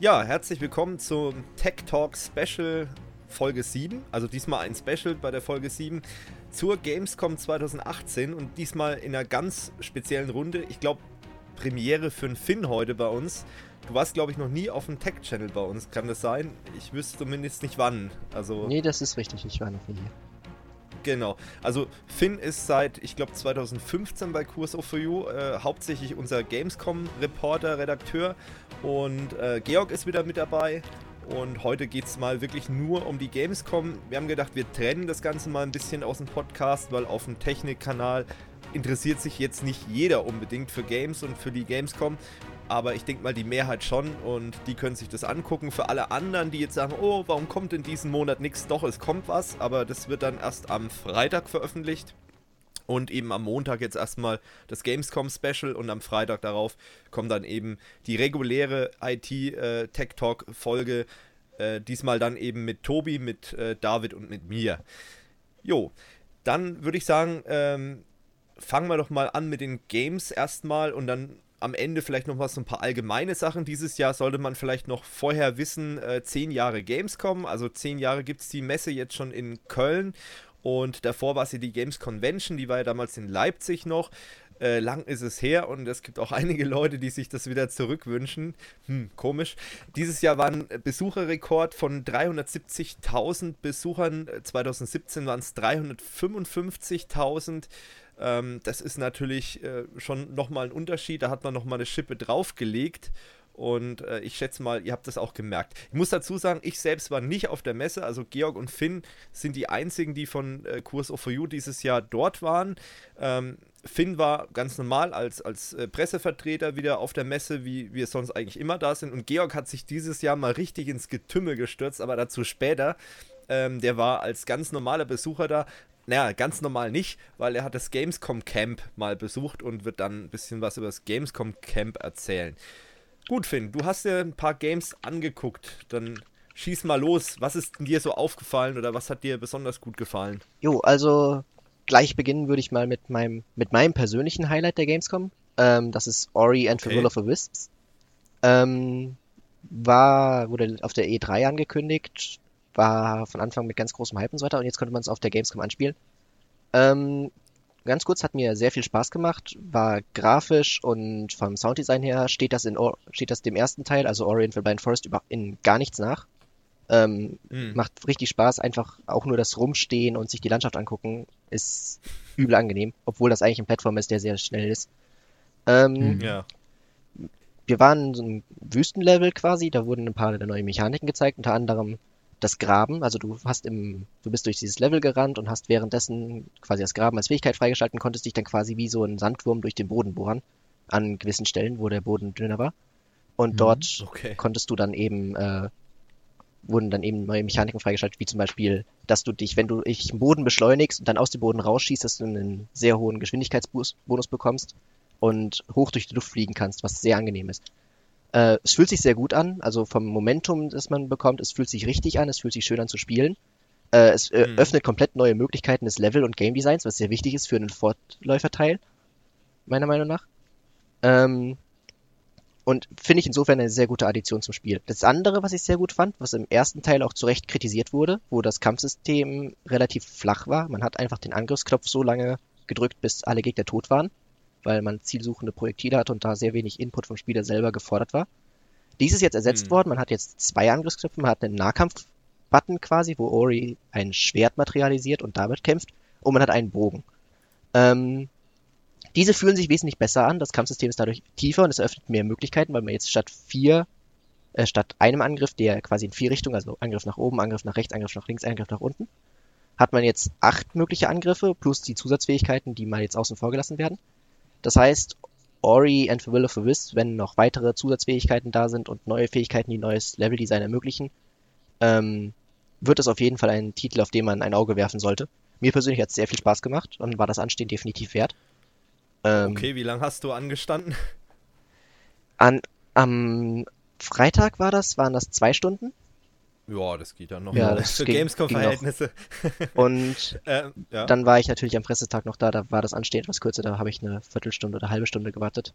Ja, herzlich willkommen zum Tech Talk Special Folge 7. Also diesmal ein Special bei der Folge 7 zur Gamescom 2018 und diesmal in einer ganz speziellen Runde. Ich glaube, Premiere für einen Finn heute bei uns. Du warst, glaube ich, noch nie auf dem Tech-Channel bei uns, kann das sein? Ich wüsste zumindest nicht wann. Also nee, das ist richtig, ich war noch nie hier. Genau. Also Finn ist seit, ich glaube, 2015 bei Kurs of You äh, hauptsächlich unser Gamescom-Reporter, Redakteur. Und äh, Georg ist wieder mit dabei. Und heute geht es mal wirklich nur um die Gamescom. Wir haben gedacht, wir trennen das Ganze mal ein bisschen aus dem Podcast, weil auf dem Technikkanal interessiert sich jetzt nicht jeder unbedingt für Games und für die Gamescom aber ich denke mal die Mehrheit schon und die können sich das angucken. Für alle anderen, die jetzt sagen, oh, warum kommt in diesem Monat nichts? Doch, es kommt was, aber das wird dann erst am Freitag veröffentlicht. Und eben am Montag jetzt erstmal das Gamescom Special und am Freitag darauf kommt dann eben die reguläre IT äh, Tech Talk Folge. Äh, diesmal dann eben mit Tobi, mit äh, David und mit mir. Jo, dann würde ich sagen, ähm, fangen wir doch mal an mit den Games erstmal und dann am Ende vielleicht noch mal so ein paar allgemeine Sachen. Dieses Jahr sollte man vielleicht noch vorher wissen, äh, zehn Jahre Gamescom, also zehn Jahre gibt es die Messe jetzt schon in Köln und davor war sie die Games Convention, die war ja damals in Leipzig noch. Äh, lang ist es her und es gibt auch einige Leute, die sich das wieder zurückwünschen. Hm, komisch. Dieses Jahr war ein Besucherrekord von 370.000 Besuchern. 2017 waren es 355.000. Ähm, das ist natürlich äh, schon nochmal ein Unterschied. Da hat man nochmal eine Schippe draufgelegt. Und äh, ich schätze mal, ihr habt das auch gemerkt. Ich muss dazu sagen, ich selbst war nicht auf der Messe. Also Georg und Finn sind die einzigen, die von äh, Kurs of You dieses Jahr dort waren. Ähm, Finn war ganz normal als, als äh, Pressevertreter wieder auf der Messe, wie wir sonst eigentlich immer da sind. Und Georg hat sich dieses Jahr mal richtig ins Getümmel gestürzt, aber dazu später. Ähm, der war als ganz normaler Besucher da, naja, ganz normal nicht, weil er hat das Gamescom Camp mal besucht und wird dann ein bisschen was über das Gamescom Camp erzählen. Gut, Finn, du hast dir ein paar Games angeguckt. Dann schieß mal los. Was ist dir so aufgefallen oder was hat dir besonders gut gefallen? Jo, also gleich beginnen würde ich mal mit meinem, mit meinem persönlichen Highlight der Gamescom. Ähm, das ist Ori and okay. the Will of the Wisps. Ähm, war, wurde auf der E3 angekündigt, war von Anfang mit ganz großem Hype und so weiter und jetzt konnte man es auf der Gamescom anspielen. Ähm, ganz kurz, hat mir sehr viel Spaß gemacht, war grafisch und vom Sounddesign her steht das in steht das dem ersten Teil, also Orient the Blind Forest, über, in gar nichts nach. Ähm, mhm. Macht richtig Spaß, einfach auch nur das Rumstehen und sich die Landschaft angucken, ist übel angenehm, obwohl das eigentlich ein Plattform ist, der sehr schnell ist. Ähm, mhm. ja. Wir waren in so einem Wüstenlevel quasi, da wurden ein paar der neuen Mechaniken gezeigt, unter anderem das Graben. Also du hast im, du bist durch dieses Level gerannt und hast währenddessen quasi das Graben als Fähigkeit freigeschalten, konntest dich dann quasi wie so ein Sandwurm durch den Boden bohren an gewissen Stellen, wo der Boden dünner war. Und mhm, dort okay. konntest du dann eben, äh, wurden dann eben neue Mechaniken freigeschaltet, wie zum Beispiel, dass du dich, wenn du dich im Boden beschleunigst und dann aus dem Boden rausschießt, dass du einen sehr hohen Geschwindigkeitsbonus bekommst und hoch durch die Luft fliegen kannst, was sehr angenehm ist. Äh, es fühlt sich sehr gut an, also vom Momentum, das man bekommt, es fühlt sich richtig an, es fühlt sich schön an zu spielen. Äh, es äh, mhm. öffnet komplett neue Möglichkeiten des Level- und Game Designs, was sehr wichtig ist für einen Fortläuferteil, meiner Meinung nach. Ähm, und finde ich insofern eine sehr gute Addition zum Spiel. Das andere, was ich sehr gut fand, was im ersten Teil auch zu Recht kritisiert wurde, wo das Kampfsystem relativ flach war. Man hat einfach den Angriffsknopf so lange gedrückt, bis alle Gegner tot waren weil man zielsuchende Projektile hat und da sehr wenig Input vom Spieler selber gefordert war. Dies ist jetzt ersetzt mhm. worden. Man hat jetzt zwei Angriffsknöpfe. Man hat einen Nahkampf-Button quasi, wo Ori ein Schwert materialisiert und damit kämpft. Und man hat einen Bogen. Ähm, diese fühlen sich wesentlich besser an. Das Kampfsystem ist dadurch tiefer und es eröffnet mehr Möglichkeiten, weil man jetzt statt vier, äh, statt einem Angriff, der quasi in vier Richtungen, also Angriff nach oben, Angriff nach rechts, Angriff nach links, Angriff nach unten, hat man jetzt acht mögliche Angriffe plus die Zusatzfähigkeiten, die mal jetzt außen vor gelassen werden. Das heißt, Ori and the Will of the Wisp, wenn noch weitere Zusatzfähigkeiten da sind und neue Fähigkeiten, die neues Leveldesign ermöglichen, ähm, wird es auf jeden Fall ein Titel, auf den man ein Auge werfen sollte. Mir persönlich hat es sehr viel Spaß gemacht und war das Anstehen definitiv wert. Ähm, okay, wie lange hast du angestanden? An, am Freitag war das, waren das zwei Stunden. Ja, das geht dann noch. Ja, das für Gamescom-Verhältnisse. Und ähm, ja. dann war ich natürlich am Pressetag noch da, da war das anstehend etwas kürzer, da habe ich eine Viertelstunde oder eine halbe Stunde gewartet.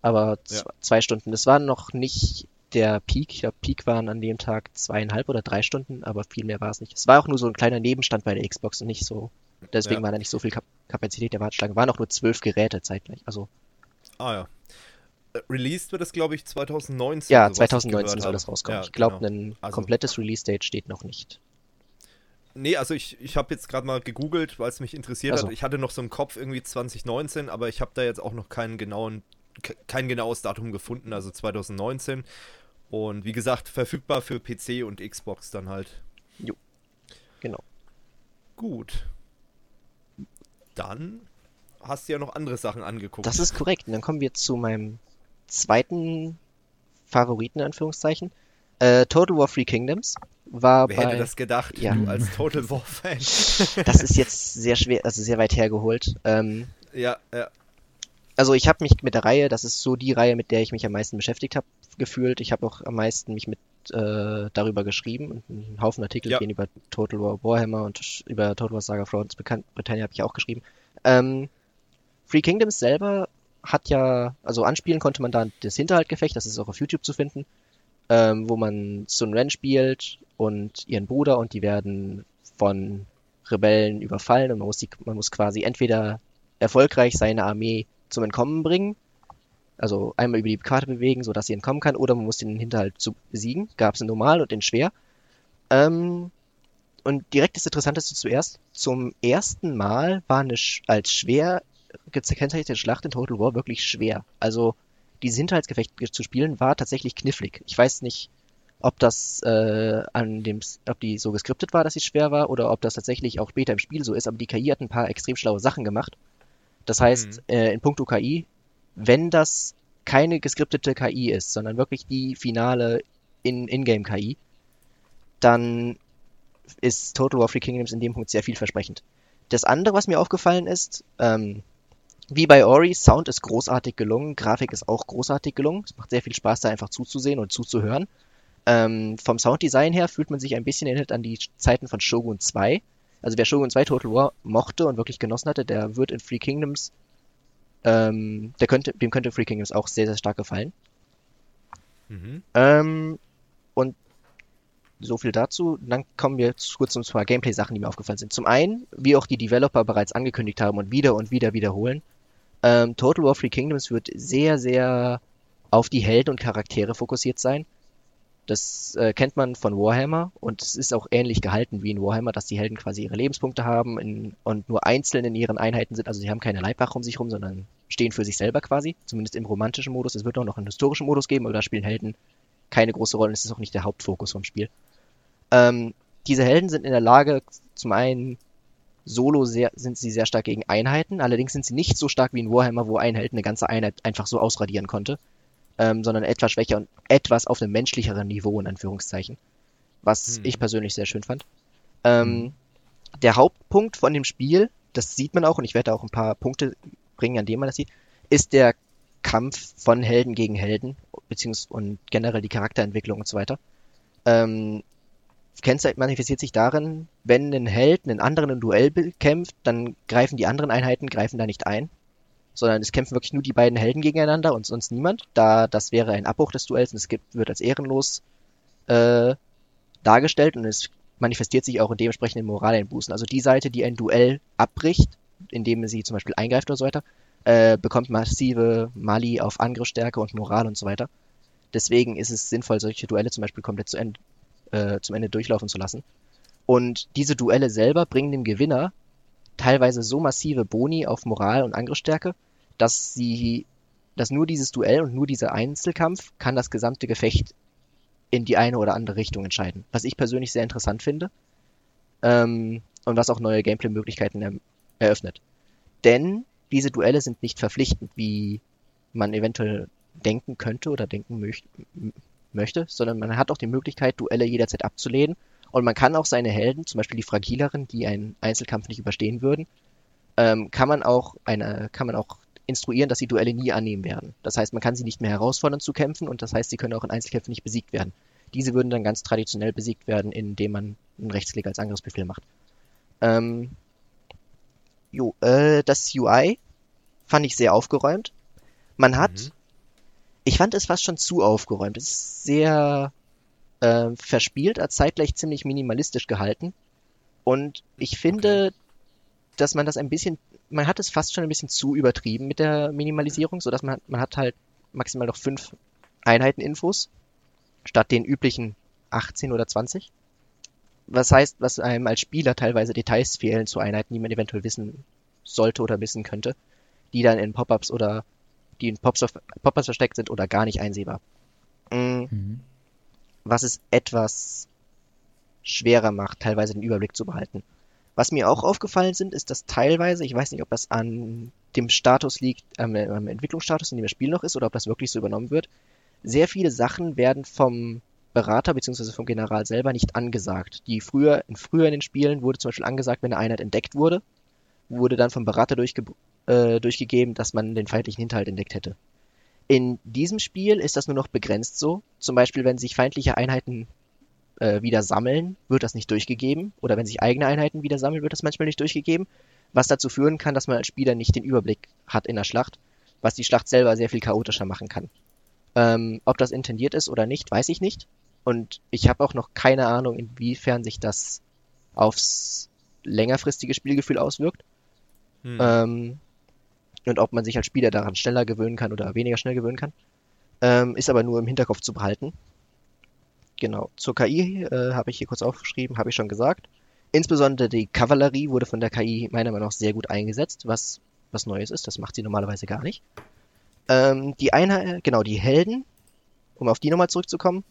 Aber ja. zwei Stunden. Das war noch nicht der Peak. Ich glaube, Peak waren an dem Tag zweieinhalb oder drei Stunden, aber viel mehr war es nicht. Es war auch nur so ein kleiner Nebenstand bei der Xbox und nicht so. Deswegen ja. war da nicht so viel Kapazität der Warteschlange. Waren auch nur zwölf Geräte zeitgleich. Also. Ah ja. Released wird es, glaube ich, 2019. Ja, 2019 soll das rauskommen. Ja, ich glaube, genau. ein also, komplettes Release-Date steht noch nicht. Nee, also ich, ich habe jetzt gerade mal gegoogelt, weil es mich interessiert also. hat. Ich hatte noch so im Kopf irgendwie 2019, aber ich habe da jetzt auch noch keinen genauen, kein genaues Datum gefunden, also 2019. Und wie gesagt, verfügbar für PC und Xbox dann halt. Jo. Genau. Gut. Dann hast du ja noch andere Sachen angeguckt. Das ist korrekt. Und dann kommen wir zu meinem zweiten Favoriten, in Anführungszeichen. Äh, Total War Free Kingdoms war Wer bei... hätte das gedacht, ja. du als Total War Fan? das ist jetzt sehr schwer, also sehr weit hergeholt. Ähm, ja, ja. Also ich habe mich mit der Reihe, das ist so die Reihe, mit der ich mich am meisten beschäftigt habe, gefühlt. Ich habe auch am meisten mich mit äh, darüber geschrieben und einen Haufen Artikel ja. gehen über Total War Warhammer und über Total War Saga Fronts Britannia habe ich auch geschrieben. Ähm, Free Kingdoms selber hat ja, also anspielen konnte man da das Hinterhaltgefecht, das ist auch auf YouTube zu finden, ähm, wo man Sun Ren spielt und ihren Bruder und die werden von Rebellen überfallen und man muss, die, man muss quasi entweder erfolgreich seine Armee zum Entkommen bringen, also einmal über die Karte bewegen, sodass sie entkommen kann, oder man muss den Hinterhalt zu besiegen. Gab es in normal und in schwer. Ähm, und direkt das Interessanteste zuerst. Zum ersten Mal war eine als schwer gekennzeichnete Schlacht in Total War wirklich schwer. Also dieses Hinterhaltsgefecht zu spielen war tatsächlich knifflig. Ich weiß nicht, ob das äh, an dem, ob die so geskriptet war, dass sie schwer war, oder ob das tatsächlich auch später im Spiel so ist. Aber die KI hat ein paar extrem schlaue Sachen gemacht. Das heißt, mhm. äh, in puncto KI, wenn das keine geskriptete KI ist, sondern wirklich die finale In-Game-KI, dann ist Total War Free Kingdoms in dem Punkt sehr vielversprechend. Das andere, was mir aufgefallen ist, ähm, wie bei Ori, Sound ist großartig gelungen, Grafik ist auch großartig gelungen. Es macht sehr viel Spaß, da einfach zuzusehen und zuzuhören. Ähm, vom Sounddesign her fühlt man sich ein bisschen erinnert an die Zeiten von Shogun 2. Also wer Shogun 2 Total War mochte und wirklich genossen hatte, der wird in Free Kingdoms, ähm, der könnte, dem könnte Free Kingdoms auch sehr, sehr stark gefallen. Mhm. Ähm, und so viel dazu. Dann kommen wir kurz zu ein paar Gameplay-Sachen, die mir aufgefallen sind. Zum einen, wie auch die Developer bereits angekündigt haben und wieder und wieder wiederholen, ähm, Total War Free Kingdoms wird sehr, sehr auf die Helden und Charaktere fokussiert sein. Das äh, kennt man von Warhammer und es ist auch ähnlich gehalten wie in Warhammer, dass die Helden quasi ihre Lebenspunkte haben in, und nur einzeln in ihren Einheiten sind. Also sie haben keine Leibwache um sich rum, sondern stehen für sich selber quasi. Zumindest im romantischen Modus. Es wird auch noch einen historischen Modus geben, aber da spielen Helden keine große Rolle. Es ist auch nicht der Hauptfokus vom Spiel. Ähm, diese Helden sind in der Lage, zum einen Solo sehr, sind sie sehr stark gegen Einheiten, allerdings sind sie nicht so stark wie in Warhammer, wo ein Held eine ganze Einheit einfach so ausradieren konnte, ähm, sondern etwas schwächer und etwas auf einem menschlicheren Niveau, in Anführungszeichen. Was hm. ich persönlich sehr schön fand. Ähm, hm. Der Hauptpunkt von dem Spiel, das sieht man auch, und ich werde auch ein paar Punkte bringen, an denen man das sieht, ist der Kampf von Helden gegen Helden, beziehungsweise und generell die Charakterentwicklung und so weiter. Ähm, Kennzeichen manifestiert sich darin, wenn ein Held einen anderen im Duell kämpft, dann greifen die anderen Einheiten greifen da nicht ein, sondern es kämpfen wirklich nur die beiden Helden gegeneinander und sonst niemand, da das wäre ein Abbruch des Duells und es gibt, wird als ehrenlos äh, dargestellt und es manifestiert sich auch in dementsprechenden Moraleinbußen. Also die Seite, die ein Duell abbricht, indem sie zum Beispiel eingreift oder so weiter, äh, bekommt massive Mali auf Angriffsstärke und Moral und so weiter. Deswegen ist es sinnvoll, solche Duelle zum Beispiel komplett zu äh, zum Ende durchlaufen zu lassen. Und diese Duelle selber bringen dem Gewinner teilweise so massive Boni auf Moral und Angriffsstärke, dass sie, dass nur dieses Duell und nur dieser Einzelkampf kann das gesamte Gefecht in die eine oder andere Richtung entscheiden. Was ich persönlich sehr interessant finde. Ähm, und was auch neue Gameplay-Möglichkeiten er eröffnet. Denn diese Duelle sind nicht verpflichtend, wie man eventuell denken könnte oder denken möchte, möchte, sondern man hat auch die Möglichkeit, Duelle jederzeit abzulehnen. Und man kann auch seine Helden, zum Beispiel die fragileren, die einen Einzelkampf nicht überstehen würden, ähm, kann man auch eine, kann man auch instruieren, dass sie Duelle nie annehmen werden. Das heißt, man kann sie nicht mehr herausfordern zu kämpfen und das heißt, sie können auch in Einzelkämpfen nicht besiegt werden. Diese würden dann ganz traditionell besiegt werden, indem man einen Rechtsklick als Angriffsbefehl macht. Ähm, jo, äh, das UI fand ich sehr aufgeräumt. Man hat mhm ich fand es fast schon zu aufgeräumt. Es ist sehr äh, verspielt, als zeitgleich ziemlich minimalistisch gehalten. Und ich finde, okay. dass man das ein bisschen, man hat es fast schon ein bisschen zu übertrieben mit der Minimalisierung, sodass man, man hat halt maximal noch fünf Einheiten Infos statt den üblichen 18 oder 20. Was heißt, was einem als Spieler teilweise Details fehlen zu Einheiten, die man eventuell wissen sollte oder wissen könnte, die dann in Pop-ups oder die in Pop-ups Pop versteckt sind oder gar nicht einsehbar. Mhm. Mhm. Was es etwas schwerer macht, teilweise den Überblick zu behalten. Was mir auch aufgefallen sind, ist, dass teilweise, ich weiß nicht, ob das an dem Status liegt, ähm, am Entwicklungsstatus, in dem das Spiel noch ist, oder ob das wirklich so übernommen wird, sehr viele Sachen werden vom Berater bzw. vom General selber nicht angesagt. Die früher, in früher in den Spielen wurde zum Beispiel angesagt, wenn eine Einheit entdeckt wurde, wurde dann vom Berater durchge äh, durchgegeben, dass man den feindlichen Hinterhalt entdeckt hätte. In diesem Spiel ist das nur noch begrenzt so. Zum Beispiel, wenn sich feindliche Einheiten äh, wieder sammeln, wird das nicht durchgegeben. Oder wenn sich eigene Einheiten wieder sammeln, wird das manchmal nicht durchgegeben. Was dazu führen kann, dass man als Spieler nicht den Überblick hat in der Schlacht, was die Schlacht selber sehr viel chaotischer machen kann. Ähm, ob das intendiert ist oder nicht, weiß ich nicht. Und ich habe auch noch keine Ahnung, inwiefern sich das aufs längerfristige Spielgefühl auswirkt. Hm. Ähm, und ob man sich als Spieler daran schneller gewöhnen kann oder weniger schnell gewöhnen kann. Ähm, ist aber nur im Hinterkopf zu behalten. Genau. Zur KI äh, habe ich hier kurz aufgeschrieben, habe ich schon gesagt. Insbesondere die Kavallerie wurde von der KI meiner Meinung nach sehr gut eingesetzt, was was Neues ist. Das macht sie normalerweise gar nicht. Ähm, die Einheit, genau, die Helden, um auf die nochmal zurückzukommen,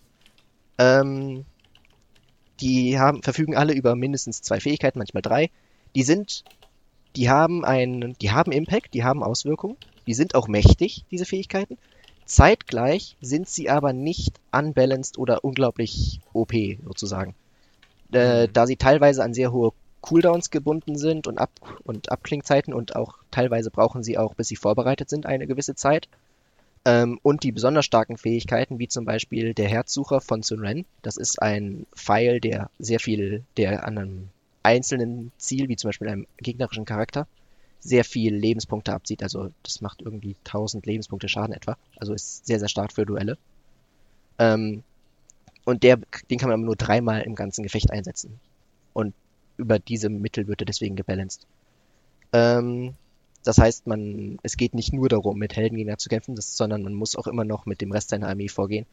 ähm, die haben, verfügen alle über mindestens zwei Fähigkeiten, manchmal drei. Die sind, die haben einen, die haben Impact, die haben Auswirkungen, die sind auch mächtig, diese Fähigkeiten. Zeitgleich sind sie aber nicht unbalanced oder unglaublich OP sozusagen. Äh, mhm. da sie teilweise an sehr hohe Cooldowns gebunden sind und, Ab und Abklingzeiten und auch teilweise brauchen sie auch, bis sie vorbereitet sind, eine gewisse Zeit. Ähm, und die besonders starken Fähigkeiten, wie zum Beispiel der Herzsucher von Sun Ren. Das ist ein Pfeil, der sehr viel, der an einem einzelnen Ziel, wie zum Beispiel einem gegnerischen Charakter, sehr viel Lebenspunkte abzieht. Also das macht irgendwie 1000 Lebenspunkte Schaden etwa. Also ist sehr, sehr stark für Duelle. Ähm, und der, den kann man aber nur dreimal im ganzen Gefecht einsetzen. Und über diese Mittel wird er deswegen gebalanced. Ähm, das heißt, man, es geht nicht nur darum, mit Heldengegner zu kämpfen, das, sondern man muss auch immer noch mit dem Rest seiner Armee vorgehen.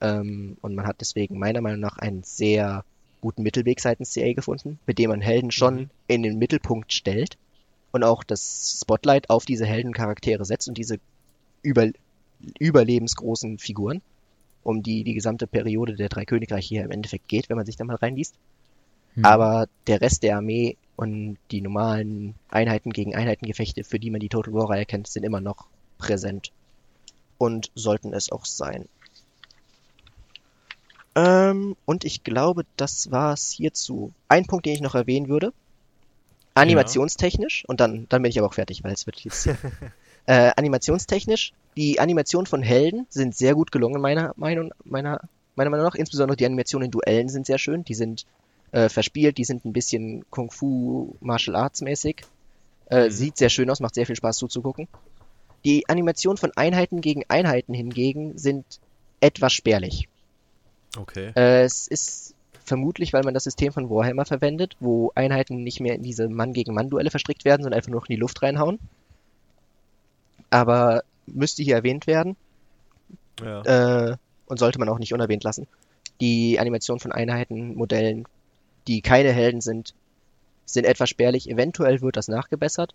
Ähm, und man hat deswegen meiner Meinung nach einen sehr guten Mittelweg seitens CA gefunden, mit dem man Helden schon mhm. in den Mittelpunkt stellt und auch das Spotlight auf diese Heldencharaktere setzt und diese über, überlebensgroßen Figuren, um die die gesamte Periode der drei Königreiche hier im Endeffekt geht, wenn man sich da mal reinliest. Hm. Aber der Rest der Armee und die normalen Einheiten gegen Einheitengefechte, für die man die Total War Reihe kennt, sind immer noch präsent. Und sollten es auch sein. Ähm, und ich glaube, das war es hierzu. Ein Punkt, den ich noch erwähnen würde. Animationstechnisch, und dann, dann bin ich aber auch fertig, weil es wird jetzt. äh, animationstechnisch, die Animationen von Helden sind sehr gut gelungen, meiner Meinung, meiner, meiner Meinung nach. Insbesondere die Animationen in Duellen sind sehr schön. Die sind äh, verspielt, die sind ein bisschen Kung Fu Martial Arts mäßig. Äh, mhm. Sieht sehr schön aus, macht sehr viel Spaß zuzugucken. Die Animationen von Einheiten gegen Einheiten hingegen sind etwas spärlich. Okay. Äh, es ist vermutlich, weil man das System von Warhammer verwendet, wo Einheiten nicht mehr in diese Mann gegen Mann Duelle verstrickt werden, sondern einfach nur noch in die Luft reinhauen. Aber müsste hier erwähnt werden. Ja. Äh, und sollte man auch nicht unerwähnt lassen. Die Animation von Einheiten, Modellen, die keine Helden sind, sind etwas spärlich. Eventuell wird das nachgebessert,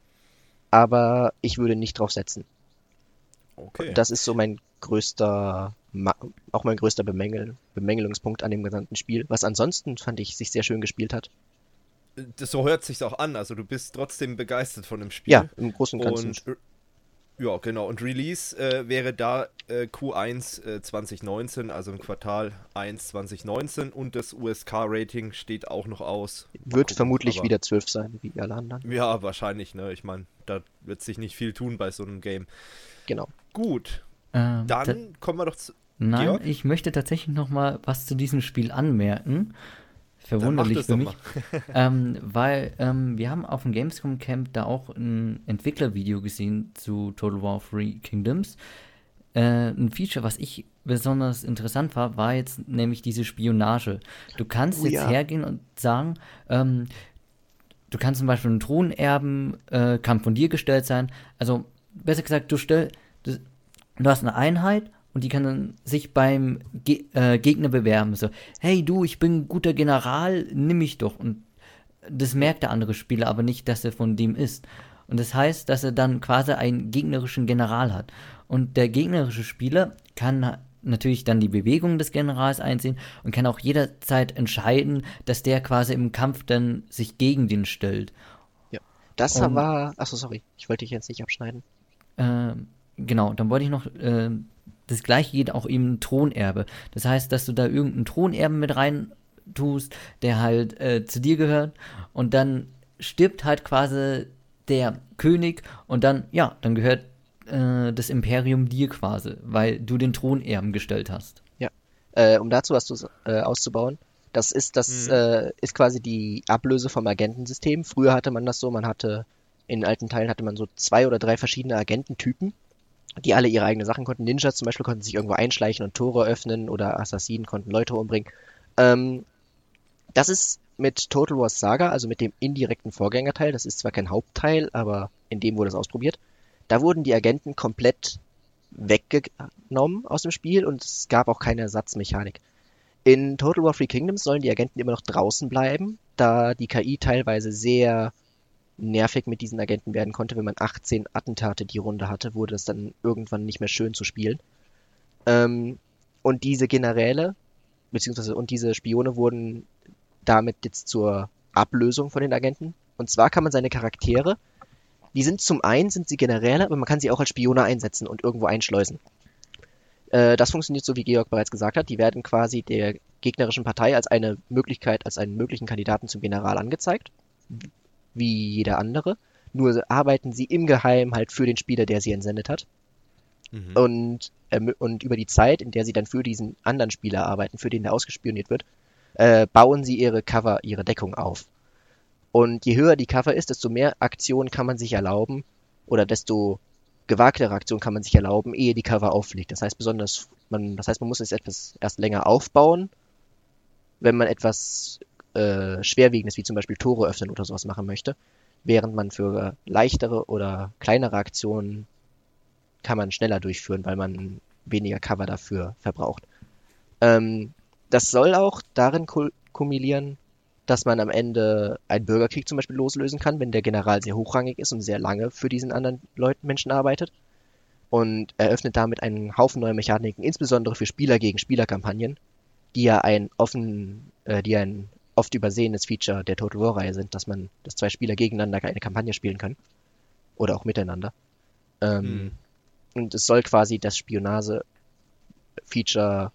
aber ich würde nicht drauf setzen. Okay. Das ist so mein größter, auch mein größter Bemängel, Bemängelungspunkt an dem gesamten Spiel. Was ansonsten fand ich sich sehr schön gespielt hat. Das, so hört sich auch an. Also du bist trotzdem begeistert von dem Spiel. Ja, im Großen und Ganzen. Und ja, genau. Und Release äh, wäre da äh, Q1 äh, 2019, also im Quartal 1 2019. Und das USK-Rating steht auch noch aus. Wird gucken, vermutlich wieder 12 sein, wie alle anderen. Ja, wahrscheinlich. Ne? Ich meine, da wird sich nicht viel tun bei so einem Game. Genau. Gut. Ähm, Dann kommen wir doch zu. Nein, Georg? ich möchte tatsächlich noch mal was zu diesem Spiel anmerken verwunderlich für mich. ähm, weil ähm, wir haben auf dem Gamescom Camp da auch ein Entwicklervideo gesehen zu Total War Free Kingdoms. äh, ein Feature, was ich besonders interessant war, war jetzt nämlich diese Spionage. Du kannst oh, jetzt ja. hergehen und sagen, ähm, du kannst zum Beispiel einen Thronerben, äh, kann von dir gestellt sein. Also, besser gesagt, du, stell, du, du hast eine Einheit und die kann dann sich beim Ge äh, Gegner bewerben. So, hey du, ich bin ein guter General, nimm mich doch. Und das merkt der andere Spieler aber nicht, dass er von dem ist. Und das heißt, dass er dann quasi einen gegnerischen General hat. Und der gegnerische Spieler kann natürlich dann die Bewegung des Generals einsehen und kann auch jederzeit entscheiden, dass der quasi im Kampf dann sich gegen den stellt. Ja, das und, war. Achso, sorry, ich wollte dich jetzt nicht abschneiden. Äh, genau, dann wollte ich noch. Äh, das gleiche geht auch eben Thronerbe. Das heißt, dass du da irgendeinen Thronerben mit rein tust, der halt äh, zu dir gehört und dann stirbt halt quasi der König und dann, ja, dann gehört äh, das Imperium dir quasi, weil du den Thronerben gestellt hast. Ja, äh, um dazu was äh, auszubauen, das ist das mhm. Äh, ist quasi die Ablöse vom Agentensystem. Früher hatte man das so, man hatte in alten Teilen hatte man so zwei oder drei verschiedene Agententypen, die alle ihre eigenen Sachen konnten. Ninjas zum Beispiel konnten sich irgendwo einschleichen und Tore öffnen oder Assassinen konnten Leute umbringen. Ähm, das ist mit Total War Saga, also mit dem indirekten Vorgängerteil, das ist zwar kein Hauptteil, aber in dem wurde es ausprobiert, da wurden die Agenten komplett weggenommen aus dem Spiel und es gab auch keine Ersatzmechanik. In Total War Free Kingdoms sollen die Agenten immer noch draußen bleiben, da die KI teilweise sehr nervig mit diesen Agenten werden konnte. Wenn man 18 Attentate die Runde hatte, wurde es dann irgendwann nicht mehr schön zu spielen. Ähm, und diese Generäle, beziehungsweise und diese Spione wurden damit jetzt zur Ablösung von den Agenten. Und zwar kann man seine Charaktere, die sind zum einen sind sie Generäle, aber man kann sie auch als Spione einsetzen und irgendwo einschleusen. Äh, das funktioniert so, wie Georg bereits gesagt hat. Die werden quasi der gegnerischen Partei als eine Möglichkeit, als einen möglichen Kandidaten zum General angezeigt, wie jeder andere. Nur arbeiten sie im Geheimen halt für den Spieler, der sie entsendet hat. Mhm. Und, äh, und über die Zeit, in der sie dann für diesen anderen Spieler arbeiten, für den der ausgespioniert wird, äh, bauen sie ihre Cover, ihre Deckung auf. Und je höher die Cover ist, desto mehr Aktionen kann man sich erlauben oder desto gewagtere Aktionen kann man sich erlauben, ehe die Cover auffliegt. Das heißt besonders, man, das heißt, man muss es etwas erst länger aufbauen, wenn man etwas äh, schwerwiegendes wie zum Beispiel Tore öffnen oder sowas machen möchte, während man für leichtere oder kleinere Aktionen kann man schneller durchführen, weil man weniger Cover dafür verbraucht. Ähm, das soll auch darin kumulieren, dass man am Ende einen Bürgerkrieg zum Beispiel loslösen kann, wenn der General sehr hochrangig ist und sehr lange für diesen anderen Leuten, Menschen arbeitet. Und eröffnet damit einen Haufen neuer Mechaniken, insbesondere für Spieler gegen Spieler-Kampagnen, die ja ein offen, äh, die ein oft übersehenes Feature der Total War-Reihe sind, dass man, dass zwei Spieler gegeneinander eine Kampagne spielen können. Oder auch miteinander. Ähm, hm. Und es soll quasi das Spionage-Feature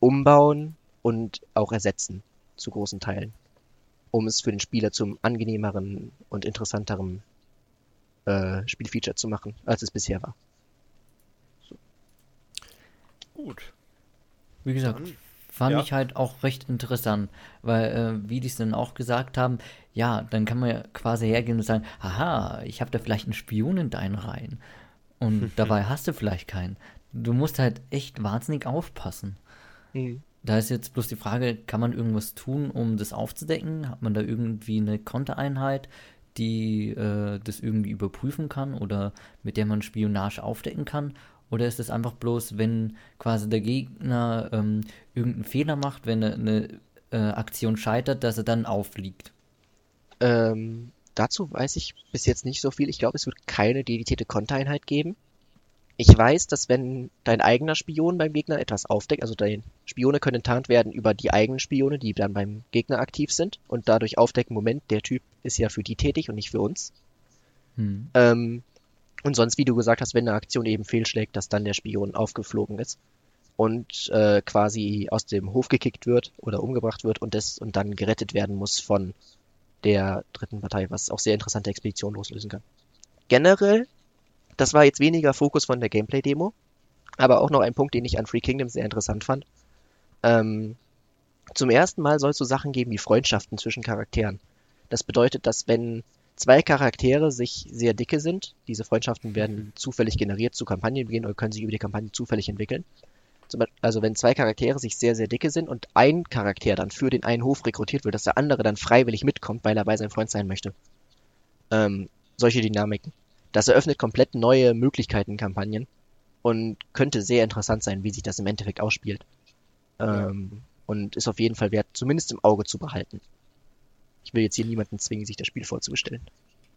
umbauen und auch ersetzen zu großen Teilen, um es für den Spieler zum angenehmeren und interessanteren äh, Spielfeature zu machen, als es bisher war. So. Gut. Wie gesagt, dann, fand ja. ich halt auch recht interessant, weil, äh, wie die es dann auch gesagt haben, ja, dann kann man ja quasi hergehen und sagen, haha, ich habe da vielleicht einen Spion in deinen Reihen. Und dabei hast du vielleicht keinen. Du musst halt echt wahnsinnig aufpassen. Mhm. Da ist jetzt bloß die Frage, kann man irgendwas tun, um das aufzudecken? Hat man da irgendwie eine Kontereinheit, die äh, das irgendwie überprüfen kann oder mit der man Spionage aufdecken kann? Oder ist es einfach bloß, wenn quasi der Gegner ähm, irgendeinen Fehler macht, wenn eine, eine äh, Aktion scheitert, dass er dann auffliegt? Ähm, dazu weiß ich bis jetzt nicht so viel. Ich glaube, es wird keine dedizierte Kontereinheit geben. Ich weiß, dass wenn dein eigener Spion beim Gegner etwas aufdeckt, also deine Spione können enttarnt werden über die eigenen Spione, die dann beim Gegner aktiv sind und dadurch aufdecken, Moment, der Typ ist ja für die tätig und nicht für uns. Hm. Ähm, und sonst, wie du gesagt hast, wenn eine Aktion eben fehlschlägt, dass dann der Spion aufgeflogen ist und äh, quasi aus dem Hof gekickt wird oder umgebracht wird und, das, und dann gerettet werden muss von der dritten Partei, was auch sehr interessante Expeditionen loslösen kann. Generell das war jetzt weniger Fokus von der Gameplay-Demo, aber auch noch ein Punkt, den ich an Free Kingdom sehr interessant fand. Ähm, zum ersten Mal soll es so Sachen geben wie Freundschaften zwischen Charakteren. Das bedeutet, dass wenn zwei Charaktere sich sehr dicke sind. Diese Freundschaften werden zufällig generiert zu Kampagnenbeginn oder können sich über die Kampagne zufällig entwickeln. Also wenn zwei Charaktere sich sehr, sehr dicke sind und ein Charakter dann für den einen Hof rekrutiert wird, dass der andere dann freiwillig mitkommt, weil er bei seinem Freund sein möchte. Ähm, solche Dynamiken. Das eröffnet komplett neue Möglichkeiten in Kampagnen und könnte sehr interessant sein, wie sich das im Endeffekt ausspielt. Ähm, und ist auf jeden Fall wert, zumindest im Auge zu behalten. Ich will jetzt hier niemanden zwingen, sich das Spiel vorzubestellen.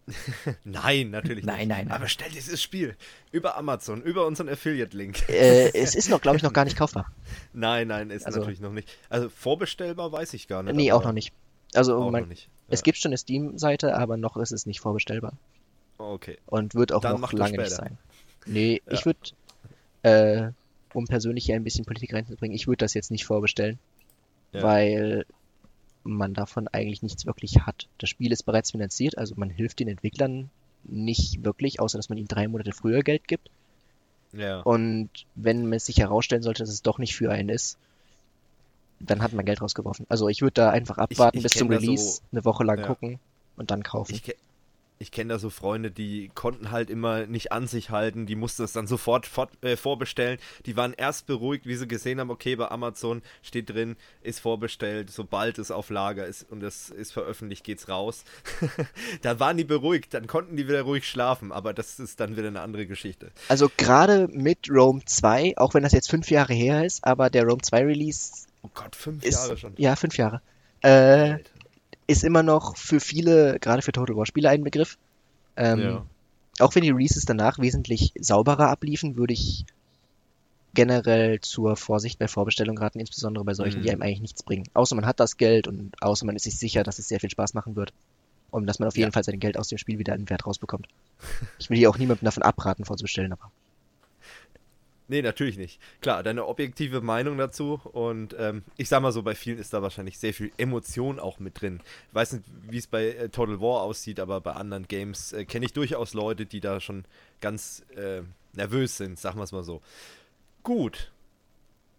nein, natürlich nein, nicht. Nein, nein, Aber stell dieses Spiel über Amazon, über unseren Affiliate-Link. Äh, es ist noch, glaube ich, noch gar nicht kaufbar. Nein, nein, ist also, natürlich noch nicht. Also vorbestellbar weiß ich gar nicht. Nee, auch noch nicht. Also man, nicht. Ja. es gibt schon eine Steam-Seite, aber noch ist es nicht vorbestellbar. Okay. Und wird auch Dann noch lange nicht sein. Nee, ja. ich würde, äh, um persönlich hier ein bisschen Politik reinzubringen, ich würde das jetzt nicht vorbestellen. Ja. Weil man davon eigentlich nichts wirklich hat. Das Spiel ist bereits finanziert, also man hilft den Entwicklern nicht wirklich, außer dass man ihnen drei Monate früher Geld gibt. Ja. Und wenn es sich herausstellen sollte, dass es doch nicht für einen ist, dann hat man Geld rausgeworfen. Also ich würde da einfach abwarten ich, ich bis zum Release, so, eine Woche lang ja. gucken und dann kaufen. Ich, ich kenne da so Freunde, die konnten halt immer nicht an sich halten, die mussten es dann sofort fort, äh, vorbestellen. Die waren erst beruhigt, wie sie gesehen haben, okay, bei Amazon steht drin, ist vorbestellt, sobald es auf Lager ist und es ist veröffentlicht, geht's raus. da waren die beruhigt, dann konnten die wieder ruhig schlafen, aber das ist dann wieder eine andere Geschichte. Also gerade mit Rome 2, auch wenn das jetzt fünf Jahre her ist, aber der Rome 2 Release. Oh Gott, fünf ist, Jahre schon. Ja, fünf Jahre. Äh, ist immer noch für viele, gerade für Total War Spieler, ein Begriff. Ähm, ja. Auch wenn die Releases danach wesentlich sauberer abliefen, würde ich generell zur Vorsicht bei Vorbestellungen raten, insbesondere bei solchen, mhm. die einem eigentlich nichts bringen. Außer man hat das Geld und außer man ist sich sicher, dass es sehr viel Spaß machen wird. Und dass man auf jeden ja. Fall sein Geld aus dem Spiel wieder einen Wert rausbekommt. Ich will hier auch niemandem davon abraten, vorzubestellen, aber. Nee, natürlich nicht. Klar, deine objektive Meinung dazu und ähm, ich sag mal so, bei vielen ist da wahrscheinlich sehr viel Emotion auch mit drin. Ich weiß nicht, wie es bei äh, Total War aussieht, aber bei anderen Games äh, kenne ich durchaus Leute, die da schon ganz äh, nervös sind, sagen wir es mal so. Gut.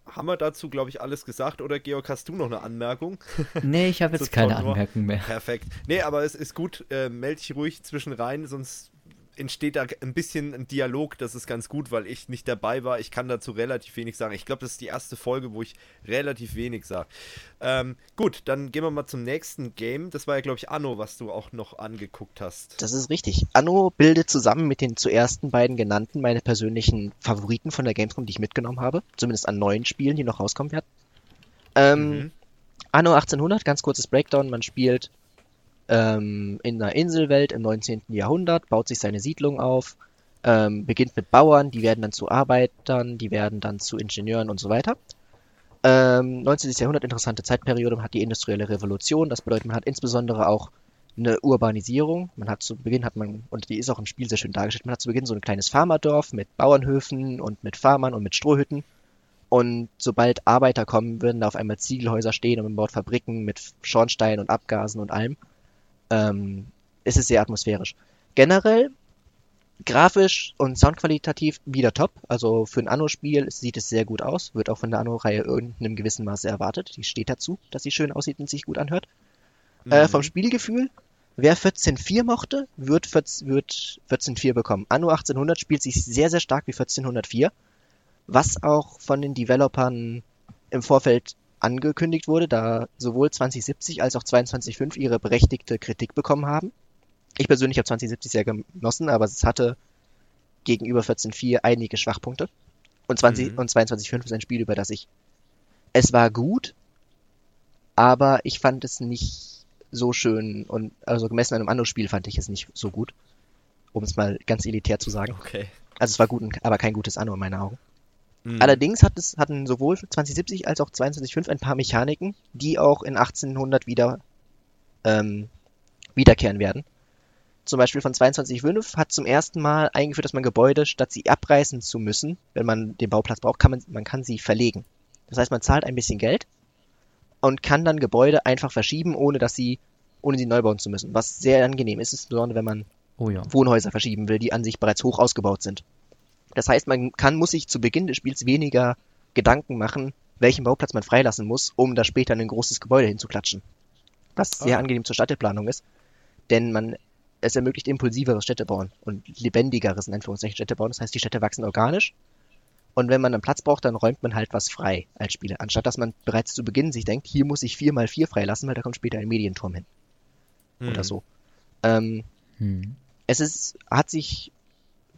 Haben wir dazu, glaube ich, alles gesagt? Oder Georg, hast du noch eine Anmerkung? Nee, ich habe jetzt keine Anmerkung mehr. Perfekt. Nee, aber es ist gut. Äh, meld dich ruhig zwischen rein, sonst entsteht da ein bisschen ein Dialog, das ist ganz gut, weil ich nicht dabei war. Ich kann dazu relativ wenig sagen. Ich glaube, das ist die erste Folge, wo ich relativ wenig sage. Ähm, gut, dann gehen wir mal zum nächsten Game. Das war ja, glaube ich, Anno, was du auch noch angeguckt hast. Das ist richtig. Anno bildet zusammen mit den zuerst beiden genannten meine persönlichen Favoriten von der Gamescom, die ich mitgenommen habe. Zumindest an neuen Spielen, die noch rauskommen werden. Ähm, mhm. Anno 1800, ganz kurzes Breakdown. Man spielt ähm, in einer Inselwelt im 19. Jahrhundert, baut sich seine Siedlung auf, ähm, beginnt mit Bauern, die werden dann zu Arbeitern, die werden dann zu Ingenieuren und so weiter. Ähm, 19. Jahrhundert, interessante Zeitperiode, man hat die industrielle Revolution, das bedeutet, man hat insbesondere auch eine Urbanisierung. Man hat zu Beginn hat man, und die ist auch im Spiel sehr schön dargestellt, man hat zu Beginn so ein kleines Farmerdorf mit Bauernhöfen und mit Farmern und mit Strohhütten. Und sobald Arbeiter kommen, würden da auf einmal Ziegelhäuser stehen und man baut Fabriken mit Schornstein und Abgasen und allem ähm, ist es sehr atmosphärisch. Generell, grafisch und soundqualitativ wieder top. Also für ein Anno-Spiel sieht es sehr gut aus. Wird auch von der Anno-Reihe in einem gewissen Maße erwartet. Die steht dazu, dass sie schön aussieht und sich gut anhört. Mhm. Äh, vom Spielgefühl, wer 14.4 mochte, wird, 14, wird 14.4 bekommen. Anno 1800 spielt sich sehr, sehr stark wie 1404. Was auch von den Developern im Vorfeld angekündigt wurde, da sowohl 2070 als auch 22.5 ihre berechtigte Kritik bekommen haben. Ich persönlich habe 2070 sehr genossen, aber es hatte gegenüber 14.4 einige Schwachpunkte. Und, 20, mhm. und 22.5 ist ein Spiel, über das ich. Es war gut, aber ich fand es nicht so schön und also gemessen an einem anderen Spiel fand ich es nicht so gut. Um es mal ganz elitär zu sagen. Okay. Also es war gut, aber kein gutes Anno in meinen Augen. Mhm. Allerdings hat es, hatten sowohl 2070 als auch 22.5 ein paar Mechaniken, die auch in 1800 wieder ähm, wiederkehren werden. Zum Beispiel von 22.5 hat zum ersten Mal eingeführt, dass man Gebäude, statt sie abreißen zu müssen, wenn man den Bauplatz braucht, kann man, man kann sie verlegen. Das heißt, man zahlt ein bisschen Geld und kann dann Gebäude einfach verschieben, ohne dass sie, ohne sie neu bauen zu müssen. Was sehr angenehm ist, insbesondere wenn man oh ja. Wohnhäuser verschieben will, die an sich bereits hoch ausgebaut sind. Das heißt, man kann, muss sich zu Beginn des Spiels weniger Gedanken machen, welchen Bauplatz man freilassen muss, um da später ein großes Gebäude hinzuklatschen. Was sehr ah. angenehm zur Stadtplanung ist. Denn man es ermöglicht impulsiveres Städtebauen und lebendigeres, in Anführungszeichen, Städtebauen. Das heißt, die Städte wachsen organisch. Und wenn man einen Platz braucht, dann räumt man halt was frei als Spieler. Anstatt dass man bereits zu Beginn sich denkt, hier muss ich 4x4 freilassen, weil da kommt später ein Medienturm hin. Hm. Oder so. Ähm, hm. Es ist, hat sich,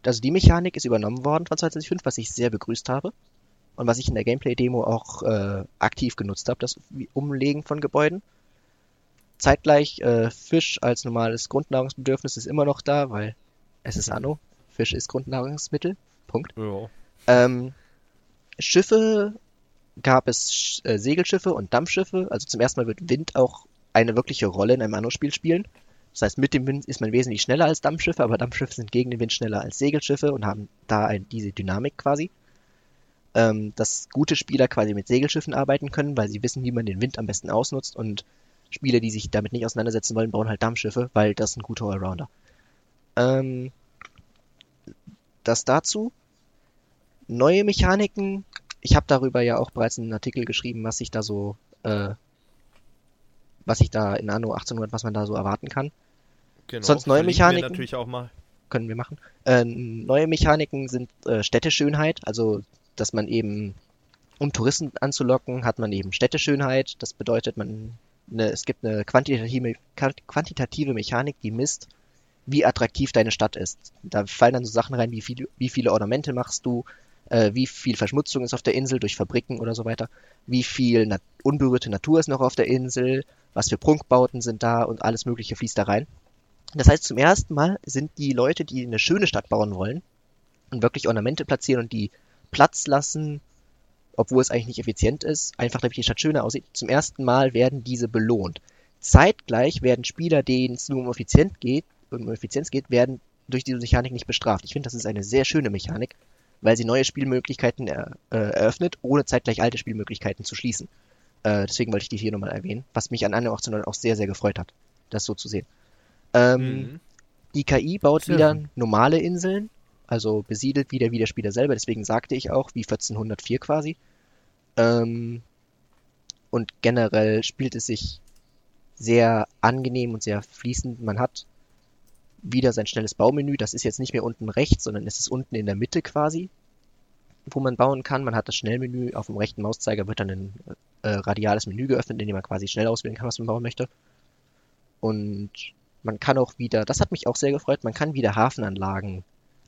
also die Mechanik ist übernommen worden von 2005, was ich sehr begrüßt habe. Und was ich in der Gameplay-Demo auch äh, aktiv genutzt habe, das Umlegen von Gebäuden. Zeitgleich äh, Fisch als normales Grundnahrungsbedürfnis ist immer noch da, weil es ist Anno. Fisch ist Grundnahrungsmittel. Punkt. Ja. Ähm, Schiffe gab es äh, Segelschiffe und Dampfschiffe. Also zum ersten Mal wird Wind auch eine wirkliche Rolle in einem Anno-Spiel spielen. Das heißt, mit dem Wind ist man wesentlich schneller als Dampfschiffe, aber Dampfschiffe sind gegen den Wind schneller als Segelschiffe und haben da ein, diese Dynamik quasi. Ähm, dass gute Spieler quasi mit Segelschiffen arbeiten können, weil sie wissen, wie man den Wind am besten ausnutzt und Spieler, die sich damit nicht auseinandersetzen wollen, bauen halt Dampfschiffe, weil das ein guter Allrounder. Ähm, das dazu. Neue Mechaniken. Ich habe darüber ja auch bereits einen Artikel geschrieben, was ich da so, äh, was ich da in Anno 1800, was man da so erwarten kann. Genau, Sonst neue Mechaniken. Wir natürlich auch mal. Können wir machen. Äh, neue Mechaniken sind äh, Städteschönheit, also dass man eben, um Touristen anzulocken, hat man eben Städteschönheit. Das bedeutet, man eine, es gibt eine quantitative, quantitative Mechanik, die misst, wie attraktiv deine Stadt ist. Da fallen dann so Sachen rein, wie, viel, wie viele Ornamente machst du, äh, wie viel Verschmutzung ist auf der Insel durch Fabriken oder so weiter, wie viel nat unberührte Natur ist noch auf der Insel, was für Prunkbauten sind da und alles Mögliche fließt da rein. Das heißt, zum ersten Mal sind die Leute, die eine schöne Stadt bauen wollen und wirklich Ornamente platzieren und die Platz lassen obwohl es eigentlich nicht effizient ist, einfach damit die Stadt schöner aussieht. Zum ersten Mal werden diese belohnt. Zeitgleich werden Spieler, denen es nur um, effizient geht, um Effizienz geht, werden durch diese Mechanik nicht bestraft. Ich finde, das ist eine sehr schöne Mechanik, weil sie neue Spielmöglichkeiten er, äh, eröffnet, ohne zeitgleich alte Spielmöglichkeiten zu schließen. Äh, deswegen wollte ich die hier nochmal erwähnen, was mich an 1809 auch sehr, sehr gefreut hat, das so zu sehen. Ähm, mhm. Die KI baut sehr wieder normale Inseln, also besiedelt wieder wie der Spieler selber, deswegen sagte ich auch, wie 1404 quasi. Ähm, und generell spielt es sich sehr angenehm und sehr fließend. Man hat wieder sein schnelles Baumenü. Das ist jetzt nicht mehr unten rechts, sondern es ist unten in der Mitte quasi, wo man bauen kann. Man hat das Schnellmenü. Auf dem rechten Mauszeiger wird dann ein äh, radiales Menü geöffnet, in dem man quasi schnell auswählen kann, was man bauen möchte. Und man kann auch wieder, das hat mich auch sehr gefreut, man kann wieder Hafenanlagen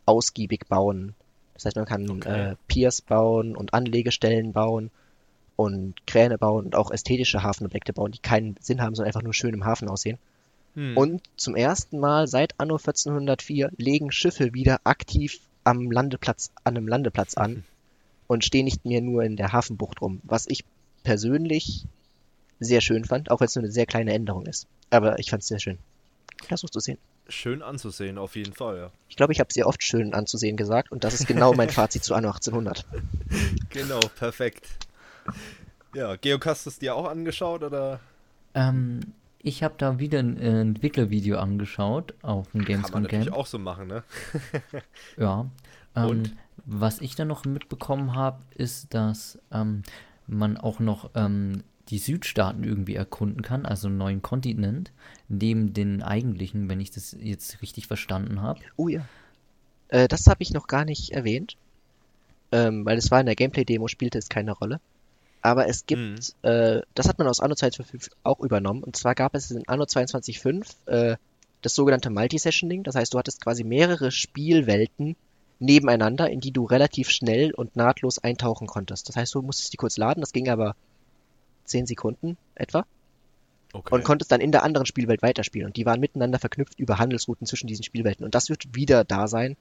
ausgiebig bauen. Das heißt, man kann okay. äh, Piers bauen und Anlegestellen bauen und Kräne bauen und auch ästhetische Hafenobjekte bauen, die keinen Sinn haben, sondern einfach nur schön im Hafen aussehen. Hm. Und zum ersten Mal seit Anno 1404 legen Schiffe wieder aktiv am Landeplatz, an einem Landeplatz an mhm. und stehen nicht mehr nur in der Hafenbucht rum, was ich persönlich sehr schön fand, auch wenn es nur eine sehr kleine Änderung ist. Aber ich fand es sehr schön. Lass uns zu sehen schön anzusehen, auf jeden Fall, ja. Ich glaube, ich habe sehr oft schön anzusehen gesagt und das ist genau mein Fazit zu Anno 1800. Genau, perfekt. Ja, Georg, hast du es dir auch angeschaut oder? Ähm, ich habe da wieder ein äh, Entwicklervideo angeschaut auf dem Gamescom Kann man natürlich Camp. auch so machen, ne? ja. Ähm, was ich dann noch mitbekommen habe, ist, dass ähm, man auch noch ähm, die Südstaaten irgendwie erkunden kann, also einen neuen Kontinent, neben den eigentlichen, wenn ich das jetzt richtig verstanden habe. Oh ja. Äh, das habe ich noch gar nicht erwähnt, ähm, weil es war in der Gameplay-Demo, spielte es keine Rolle. Aber es gibt, mhm. äh, das hat man aus Anno 22.5 auch übernommen, und zwar gab es in Anno 22.5 äh, das sogenannte Multi-Sessioning, das heißt, du hattest quasi mehrere Spielwelten nebeneinander, in die du relativ schnell und nahtlos eintauchen konntest. Das heißt, du musstest die kurz laden, das ging aber 10 Sekunden etwa. Okay. Und konntest dann in der anderen Spielwelt weiterspielen. Und die waren miteinander verknüpft über Handelsrouten zwischen diesen Spielwelten. Und das wird wieder da sein.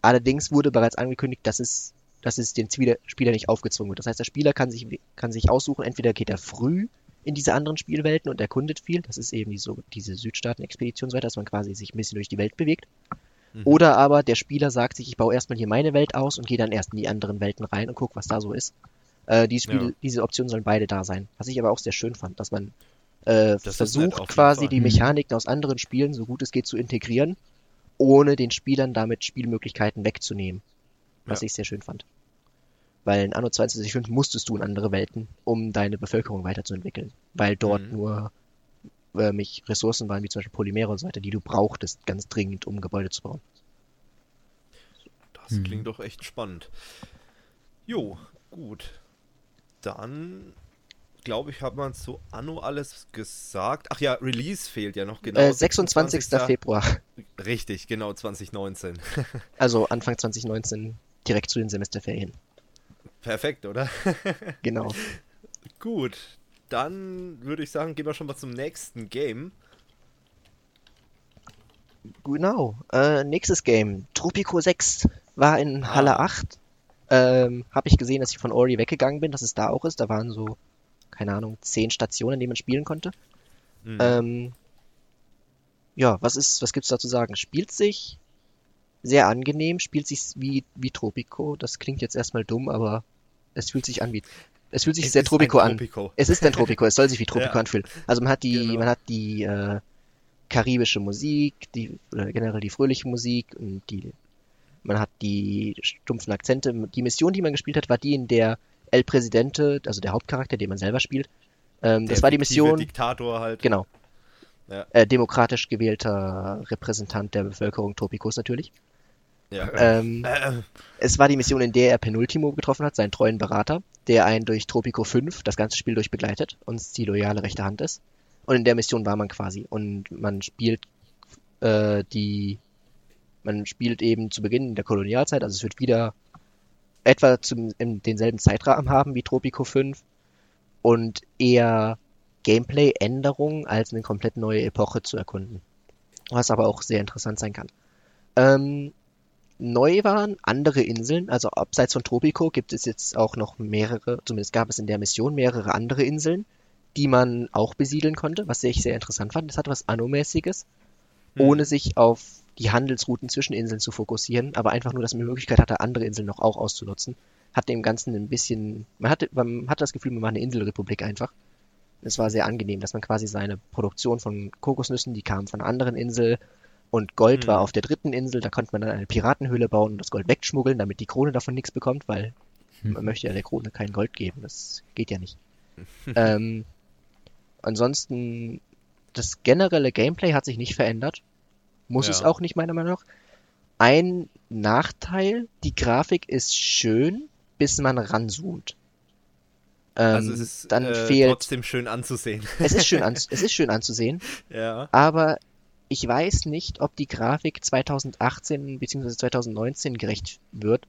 Allerdings wurde bereits angekündigt, dass es, dass es dem Spieler nicht aufgezwungen wird. Das heißt, der Spieler kann sich, kann sich aussuchen, entweder geht er früh in diese anderen Spielwelten und erkundet viel. Das ist eben so, diese Südstaaten-Expedition so weiter, dass man quasi sich ein bisschen durch die Welt bewegt. Mhm. Oder aber der Spieler sagt sich, ich baue erstmal hier meine Welt aus und gehe dann erst in die anderen Welten rein und gucke, was da so ist. Äh, die Spiele, ja. Diese Optionen sollen beide da sein. Was ich aber auch sehr schön fand, dass man äh, versucht quasi die Mechaniken aus anderen Spielen so gut es geht zu integrieren, ohne den Spielern damit Spielmöglichkeiten wegzunehmen. Was ja. ich sehr schön fand. Weil in Anno 22.5 musstest du in andere Welten, um deine Bevölkerung weiterzuentwickeln. Weil dort mhm. nur äh, Ressourcen waren, wie zum Beispiel Polymere und so weiter, die du brauchtest, ganz dringend, um Gebäude zu bauen. Das hm. klingt doch echt spannend. Jo, gut. Dann glaube ich, hat man zu Anno alles gesagt. Ach ja, Release fehlt ja noch genau. Äh, 26. 26. Februar. Richtig, genau, 2019. also Anfang 2019, direkt zu den Semesterferien. Perfekt, oder? genau. Gut, dann würde ich sagen, gehen wir schon mal zum nächsten Game. Genau, äh, nächstes Game. Tropico 6 war in ah. Halle 8. Ähm, Habe ich gesehen, dass ich von Ori weggegangen bin, dass es da auch ist. Da waren so keine Ahnung, zehn Stationen, die man spielen konnte. Mhm. Ähm, ja, was ist, was gibt's da zu sagen? Spielt sich sehr angenehm, spielt sich wie, wie Tropico. Das klingt jetzt erstmal dumm, aber es fühlt sich an wie, es fühlt sich es sehr Tropico an. Tropico. Es ist ein Tropico, es soll sich wie Tropico ja. anfühlen. Also man hat die, genau. man hat die, äh, karibische Musik, die, äh, generell die fröhliche Musik und die, man hat die stumpfen Akzente. Die Mission, die man gespielt hat, war die, in der El Presidente, also der Hauptcharakter, den man selber spielt. Ähm, das war die Mission. Diktator halt. Genau. Ja. Äh, demokratisch gewählter Repräsentant der Bevölkerung Tropicos natürlich. Ja. Ähm, äh. Es war die Mission, in der er Penultimo getroffen hat, seinen treuen Berater, der einen durch Tropico 5 das ganze Spiel durch begleitet und die loyale rechte Hand ist. Und in der Mission war man quasi. Und man spielt äh, die. Man spielt eben zu Beginn der Kolonialzeit, also es wird wieder etwa zum, in denselben Zeitrahmen haben wie Tropico 5 und eher Gameplay-Änderungen als eine komplett neue Epoche zu erkunden. Was aber auch sehr interessant sein kann. Ähm, neu waren andere Inseln, also abseits von Tropico gibt es jetzt auch noch mehrere, zumindest gab es in der Mission mehrere andere Inseln, die man auch besiedeln konnte, was ich sehr interessant fand. Das hat was Anno-mäßiges, hm. ohne sich auf die Handelsrouten zwischen Inseln zu fokussieren, aber einfach nur, dass man die Möglichkeit hatte, andere Inseln noch auch auszunutzen. Hat dem Ganzen ein bisschen, man hatte, man hatte das Gefühl, man war eine Inselrepublik einfach. Es war sehr angenehm, dass man quasi seine Produktion von Kokosnüssen, die kamen von einer anderen Insel, und Gold mhm. war auf der dritten Insel, da konnte man dann eine Piratenhöhle bauen und das Gold wegschmuggeln, damit die Krone davon nichts bekommt, weil mhm. man möchte ja der Krone kein Gold geben, das geht ja nicht. ähm, ansonsten, das generelle Gameplay hat sich nicht verändert. Muss ja. es auch nicht, meiner Meinung nach. Ein Nachteil, die Grafik ist schön, bis man ranzoomt. Ähm, also es ist dann äh, fehlt, trotzdem schön anzusehen. Es ist schön, an, es ist schön anzusehen. ja. Aber ich weiß nicht, ob die Grafik 2018 bzw. 2019 gerecht wird.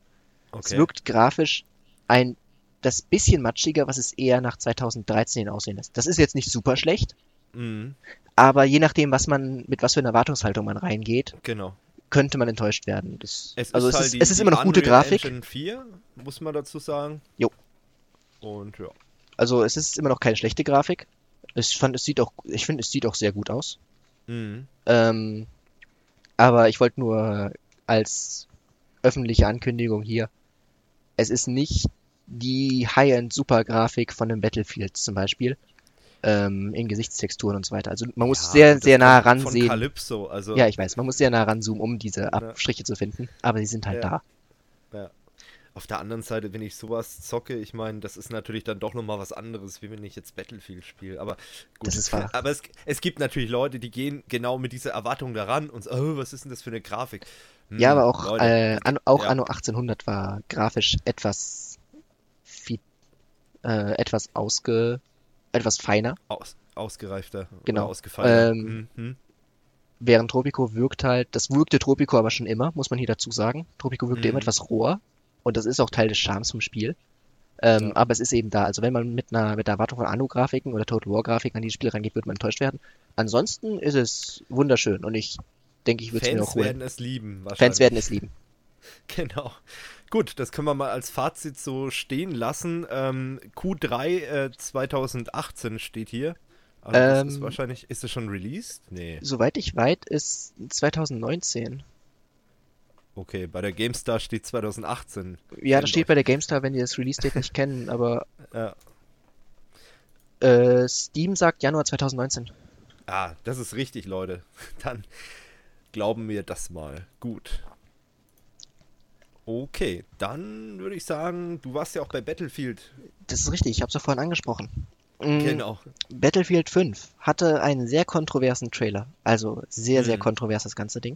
Okay. Es wirkt grafisch ein das bisschen matschiger, was es eher nach 2013 aussehen lässt. Das ist jetzt nicht super schlecht, mhm. Aber je nachdem, was man, mit was für einer Erwartungshaltung man reingeht, genau. könnte man enttäuscht werden. Das, es also ist es, halt ist, die, es ist immer noch gute Grafik. Engine 4, muss man dazu sagen. Jo. Und ja. Also es ist immer noch keine schlechte Grafik. Ich fand, es sieht auch, ich finde, es sieht auch sehr gut aus. Mhm. Ähm, aber ich wollte nur als öffentliche Ankündigung hier, es ist nicht die High-End-Super-Grafik von einem Battlefield zum Beispiel, ähm, in Gesichtstexturen und so weiter. Also man muss ja, sehr, sehr nah ransehen. Calypso, also ja, ich weiß, man muss sehr nah ranzoomen, um diese Abstriche zu finden, aber sie sind halt ja. da. Ja. Auf der anderen Seite, wenn ich sowas zocke, ich meine, das ist natürlich dann doch nochmal was anderes, wie wenn ich jetzt Battlefield spiele. Aber gut, das ist wahr. aber es, es gibt natürlich Leute, die gehen genau mit dieser Erwartung daran und so, oh, was ist denn das für eine Grafik? Hm, ja, aber auch, äh, an, auch ja. Anno 1800 war grafisch etwas, viel, äh, etwas ausge, etwas feiner. Aus, ausgereifter. Genau. Ausgefallener. Ähm, mhm. Während Tropico wirkt halt, das wirkte Tropico aber schon immer, muss man hier dazu sagen. Tropico wirkte mhm. immer etwas roher und das ist auch Teil des Charmes vom Spiel. Ähm, ja. Aber es ist eben da. Also wenn man mit einer mit der Erwartung von Anno-Grafiken oder Total War-Grafiken an dieses Spiel rangeht, wird man enttäuscht werden. Ansonsten ist es wunderschön und ich denke, ich würde es mir auch holen. Fans werden es lieben. Fans werden es lieben. Genau. Gut, das können wir mal als Fazit so stehen lassen. Ähm, Q3 äh, 2018 steht hier. Also ähm, ist wahrscheinlich, ist es schon released? Nee. Soweit ich weiß, ist 2019. Okay, bei der GameStar steht 2018. Ja, das steht bei der GameStar, wenn die das Release-Date nicht kennen, aber. Ja. Äh, Steam sagt Januar 2019. Ah, das ist richtig, Leute. Dann glauben wir das mal. Gut. Okay, dann würde ich sagen, du warst ja auch bei Battlefield. Das ist richtig, ich habe es ja vorhin angesprochen. Mm, genau. Battlefield 5 hatte einen sehr kontroversen Trailer. Also sehr, sehr mhm. kontrovers das ganze Ding.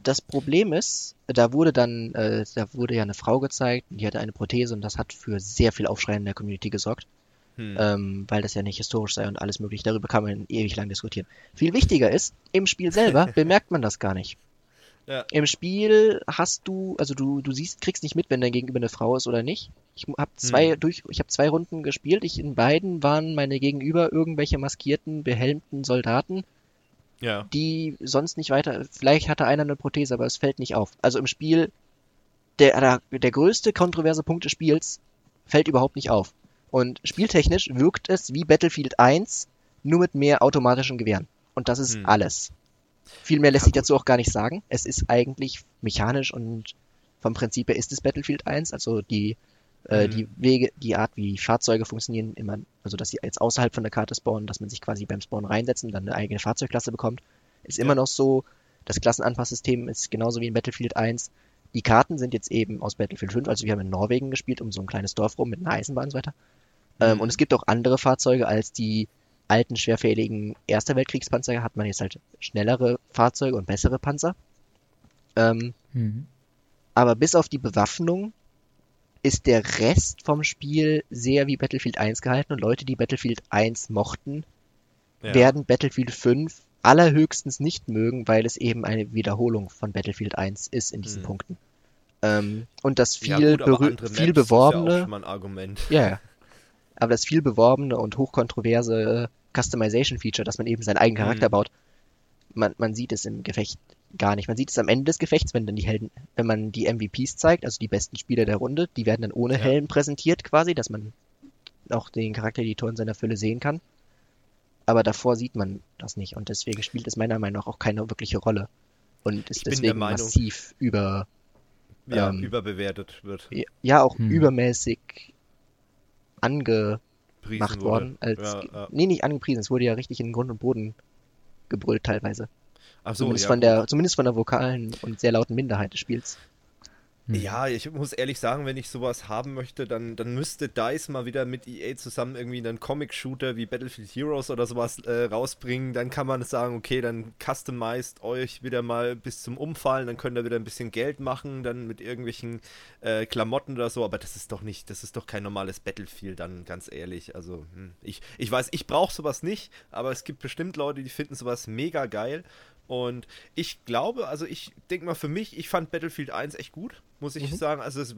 Das Problem ist, da wurde dann, äh, da wurde ja eine Frau gezeigt, die hatte eine Prothese und das hat für sehr viel Aufschrei in der Community gesorgt. Hm. Ähm, weil das ja nicht historisch sei und alles mögliche. Darüber kann man ewig lang diskutieren. Viel wichtiger ist, im Spiel selber bemerkt man das gar nicht. Ja. Im Spiel hast du, also du, du siehst, kriegst nicht mit, wenn dein Gegenüber eine Frau ist oder nicht. Ich habe zwei hm. durch, ich habe zwei Runden gespielt. Ich in beiden waren meine Gegenüber irgendwelche maskierten, behelmten Soldaten, ja. die sonst nicht weiter. Vielleicht hatte einer eine Prothese, aber es fällt nicht auf. Also im Spiel der, der, der größte kontroverse Punkt des Spiels fällt überhaupt nicht auf. Und spieltechnisch wirkt es wie Battlefield 1, nur mit mehr automatischen Gewehren. Und das ist hm. alles. Viel mehr lässt sich dazu auch gar nicht sagen. Es ist eigentlich mechanisch und vom Prinzip her ist es Battlefield 1. Also die, äh, mhm. die Wege, die Art, wie Fahrzeuge funktionieren, immer, also dass sie jetzt außerhalb von der Karte spawnen, dass man sich quasi beim Spawn reinsetzen und dann eine eigene Fahrzeugklasse bekommt, ist ja. immer noch so. Das Klassenanpasssystem ist genauso wie in Battlefield 1. Die Karten sind jetzt eben aus Battlefield 5, also wir haben in Norwegen gespielt, um so ein kleines Dorf rum mit einer Eisenbahn und so weiter. Ähm, mhm. Ähm, und es gibt auch andere Fahrzeuge als die alten, schwerfälligen Erster Weltkriegspanzer hat man jetzt halt schnellere Fahrzeuge und bessere Panzer. Ähm, mhm. Aber bis auf die Bewaffnung ist der Rest vom Spiel sehr wie Battlefield 1 gehalten und Leute, die Battlefield 1 mochten, ja. werden Battlefield 5 allerhöchstens nicht mögen, weil es eben eine Wiederholung von Battlefield 1 ist in diesen mhm. Punkten. Ähm, und das viel, ja, gut, viel beworbene. Ja, ja, aber das viel beworbene und hochkontroverse Customization-Feature, dass man eben seinen eigenen Charakter mhm. baut, man, man sieht es im Gefecht gar nicht. Man sieht es am Ende des Gefechts, wenn dann die Helden, wenn man die MVPs zeigt, also die besten Spieler der Runde, die werden dann ohne ja. Helm präsentiert quasi, dass man auch den Charaktereditor in seiner Fülle sehen kann. Aber davor sieht man das nicht und deswegen spielt es meiner Meinung nach auch keine wirkliche Rolle und ist deswegen Meinung, massiv über ja, ähm, überbewertet wird. Ja, auch hm. übermäßig angemacht worden. Als, ja, ja. Nee, nicht angepriesen, es wurde ja richtig in Grund und Boden gebrüllt teilweise. Ach so, zumindest, ja, von der, zumindest von der vokalen und sehr lauten Minderheit des Spiels. Hm. Ja, ich muss ehrlich sagen, wenn ich sowas haben möchte, dann, dann müsste DICE mal wieder mit EA zusammen irgendwie einen Comic-Shooter wie Battlefield Heroes oder sowas äh, rausbringen. Dann kann man sagen, okay, dann customized euch wieder mal bis zum Umfallen, dann könnt ihr wieder ein bisschen Geld machen, dann mit irgendwelchen äh, Klamotten oder so. Aber das ist doch nicht, das ist doch kein normales Battlefield, dann ganz ehrlich. Also, hm, ich, ich weiß, ich brauche sowas nicht, aber es gibt bestimmt Leute, die finden sowas mega geil. Und ich glaube, also ich denke mal für mich, ich fand Battlefield 1 echt gut, muss ich mhm. sagen. Also es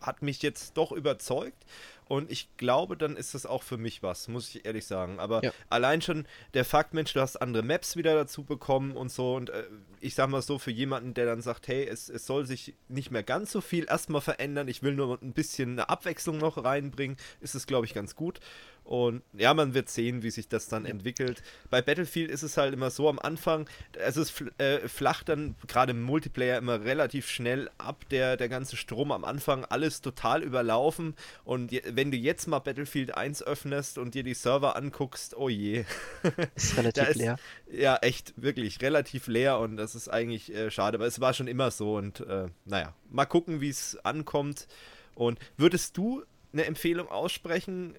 hat mich jetzt doch überzeugt. Und ich glaube, dann ist das auch für mich was, muss ich ehrlich sagen. Aber ja. allein schon der Fakt, Mensch, du hast andere Maps wieder dazu bekommen und so. Und äh, ich sag mal so, für jemanden, der dann sagt, hey, es, es soll sich nicht mehr ganz so viel erstmal verändern, ich will nur ein bisschen eine Abwechslung noch reinbringen, ist es, glaube ich, ganz gut. Und ja, man wird sehen, wie sich das dann entwickelt. Bei Battlefield ist es halt immer so am Anfang, es ist äh, flacht dann gerade im Multiplayer immer relativ schnell ab, der, der ganze Strom am Anfang, alles total überlaufen. Und je, wenn du jetzt mal Battlefield 1 öffnest und dir die Server anguckst, oh je. Ist relativ ist, leer. Ja, echt, wirklich, relativ leer und das ist eigentlich äh, schade, aber es war schon immer so und äh, naja, mal gucken, wie es ankommt. Und würdest du eine Empfehlung aussprechen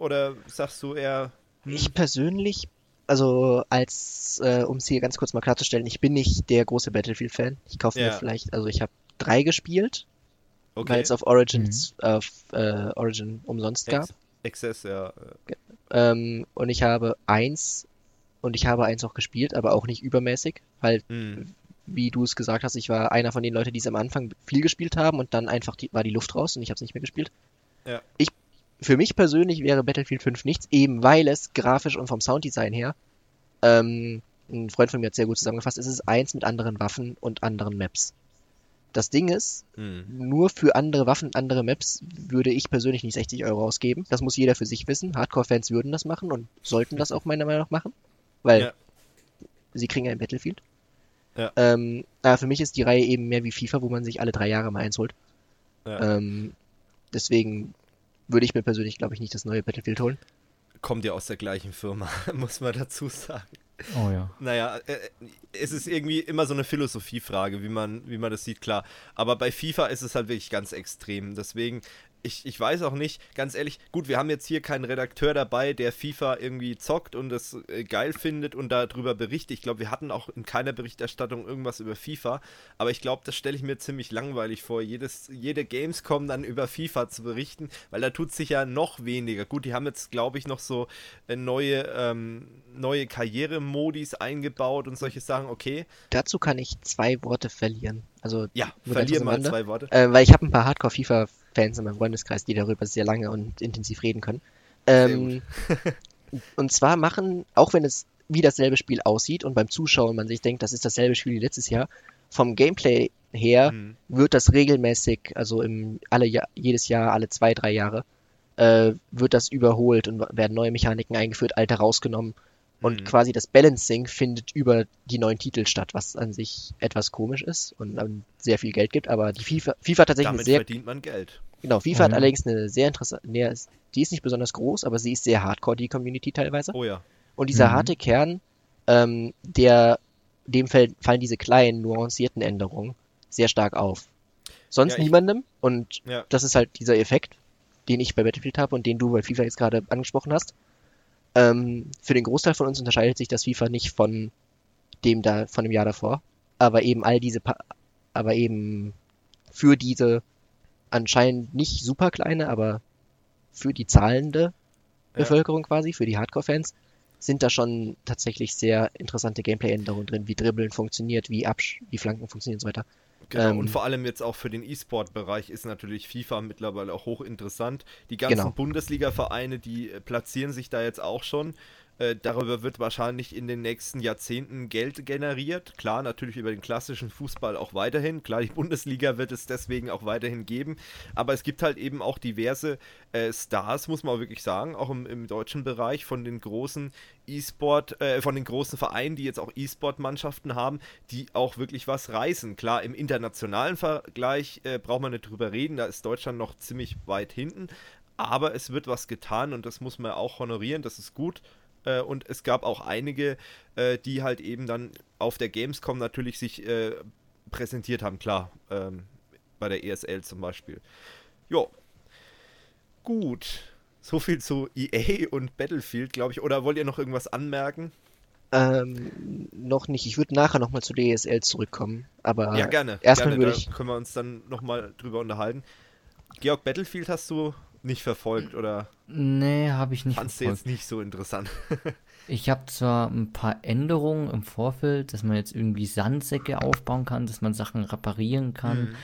oder sagst du eher. Hm? Ich persönlich, also als, äh, um es hier ganz kurz mal klarzustellen, ich bin nicht der große Battlefield-Fan. Ich kaufe ja. mir vielleicht, also ich habe drei gespielt, okay. weil es auf Origins, mhm. auf äh, Origin umsonst gab. Access, ja. Ähm, und ich habe eins und ich habe eins auch gespielt, aber auch nicht übermäßig, weil, mhm. wie du es gesagt hast, ich war einer von den Leuten, die es am Anfang viel gespielt haben und dann einfach die, war die Luft raus und ich habe es nicht mehr gespielt. Ja. Ich für mich persönlich wäre Battlefield 5 nichts, eben weil es grafisch und vom Sounddesign her, ähm, ein Freund von mir hat sehr gut zusammengefasst, es ist eins mit anderen Waffen und anderen Maps. Das Ding ist, hm. nur für andere Waffen, andere Maps würde ich persönlich nicht 60 Euro ausgeben. Das muss jeder für sich wissen. Hardcore-Fans würden das machen und sollten das auch meiner Meinung nach machen, weil ja. sie kriegen ja ein Battlefield. Ja. Ähm, aber für mich ist die Reihe eben mehr wie FIFA, wo man sich alle drei Jahre mal eins holt. Ja. Ähm, deswegen würde ich mir persönlich, glaube ich, nicht das neue Battlefield holen. Kommt ja aus der gleichen Firma, muss man dazu sagen. Oh ja. Naja, äh, es ist irgendwie immer so eine Philosophiefrage, wie man, wie man das sieht, klar. Aber bei FIFA ist es halt wirklich ganz extrem. Deswegen, ich, ich weiß auch nicht, ganz ehrlich, gut, wir haben jetzt hier keinen Redakteur dabei, der FIFA irgendwie zockt und es äh, geil findet und darüber berichtet. Ich glaube, wir hatten auch in keiner Berichterstattung irgendwas über FIFA, aber ich glaube, das stelle ich mir ziemlich langweilig vor, jedes, jede Gamescom dann über FIFA zu berichten, weil da tut sich ja noch weniger. Gut, die haben jetzt, glaube ich, noch so äh, neue, ähm, neue Karrieremodis eingebaut und solche Sachen, okay. Dazu kann ich zwei Worte verlieren. Also, ja, verlieren mal zwei Worte. Äh, weil ich habe ein paar Hardcore-FIFA Fans in meinem Freundeskreis, die darüber sehr lange und intensiv reden können. Ähm, und zwar machen, auch wenn es wie dasselbe Spiel aussieht und beim Zuschauen man sich denkt, das ist dasselbe Spiel wie letztes Jahr, vom Gameplay her mhm. wird das regelmäßig, also im alle Jahr, jedes Jahr, alle zwei, drei Jahre, äh, wird das überholt und werden neue Mechaniken eingeführt, alte rausgenommen. Und mhm. quasi das Balancing findet über die neuen Titel statt, was an sich etwas komisch ist und ähm, sehr viel Geld gibt. Aber die FIFA, FIFA tatsächlich Damit sehr. verdient man Geld. Genau, FIFA mhm. hat allerdings eine sehr interessante. Nee, die ist nicht besonders groß, aber sie ist sehr hardcore, die Community teilweise. Oh ja. Und dieser mhm. harte Kern, ähm, der, dem fallen diese kleinen, nuancierten Änderungen sehr stark auf. Sonst ja, niemandem. Und ja. das ist halt dieser Effekt, den ich bei Battlefield habe und den du bei FIFA jetzt gerade angesprochen hast. Ähm, für den Großteil von uns unterscheidet sich das FIFA nicht von dem da, von dem Jahr davor. Aber eben all diese, pa aber eben für diese anscheinend nicht super kleine, aber für die zahlende ja. Bevölkerung quasi, für die Hardcore-Fans, sind da schon tatsächlich sehr interessante Gameplay-Änderungen drin, wie Dribbeln funktioniert, wie Absch wie Flanken funktionieren und so weiter. Genau, ähm, und vor allem jetzt auch für den E-Sport-Bereich ist natürlich FIFA mittlerweile auch hochinteressant. Die ganzen genau. Bundesliga-Vereine, die äh, platzieren sich da jetzt auch schon. Äh, darüber wird wahrscheinlich in den nächsten Jahrzehnten Geld generiert. Klar, natürlich über den klassischen Fußball auch weiterhin. Klar, die Bundesliga wird es deswegen auch weiterhin geben. Aber es gibt halt eben auch diverse äh, Stars, muss man wirklich sagen, auch im, im deutschen Bereich von den großen E-Sport, äh, von den großen Vereinen, die jetzt auch E-Sport-Mannschaften haben, die auch wirklich was reißen. Klar, im internationalen Vergleich äh, braucht man nicht drüber reden, da ist Deutschland noch ziemlich weit hinten. Aber es wird was getan und das muss man auch honorieren, das ist gut. Äh, und es gab auch einige, äh, die halt eben dann auf der Gamescom natürlich sich äh, präsentiert haben, klar. Ähm, bei der ESL zum Beispiel. Jo. Gut. So viel zu EA und Battlefield, glaube ich. Oder wollt ihr noch irgendwas anmerken? Ähm, noch nicht. Ich würde nachher nochmal zu der ESL zurückkommen. Aber ja, gerne. Erstmal würde ich. können wir uns dann nochmal drüber unterhalten. Georg, Battlefield hast du nicht verfolgt oder? Nee, habe ich nicht Fandst du jetzt nicht so interessant? ich habe zwar ein paar Änderungen im Vorfeld, dass man jetzt irgendwie Sandsäcke aufbauen kann, dass man Sachen reparieren kann, mhm.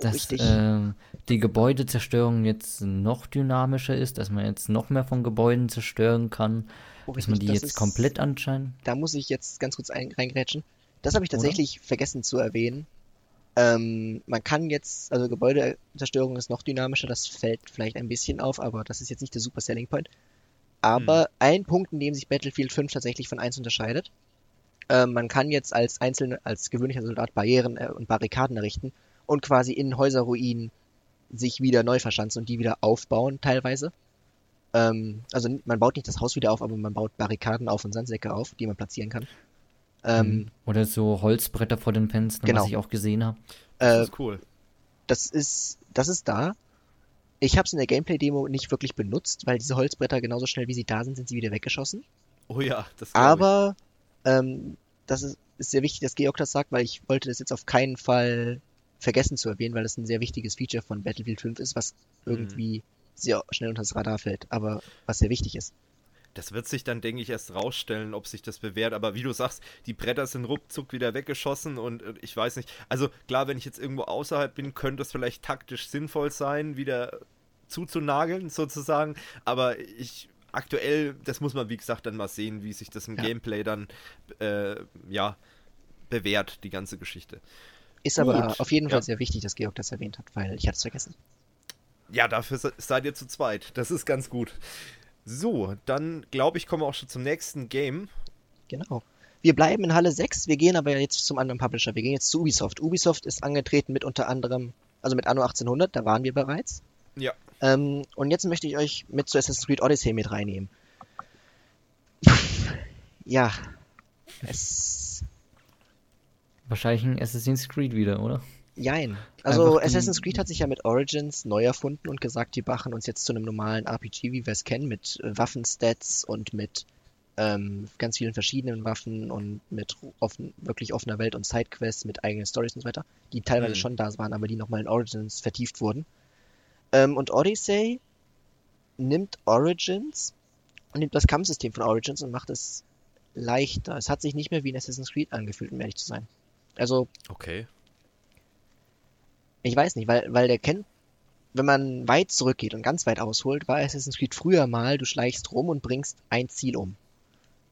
dass äh, die Gebäudezerstörung jetzt noch dynamischer ist, dass man jetzt noch mehr von Gebäuden zerstören kann, oh, dass man die jetzt ist, komplett anscheinend. Da muss ich jetzt ganz kurz reingrätschen. Das habe ich tatsächlich Oder? vergessen zu erwähnen. Ähm, man kann jetzt, also Gebäudezerstörung ist noch dynamischer, das fällt vielleicht ein bisschen auf, aber das ist jetzt nicht der super Selling Point. Aber hm. ein Punkt, in dem sich Battlefield 5 tatsächlich von 1 unterscheidet, äh, man kann jetzt als einzelne, als gewöhnlicher Soldat Barrieren äh, und Barrikaden errichten und quasi in Häuserruinen sich wieder neu verschanzen und die wieder aufbauen, teilweise. Ähm, also man baut nicht das Haus wieder auf, aber man baut Barrikaden auf und Sandsäcke auf, die man platzieren kann. Ähm, mhm. Oder so Holzbretter vor den Fenstern, genau. was ich auch gesehen habe. Das äh, ist cool. Das ist, das ist da. Ich habe es in der Gameplay-Demo nicht wirklich benutzt, weil diese Holzbretter genauso schnell wie sie da sind, sind sie wieder weggeschossen. Oh ja, das Aber ähm, das ist, ist sehr wichtig, dass Georg das sagt, weil ich wollte das jetzt auf keinen Fall vergessen zu erwähnen, weil das ein sehr wichtiges Feature von Battlefield 5 ist, was mhm. irgendwie mhm. sehr schnell unter das Radar fällt, aber was sehr wichtig ist. Das wird sich dann, denke ich, erst rausstellen, ob sich das bewährt. Aber wie du sagst, die Bretter sind ruckzuck wieder weggeschossen und äh, ich weiß nicht. Also klar, wenn ich jetzt irgendwo außerhalb bin, könnte es vielleicht taktisch sinnvoll sein, wieder zuzunageln sozusagen. Aber ich aktuell, das muss man wie gesagt dann mal sehen, wie sich das im ja. Gameplay dann äh, ja bewährt, die ganze Geschichte. Ist Gut. aber auf jeden Fall ja. sehr wichtig, dass Georg das erwähnt hat, weil ich hatte es vergessen. Ja, dafür seid ihr zu zweit. Das ist ganz gut. So, dann glaube ich, kommen wir auch schon zum nächsten Game. Genau. Wir bleiben in Halle 6, wir gehen aber jetzt zum anderen Publisher. Wir gehen jetzt zu Ubisoft. Ubisoft ist angetreten mit unter anderem, also mit Anno 1800, da waren wir bereits. Ja. Ähm, und jetzt möchte ich euch mit zu Assassin's Creed Odyssey mit reinnehmen. ja. Es. Wahrscheinlich ein Assassin's Creed wieder, oder? Jein. Also Assassin's Creed hat sich ja mit Origins neu erfunden und gesagt, die machen uns jetzt zu einem normalen RPG, wie wir es kennen, mit äh, Waffenstats und mit ähm, ganz vielen verschiedenen Waffen und mit offen, wirklich offener Welt und Sidequests mit eigenen Stories und so weiter, die teilweise mhm. schon da waren, aber die nochmal in Origins vertieft wurden. Ähm, und Odyssey nimmt Origins und nimmt das Kampfsystem von Origins und macht es leichter. Es hat sich nicht mehr wie in Assassin's Creed angefühlt, um ehrlich zu sein. Also. Okay. Ich weiß nicht, weil, weil der kennt, wenn man weit zurückgeht und ganz weit ausholt, war Assassin's Creed früher mal, du schleichst rum und bringst ein Ziel um.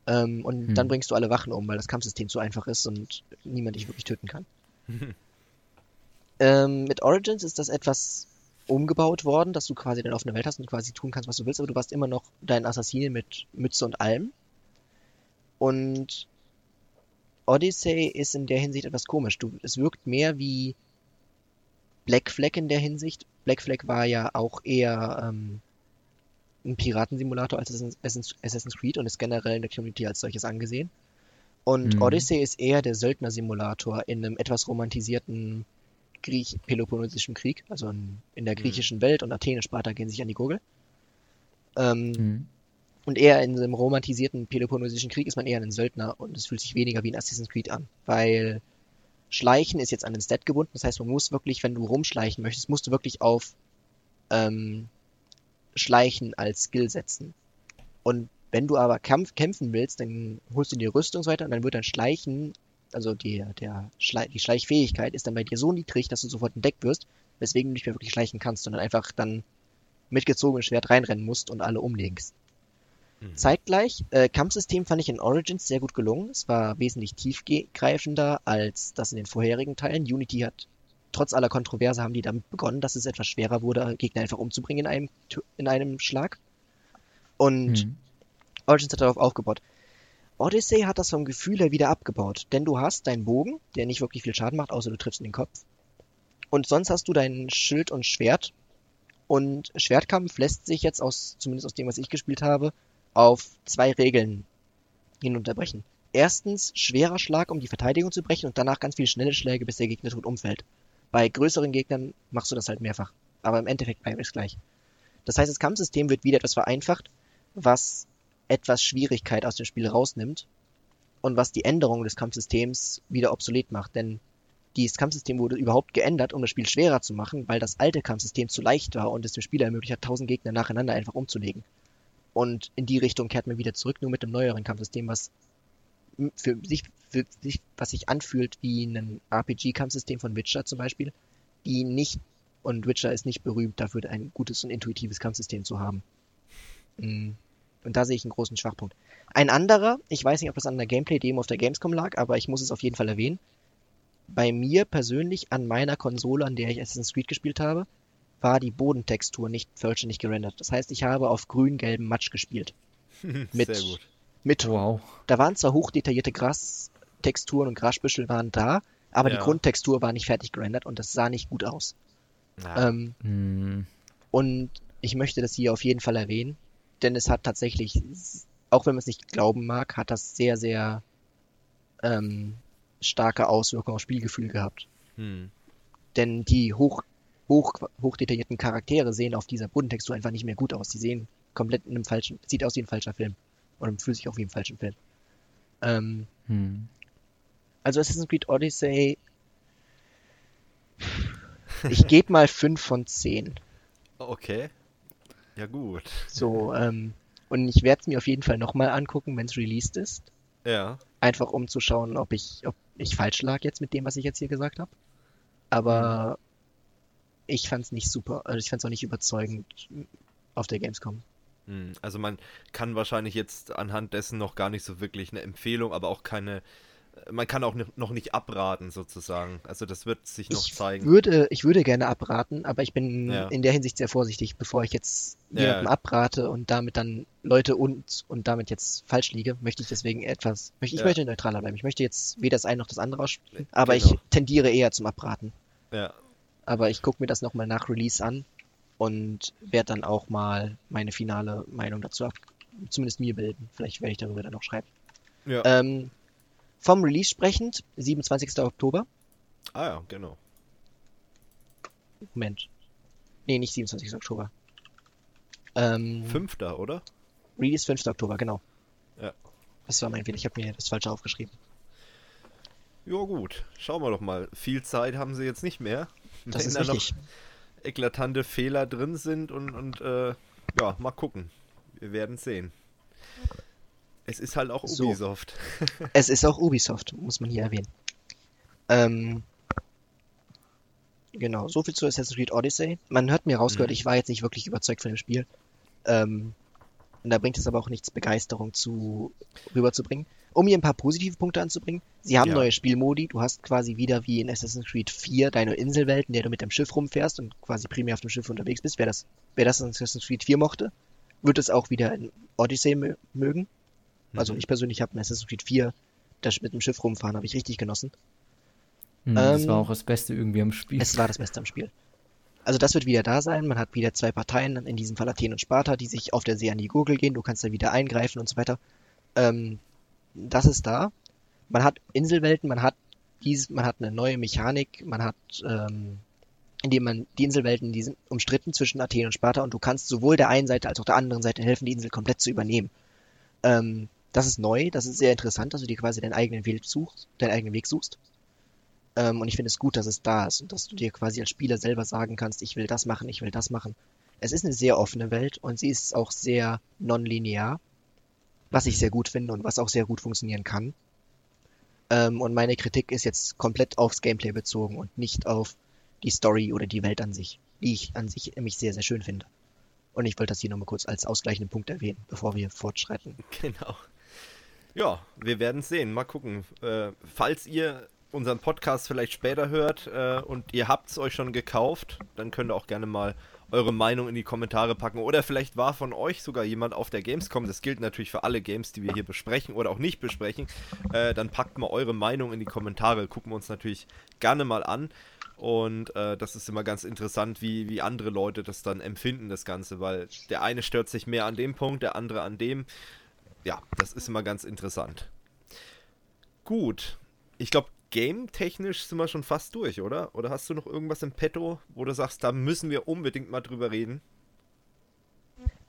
Ähm, und hm. dann bringst du alle Wachen um, weil das Kampfsystem zu einfach ist und niemand dich wirklich töten kann. ähm, mit Origins ist das etwas umgebaut worden, dass du quasi deine offene Welt hast und quasi tun kannst, was du willst, aber du warst immer noch dein Assassin mit Mütze und allem. Und Odyssey ist in der Hinsicht etwas komisch. Du, es wirkt mehr wie Black Flag in der Hinsicht. Black Flag war ja auch eher ähm, ein Piratensimulator als Assassin's Creed und ist generell in der Community als solches angesehen. Und mhm. Odyssey ist eher der Söldner-Simulator in einem etwas romantisierten Griech Peloponnesischen Krieg, also in, in der mhm. griechischen mhm. Welt und Athen und Sparta gehen sich an die Gurgel. Ähm, mhm. Und eher in einem romantisierten Peloponnesischen Krieg ist man eher ein Söldner und es fühlt sich weniger wie ein Assassin's Creed an, weil Schleichen ist jetzt an den Stat gebunden, das heißt, man muss wirklich, wenn du rumschleichen möchtest, musst du wirklich auf ähm, Schleichen als Skill setzen. Und wenn du aber Kampf kämpfen willst, dann holst du dir Rüstung und so weiter und dann wird dein Schleichen, also die, der Schle die Schleichfähigkeit ist dann bei dir so niedrig, dass du sofort entdeckt wirst, weswegen du nicht mehr wirklich schleichen kannst, sondern einfach dann mit gezogenem Schwert reinrennen musst und alle umlegst. Mhm. Zeitgleich, äh, Kampfsystem fand ich in Origins sehr gut gelungen. Es war wesentlich tiefgreifender als das in den vorherigen Teilen. Unity hat trotz aller Kontroverse haben die damit begonnen, dass es etwas schwerer wurde, Gegner einfach umzubringen in einem, in einem Schlag. Und mhm. Origins hat darauf aufgebaut. Odyssey hat das vom Gefühl her wieder abgebaut, denn du hast deinen Bogen, der nicht wirklich viel Schaden macht, außer du triffst in den Kopf. Und sonst hast du dein Schild und Schwert. Und Schwertkampf lässt sich jetzt aus, zumindest aus dem, was ich gespielt habe, auf zwei Regeln hinunterbrechen. Erstens schwerer Schlag, um die Verteidigung zu brechen und danach ganz viele schnelle Schläge, bis der Gegner tot umfällt. Bei größeren Gegnern machst du das halt mehrfach. Aber im Endeffekt bleibt es gleich. Das heißt, das Kampfsystem wird wieder etwas vereinfacht, was etwas Schwierigkeit aus dem Spiel rausnimmt und was die Änderung des Kampfsystems wieder obsolet macht. Denn dieses Kampfsystem wurde überhaupt geändert, um das Spiel schwerer zu machen, weil das alte Kampfsystem zu leicht war und es dem Spieler ermöglicht hat, tausend Gegner nacheinander einfach umzulegen. Und in die Richtung kehrt man wieder zurück, nur mit dem neueren Kampfsystem, was für sich, für sich, was sich anfühlt wie ein RPG-Kampfsystem von Witcher zum Beispiel, die nicht, und Witcher ist nicht berühmt dafür, ein gutes und intuitives Kampfsystem zu haben. Mm. Und da sehe ich einen großen Schwachpunkt. Ein anderer, ich weiß nicht, ob das an der Gameplay-Demo auf der Gamescom lag, aber ich muss es auf jeden Fall erwähnen. Bei mir persönlich an meiner Konsole, an der ich Assassin's Creed gespielt habe, war die Bodentextur nicht vollständig gerendert. Das heißt, ich habe auf grün-gelbem Matsch gespielt. Mit Sehr gut mit. Wow. Da waren zwar hochdetaillierte Grastexturen und Grasbüschel waren da, aber ja. die Grundtextur war nicht fertig gerendert und das sah nicht gut aus. Ähm, hm. Und ich möchte das hier auf jeden Fall erwähnen, denn es hat tatsächlich, auch wenn man es nicht glauben mag, hat das sehr, sehr ähm, starke Auswirkungen auf Spielgefühl gehabt. Hm. Denn die hoch, hoch, hochdetaillierten Charaktere sehen auf dieser Bodentextur einfach nicht mehr gut aus. Die sehen komplett in einem falschen, sieht aus wie ein falscher Film. Oder fühlt sich auch wie im falschen Film. Ähm, hm. Also Assassin's Creed Odyssey. Ich gebe mal 5 von 10. Okay. Ja, gut. So, ähm, und ich werde es mir auf jeden Fall nochmal angucken, wenn es released ist. Ja. Einfach um zu schauen, ob ich, ob ich falsch lag jetzt mit dem, was ich jetzt hier gesagt habe. Aber mhm. Ich fand es nicht super. Also ich fand es auch nicht überzeugend auf der Gamescom. Hm, also man kann wahrscheinlich jetzt anhand dessen noch gar nicht so wirklich eine Empfehlung, aber auch keine, äh, man kann auch noch nicht abraten sozusagen. Also das wird sich noch ich zeigen. Würde, ich würde gerne abraten, aber ich bin ja. in der Hinsicht sehr vorsichtig, bevor ich jetzt jemandem ja. abrate und damit dann Leute und und damit jetzt falsch liege, möchte ich deswegen etwas, ich ja. möchte neutraler bleiben. Ich möchte jetzt weder das eine noch das andere aussprechen, aber genau. ich tendiere eher zum Abraten. Ja. Aber ich gucke mir das nochmal nach Release an und werde dann auch mal meine finale Meinung dazu ab, zumindest mir bilden. Vielleicht werde ich darüber dann noch schreiben. Ja. Ähm, vom Release sprechend, 27. Oktober. Ah ja, genau. Moment. Nee, nicht 27. Oktober. Ähm, 5. oder? Release 5. Oktober, genau. Ja. Das war mein Fehler, ich habe mir das falsche aufgeschrieben. Ja gut, schauen wir doch mal. Viel Zeit haben sie jetzt nicht mehr. Das ist richtig. noch eklatante Fehler drin sind und, und äh, ja, mal gucken. Wir werden sehen. Es ist halt auch Ubisoft. So. es ist auch Ubisoft, muss man hier erwähnen. Ähm, genau, so viel zu Assassin's Creed Odyssey. Man hört mir rausgehört, mhm. ich war jetzt nicht wirklich überzeugt von dem Spiel. Ähm, und da bringt es aber auch nichts, Begeisterung zu rüberzubringen. Um hier ein paar positive Punkte anzubringen, sie haben ja. neue Spielmodi. Du hast quasi wieder wie in Assassin's Creed 4 deine Inselwelten, in der du mit dem Schiff rumfährst und quasi primär auf dem Schiff unterwegs bist. Wer das, wer das in Assassin's Creed 4 mochte, wird es auch wieder in Odyssey mögen. Also mhm. ich persönlich habe in Assassin's Creed 4 das mit dem Schiff rumfahren, habe ich richtig genossen. Mhm, das ähm, war auch das Beste irgendwie am Spiel. Es war das Beste am Spiel. Also das wird wieder da sein. Man hat wieder zwei Parteien, in diesem Fall Athen und Sparta, die sich auf der See an die Gurgel gehen. Du kannst da wieder eingreifen und so weiter. Ähm, das ist da. Man hat Inselwelten, man hat dies, man hat eine neue Mechanik, man hat, ähm, indem man die Inselwelten, die sind umstritten zwischen Athen und Sparta und du kannst sowohl der einen Seite als auch der anderen Seite helfen, die Insel komplett zu übernehmen. Ähm, das ist neu, das ist sehr interessant, dass du dir quasi deinen eigenen Weg suchst, deinen eigenen Weg suchst. Ähm, und ich finde es gut, dass es da ist und dass du dir quasi als Spieler selber sagen kannst, ich will das machen, ich will das machen. Es ist eine sehr offene Welt und sie ist auch sehr nonlinear, was ich sehr gut finde und was auch sehr gut funktionieren kann. Ähm, und meine Kritik ist jetzt komplett aufs Gameplay bezogen und nicht auf die Story oder die Welt an sich, die ich an sich nämlich sehr, sehr schön finde. Und ich wollte das hier nochmal kurz als ausgleichenden Punkt erwähnen, bevor wir fortschreiten. Genau. Ja, wir werden sehen. Mal gucken. Äh, falls ihr unseren Podcast vielleicht später hört äh, und ihr habt es euch schon gekauft, dann könnt ihr auch gerne mal eure Meinung in die Kommentare packen. Oder vielleicht war von euch sogar jemand auf der Gamescom. Das gilt natürlich für alle Games, die wir hier besprechen oder auch nicht besprechen. Äh, dann packt mal eure Meinung in die Kommentare. Gucken wir uns natürlich gerne mal an. Und äh, das ist immer ganz interessant, wie, wie andere Leute das dann empfinden, das Ganze, weil der eine stört sich mehr an dem Punkt, der andere an dem. Ja, das ist immer ganz interessant. Gut. Ich glaube, game-technisch sind wir schon fast durch, oder? Oder hast du noch irgendwas im Petto, wo du sagst, da müssen wir unbedingt mal drüber reden?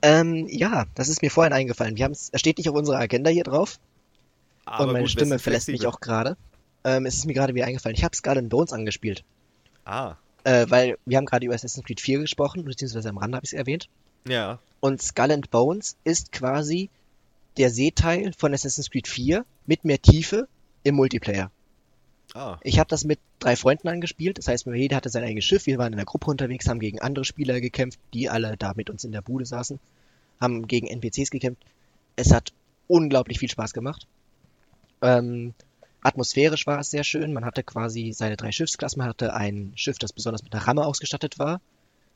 Ähm, ja, das ist mir vorhin eingefallen. Wir haben es steht nicht auf unserer Agenda hier drauf. Aber und meine gut, Stimme verlässt mich auch gerade. Ähm, es ist mir gerade wieder eingefallen. Ich habe Skull and Bones angespielt. Ah. Äh, weil wir haben gerade über Assassin's Creed 4 gesprochen, beziehungsweise am Rande habe ich es erwähnt. Ja. Und Skull and Bones ist quasi der Seeteil von Assassin's Creed 4 mit mehr Tiefe im Multiplayer. Ah. Ich habe das mit drei Freunden angespielt. Das heißt, jeder hatte sein eigenes Schiff. Wir waren in der Gruppe unterwegs, haben gegen andere Spieler gekämpft, die alle da mit uns in der Bude saßen, haben gegen NPCs gekämpft. Es hat unglaublich viel Spaß gemacht. Ähm, atmosphärisch war es sehr schön. Man hatte quasi seine drei Schiffsklassen. Man hatte ein Schiff, das besonders mit einer Ramme ausgestattet war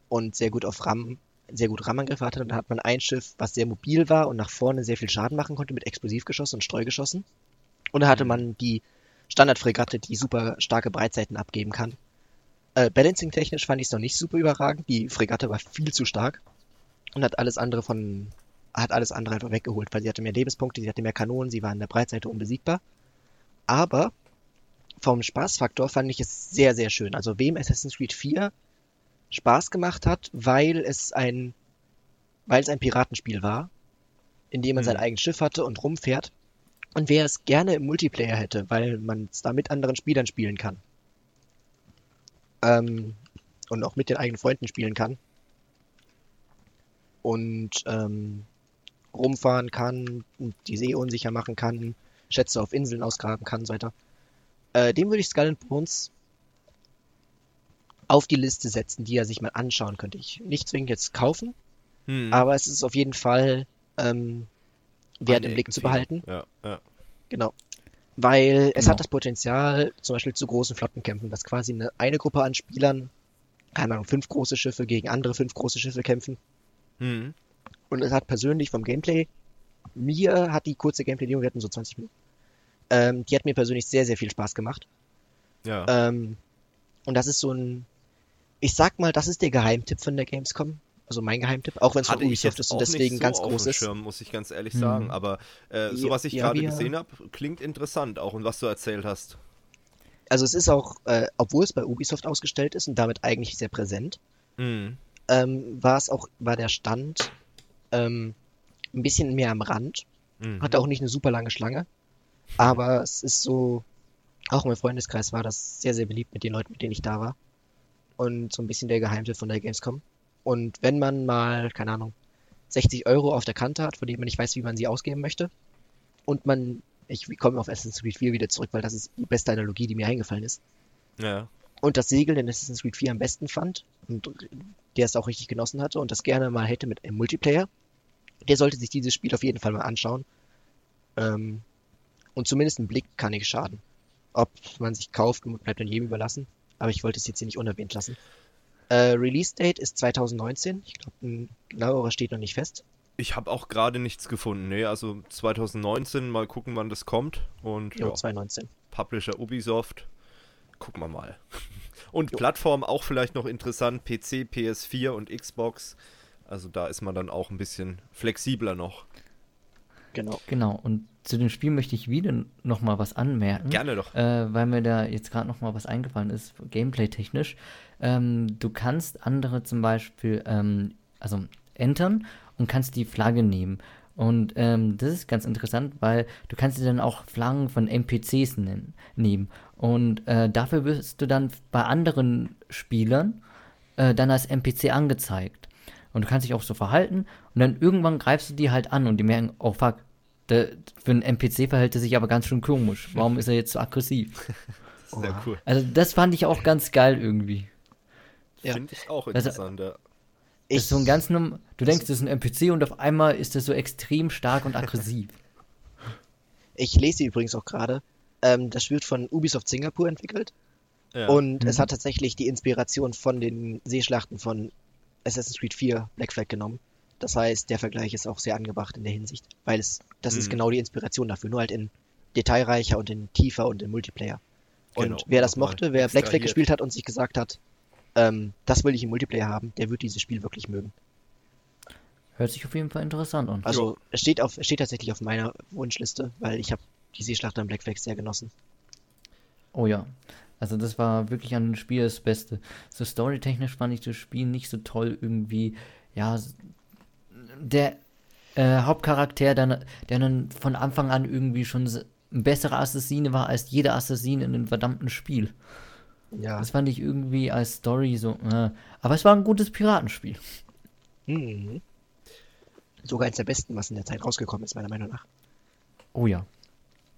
und sehr gut auf Ram, sehr gut Rammangriffe hatte. Und dann hat man ein Schiff, was sehr mobil war und nach vorne sehr viel Schaden machen konnte mit Explosivgeschossen und Streugeschossen. Und da hatte mhm. man die Standardfregatte, die super starke Breitseiten abgeben kann. Äh, Balancing-technisch fand ich es noch nicht super überragend. Die Fregatte war viel zu stark und hat alles andere von hat alles andere einfach weggeholt, weil sie hatte mehr Lebenspunkte, sie hatte mehr Kanonen, sie war an der Breitseite unbesiegbar. Aber vom Spaßfaktor fand ich es sehr, sehr schön. Also wem Assassin's Creed 4 Spaß gemacht hat, weil es ein, weil es ein Piratenspiel war, in dem man hm. sein eigenes Schiff hatte und rumfährt, und wer es gerne im Multiplayer hätte, weil man es da mit anderen Spielern spielen kann. Ähm, und auch mit den eigenen Freunden spielen kann. Und ähm, rumfahren kann, die See unsicher machen kann, Schätze auf Inseln ausgraben kann und so weiter. Äh, dem würde ich Skull and Bones auf die Liste setzen, die er sich mal anschauen könnte. Ich nicht zwingend jetzt kaufen, hm. aber es ist auf jeden Fall ähm, wert im Blick zu behalten. Ja, ja. Genau. Weil es genau. hat das Potenzial, zum Beispiel zu großen Flottenkämpfen, dass quasi eine, eine Gruppe an Spielern, keine Ahnung, fünf große Schiffe gegen andere fünf große Schiffe kämpfen. Mhm. Und es hat persönlich vom Gameplay, mir hat die kurze Gameplay-Demo, wir hatten so 20 Minuten, ähm, die hat mir persönlich sehr, sehr viel Spaß gemacht. Ja. Ähm, und das ist so ein, ich sag mal, das ist der Geheimtipp von der Gamescom. Also mein Geheimtipp, auch wenn es von Ubisoft ist und deswegen so ganz groß ist. Schirm, muss ich ganz ehrlich hm. sagen. Aber äh, so was ich ja, gerade gesehen habe, klingt interessant auch und was du erzählt hast. also es ist auch, äh, obwohl es bei Ubisoft ausgestellt ist und damit eigentlich sehr präsent, mhm. ähm, war es auch, war der Stand ähm, ein bisschen mehr am Rand. Mhm. Hatte auch nicht eine super lange Schlange. Aber es ist so, auch in meinem Freundeskreis war das sehr, sehr beliebt mit den Leuten, mit denen ich da war. Und so ein bisschen der Geheimtipp von der Gamescom. Und wenn man mal, keine Ahnung, 60 Euro auf der Kante hat, von denen man nicht weiß, wie man sie ausgeben möchte, und man, ich komme auf Assassin's Creed 4 wieder zurück, weil das ist die beste Analogie, die mir eingefallen ist. Ja. Und das Segeln in Assassin's Creed 4 am besten fand und der es auch richtig genossen hatte und das gerne mal hätte mit einem Multiplayer, der sollte sich dieses Spiel auf jeden Fall mal anschauen. Ähm, und zumindest ein Blick kann nicht schaden. Ob man sich kauft, bleibt dann jedem überlassen. Aber ich wollte es jetzt hier nicht unerwähnt lassen. Äh, Release Date ist 2019. Ich glaube, ein genauerer steht noch nicht fest. Ich habe auch gerade nichts gefunden. Nee, also 2019, mal gucken, wann das kommt. Und jo, ja, 2019. Publisher Ubisoft. Gucken wir mal. Und jo. Plattform auch vielleicht noch interessant: PC, PS4 und Xbox. Also da ist man dann auch ein bisschen flexibler noch. Genau. Genau. Und zu dem Spiel möchte ich wieder noch mal was anmerken. Gerne doch. Äh, weil mir da jetzt gerade noch mal was eingefallen ist, gameplay-technisch. Ähm, du kannst andere zum Beispiel, ähm, also entern und kannst die Flagge nehmen. Und ähm, das ist ganz interessant, weil du kannst dir dann auch Flaggen von NPCs nennen, nehmen. Und äh, dafür wirst du dann bei anderen Spielern äh, dann als NPC angezeigt. Und du kannst dich auch so verhalten und dann irgendwann greifst du die halt an und die merken, oh fuck, der, für einen NPC verhält er sich aber ganz schön komisch. Warum ist er jetzt so aggressiv? Sehr cool. Also das fand ich auch ganz geil irgendwie. Ja. Finde ich auch also, interessant, also, Das ist so ein ganz du denkst, das ist ein NPC und auf einmal ist er so extrem stark und aggressiv. Ich lese übrigens auch gerade, ähm, das wird von Ubisoft Singapur entwickelt. Ja. Und mhm. es hat tatsächlich die Inspiration von den Seeschlachten von Assassin's Creed 4 Black Flag genommen. Das heißt, der Vergleich ist auch sehr angebracht in der Hinsicht, weil es, das mhm. ist genau die Inspiration dafür, nur halt in detailreicher und in tiefer und in Multiplayer. Und genau, wer das mochte, wer Black Flag gespielt hat und sich gesagt hat, ähm, das will ich im Multiplayer haben, der wird dieses Spiel wirklich mögen. Hört sich auf jeden Fall interessant an. Also es steht, auf, es steht tatsächlich auf meiner Wunschliste, weil ich habe die Seeschlacht an Black Flag sehr genossen. Oh ja. Also das war wirklich an dem Spiel das Beste. So storytechnisch fand ich das Spiel nicht so toll irgendwie. Ja, der äh, Hauptcharakter, der, der dann von Anfang an irgendwie schon ein besserer Assassine war als jeder Assassin in dem verdammten Spiel. Ja. Das fand ich irgendwie als Story so. Äh, aber es war ein gutes Piratenspiel. Mhm. Sogar eins der besten, was in der Zeit rausgekommen ist, meiner Meinung nach. Oh ja.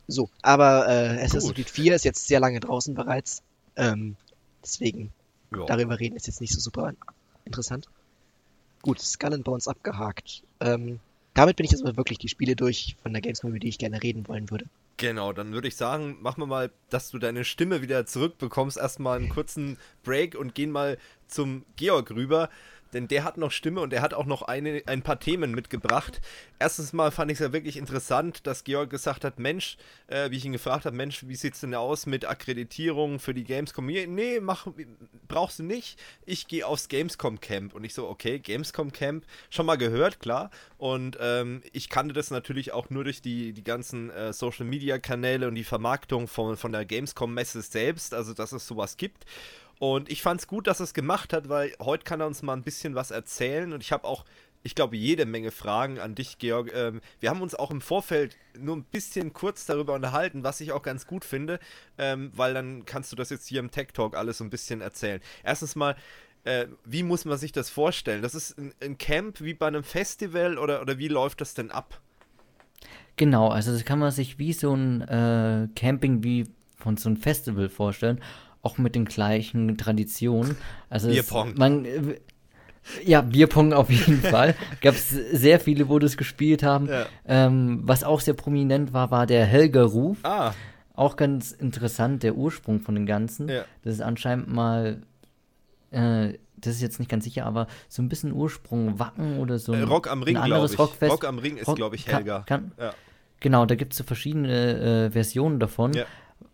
So, aber äh, Assassin's Creed 4 ist jetzt sehr lange draußen bereits. Ähm, deswegen, ja. darüber reden ist jetzt nicht so super interessant. Gut, Skull and Bones abgehakt. Ähm, damit bin ich jetzt aber wirklich die Spiele durch von der Gamescom, über die ich gerne reden wollen würde. Genau, dann würde ich sagen, machen wir mal, dass du deine Stimme wieder zurückbekommst. Erstmal einen kurzen Break und gehen mal zum Georg rüber denn der hat noch Stimme und er hat auch noch eine, ein paar Themen mitgebracht. Erstens mal fand ich es ja wirklich interessant, dass Georg gesagt hat, Mensch, äh, wie ich ihn gefragt habe, Mensch, wie sieht es denn aus mit Akkreditierung für die Gamescom? Nee, mach, brauchst du nicht. Ich gehe aufs Gamescom Camp. Und ich so, okay, Gamescom Camp, schon mal gehört, klar. Und ähm, ich kannte das natürlich auch nur durch die, die ganzen äh, Social Media Kanäle und die Vermarktung von, von der Gamescom Messe selbst, also dass es sowas gibt. Und ich fand es gut, dass er es gemacht hat, weil heute kann er uns mal ein bisschen was erzählen. Und ich habe auch, ich glaube, jede Menge Fragen an dich, Georg. Ähm, wir haben uns auch im Vorfeld nur ein bisschen kurz darüber unterhalten, was ich auch ganz gut finde, ähm, weil dann kannst du das jetzt hier im Tech Talk alles so ein bisschen erzählen. Erstens mal, äh, wie muss man sich das vorstellen? Das ist ein, ein Camp wie bei einem Festival oder, oder wie läuft das denn ab? Genau, also das kann man sich wie so ein äh, Camping wie von so einem Festival vorstellen auch mit den gleichen Traditionen. Also Bierpong. Es, man, ja, Bierpong auf jeden Fall. Gab es sehr viele, wo das gespielt haben. Ja. Ähm, was auch sehr prominent war, war der Helger-Ruf. Ah. Auch ganz interessant, der Ursprung von den Ganzen. Ja. Das ist anscheinend mal, äh, das ist jetzt nicht ganz sicher, aber so ein bisschen Ursprung Wacken oder so. Ein, äh, Rock am Ring, anderes ich. Rockfest. Rock am Ring ist, glaube ich, Helga. Kann, kann, ja. Genau, da gibt es so verschiedene äh, Versionen davon. Ja.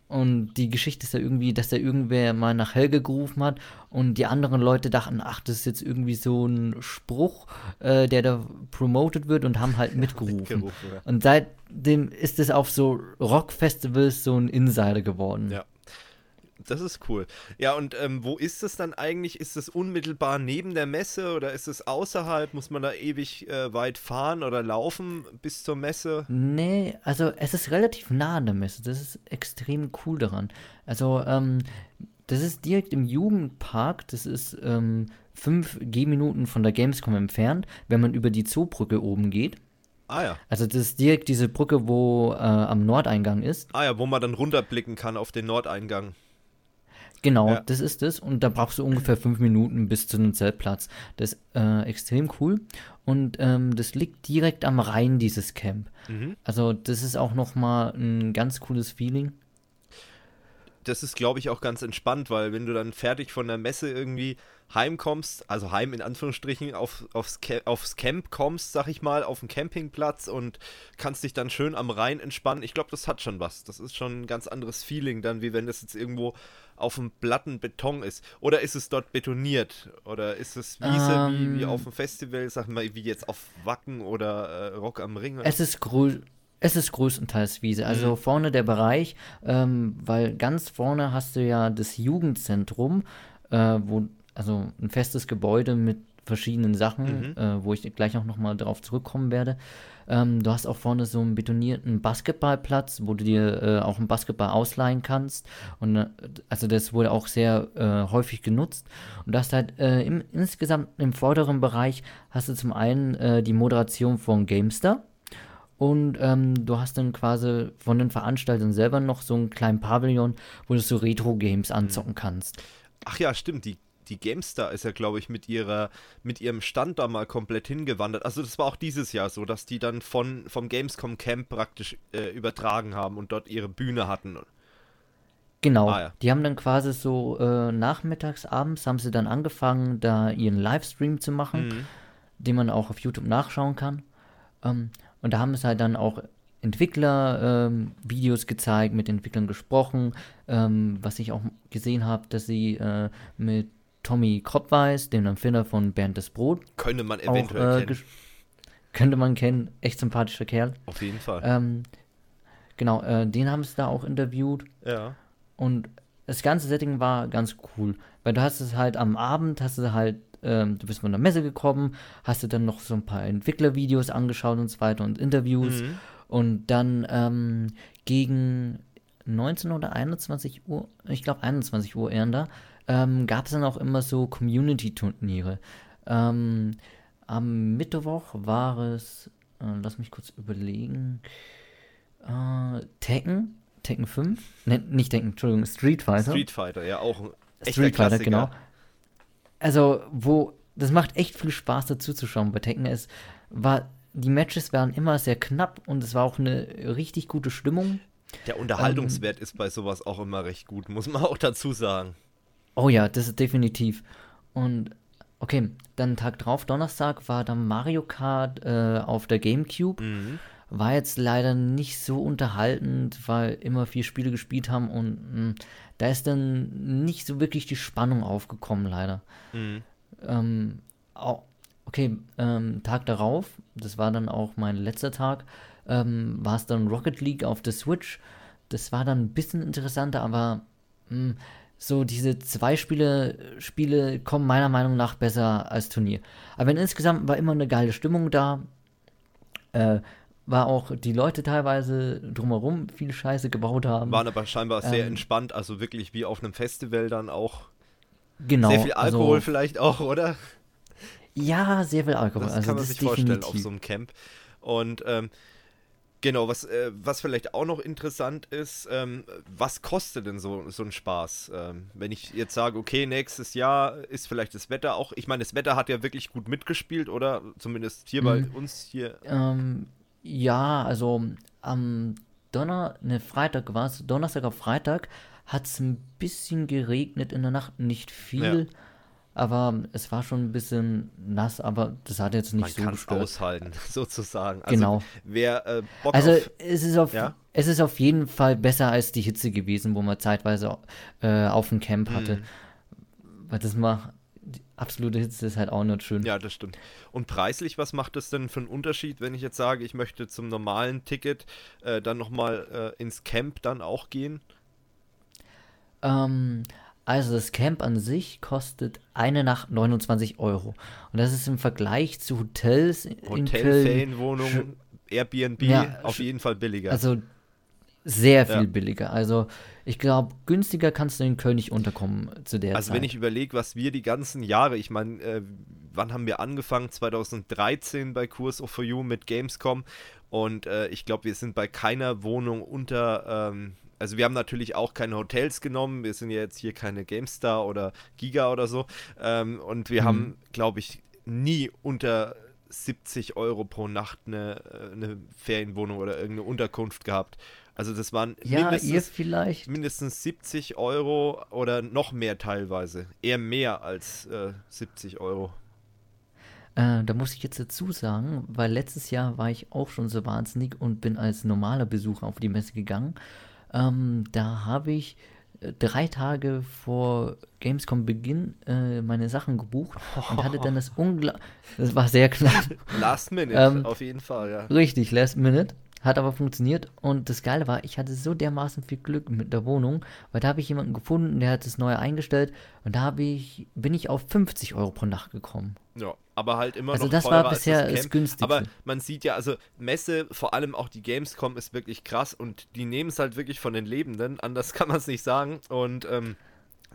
Und die Geschichte ist ja irgendwie, dass da irgendwer mal nach Helge gerufen hat und die anderen Leute dachten, ach, das ist jetzt irgendwie so ein Spruch, äh, der da promoted wird und haben halt mitgerufen. mitgerufen ja. Und seitdem ist es auf so Rockfestivals so ein Insider geworden. Ja. Das ist cool. Ja, und ähm, wo ist es dann eigentlich? Ist es unmittelbar neben der Messe oder ist es außerhalb? Muss man da ewig äh, weit fahren oder laufen bis zur Messe? Nee, also es ist relativ nah an der Messe. Das ist extrem cool daran. Also, ähm, das ist direkt im Jugendpark. Das ist ähm, fünf Gehminuten von der Gamescom entfernt, wenn man über die Zoobrücke oben geht. Ah ja. Also das ist direkt diese Brücke, wo äh, am Nordeingang ist. Ah ja, wo man dann runterblicken kann auf den Nordeingang. Genau, ja. das ist es. Und da brauchst du ungefähr fünf Minuten bis zu einem Zeltplatz. Das ist äh, extrem cool. Und ähm, das liegt direkt am Rhein, dieses Camp. Mhm. Also das ist auch nochmal ein ganz cooles Feeling das ist, glaube ich, auch ganz entspannt, weil wenn du dann fertig von der Messe irgendwie heimkommst, also heim in Anführungsstrichen, auf, aufs, aufs Camp kommst, sag ich mal, auf den Campingplatz und kannst dich dann schön am Rhein entspannen. Ich glaube, das hat schon was. Das ist schon ein ganz anderes Feeling dann, wie wenn das jetzt irgendwo auf dem platten Beton ist. Oder ist es dort betoniert? Oder ist es Wiese ähm, wie, wie auf dem Festival, sag mal, wie jetzt auf Wacken oder äh, Rock am Ring? Es ist grün es ist größtenteils Wiese. Also mhm. vorne der Bereich, ähm, weil ganz vorne hast du ja das Jugendzentrum, äh, wo, also ein festes Gebäude mit verschiedenen Sachen, mhm. äh, wo ich gleich auch nochmal darauf zurückkommen werde. Ähm, du hast auch vorne so einen betonierten Basketballplatz, wo du dir äh, auch einen Basketball ausleihen kannst. Und äh, also das wurde auch sehr äh, häufig genutzt. Und du hast halt äh, im, insgesamt im vorderen Bereich hast du zum einen äh, die Moderation von Gamestar. Und ähm, du hast dann quasi von den Veranstaltern selber noch so einen kleinen Pavillon, wo du so Retro-Games mhm. anzocken kannst. Ach ja, stimmt. Die, die GameStar ist ja, glaube ich, mit ihrer, mit ihrem Stand da mal komplett hingewandert. Also das war auch dieses Jahr so, dass die dann von, vom Gamescom Camp praktisch äh, übertragen haben und dort ihre Bühne hatten. Genau. Ah, ja. Die haben dann quasi so äh, nachmittags, abends haben sie dann angefangen, da ihren Livestream zu machen, mhm. den man auch auf YouTube nachschauen kann. Ähm, und da haben es halt dann auch Entwickler-Videos ähm, gezeigt, mit Entwicklern gesprochen, ähm, was ich auch gesehen habe, dass sie äh, mit Tommy Kropweis, dem Erfinder von Bernd das Brot, könnte man eventuell auch, äh, kennen. Könnte man kennen, echt sympathischer Kerl. Auf jeden Fall. Ähm, genau, äh, den haben sie da auch interviewt. Ja. Und das ganze Setting war ganz cool, weil du hast es halt am Abend, hast du halt ähm, du bist von der Messe gekommen, hast du dann noch so ein paar Entwicklervideos angeschaut und so weiter und Interviews. Mhm. Und dann ähm, gegen 19 oder 21 Uhr, ich glaube 21 Uhr eher da, ähm, gab es dann auch immer so Community-Turniere. Ähm, am Mittwoch war es, äh, lass mich kurz überlegen, äh, Tekken, Tekken 5, ne, nicht Tekken, Entschuldigung, Street Fighter. Street Fighter, ja, auch ein Street Fighter, genau also wo das macht echt viel Spaß dazu zu schauen bei Tekken. Es war die Matches waren immer sehr knapp und es war auch eine richtig gute Stimmung. Der Unterhaltungswert ähm, ist bei sowas auch immer recht gut, muss man auch dazu sagen. Oh ja, das ist definitiv. Und okay, dann Tag drauf, Donnerstag, war dann Mario Kart äh, auf der GameCube. Mhm. War jetzt leider nicht so unterhaltend, weil immer vier Spiele gespielt haben und mh, hm, da ist dann nicht so wirklich die Spannung aufgekommen, leider. Mhm. Ähm, auch, okay, ähm, Tag darauf, das war dann auch mein letzter Tag, ähm, war es dann Rocket League auf der Switch. Das war dann ein bisschen interessanter, aber mh, hm, so diese zwei Spiele, Spiele kommen meiner Meinung nach besser als Turnier. Aber insgesamt war immer eine geile Stimmung da. Äh, war auch die Leute teilweise drumherum viel Scheiße gebaut haben. Waren aber scheinbar sehr ähm, entspannt, also wirklich wie auf einem Festival dann auch. Genau. Sehr viel also Alkohol also, vielleicht auch, oder? Ja, sehr viel Alkohol. Das also kann man sich definitiv. vorstellen auf so einem Camp. Und ähm, genau, was, äh, was vielleicht auch noch interessant ist, ähm, was kostet denn so, so ein Spaß? Ähm, wenn ich jetzt sage, okay, nächstes Jahr ist vielleicht das Wetter auch, ich meine, das Wetter hat ja wirklich gut mitgespielt, oder? Zumindest hier mhm. bei uns hier. Ähm, ja, also am Donner, ne, Freitag war es, Donnerstag auf Freitag hat es ein bisschen geregnet in der Nacht, nicht viel. Ja. Aber es war schon ein bisschen nass, aber das hat jetzt nicht Man so kann es aushalten, sozusagen. Also genau. Wer äh, Bock also auf, es ist auf, ja? es ist auf jeden Fall besser als die Hitze gewesen, wo man zeitweise äh, auf dem Camp hatte. Mhm. Weil das macht absolute Hitze ist halt auch nicht schön. Ja, das stimmt. Und preislich, was macht das denn für einen Unterschied, wenn ich jetzt sage, ich möchte zum normalen Ticket äh, dann nochmal äh, ins Camp dann auch gehen? Ähm, also das Camp an sich kostet eine Nacht 29 Euro. Und das ist im Vergleich zu Hotels Hotel, in Köln. Ferienwohnungen, Airbnb ja, auf jeden Fall billiger. Also sehr viel ja. billiger. Also ich glaube, günstiger kannst du in Köln nicht unterkommen zu der also Zeit. wenn ich überlege, was wir die ganzen Jahre, ich meine, äh, wann haben wir angefangen? 2013 bei Kurs of For You mit Gamescom und äh, ich glaube, wir sind bei keiner Wohnung unter ähm, also wir haben natürlich auch keine Hotels genommen, wir sind ja jetzt hier keine GameStar oder Giga oder so. Ähm, und wir mhm. haben, glaube ich, nie unter 70 Euro pro Nacht eine, äh, eine Ferienwohnung oder irgendeine Unterkunft gehabt. Also das waren ja, mindestens, mindestens 70 Euro oder noch mehr teilweise. Eher mehr als äh, 70 Euro. Äh, da muss ich jetzt dazu sagen, weil letztes Jahr war ich auch schon so wahnsinnig und bin als normaler Besucher auf die Messe gegangen. Ähm, da habe ich äh, drei Tage vor Gamescom Beginn äh, meine Sachen gebucht und hatte dann das unglaublich. Das war sehr knapp. Last Minute, ähm, auf jeden Fall, ja. Richtig, Last Minute. Hat aber funktioniert und das Geile war, ich hatte so dermaßen viel Glück mit der Wohnung, weil da habe ich jemanden gefunden, der hat das neu eingestellt und da habe ich, bin ich auf 50 Euro pro Nacht gekommen. Ja, aber halt immer also noch das war bisher das, das günstigste. Aber man sieht ja, also Messe, vor allem auch die Gamescom ist wirklich krass und die nehmen es halt wirklich von den Lebenden, anders kann man es nicht sagen und ähm,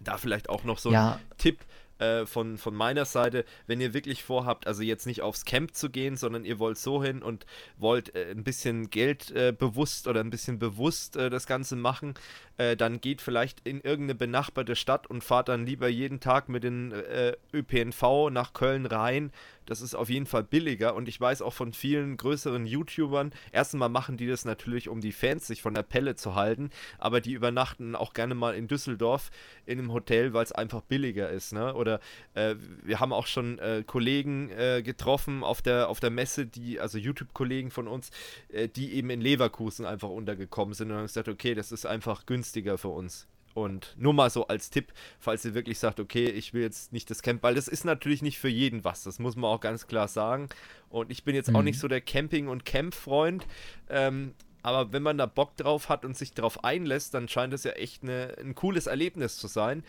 da vielleicht auch noch so ja. ein Tipp, äh, von, von meiner Seite, wenn ihr wirklich vorhabt, also jetzt nicht aufs Camp zu gehen, sondern ihr wollt so hin und wollt äh, ein bisschen Geld äh, bewusst oder ein bisschen bewusst äh, das Ganze machen, äh, dann geht vielleicht in irgendeine benachbarte Stadt und fahrt dann lieber jeden Tag mit den äh, ÖPNV nach Köln rein das ist auf jeden Fall billiger und ich weiß auch von vielen größeren YouTubern, erstens mal machen die das natürlich, um die Fans sich von der Pelle zu halten, aber die übernachten auch gerne mal in Düsseldorf in einem Hotel, weil es einfach billiger ist. Ne? Oder äh, wir haben auch schon äh, Kollegen äh, getroffen auf der, auf der Messe, die, also YouTube-Kollegen von uns, äh, die eben in Leverkusen einfach untergekommen sind und haben gesagt, okay, das ist einfach günstiger für uns. Und nur mal so als Tipp, falls ihr wirklich sagt, okay, ich will jetzt nicht das Camp, weil das ist natürlich nicht für jeden was, das muss man auch ganz klar sagen. Und ich bin jetzt mhm. auch nicht so der Camping- und Camp-Freund. Ähm, aber wenn man da Bock drauf hat und sich darauf einlässt, dann scheint es ja echt eine, ein cooles Erlebnis zu sein.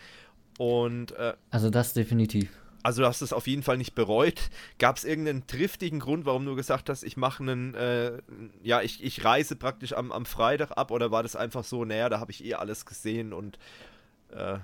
Und äh, also das definitiv. Also du hast es auf jeden Fall nicht bereut. Gab es irgendeinen triftigen Grund, warum du gesagt hast, ich mache einen, äh, ja, ich, ich reise praktisch am, am Freitag ab oder war das einfach so, naja, da habe ich eh alles gesehen und äh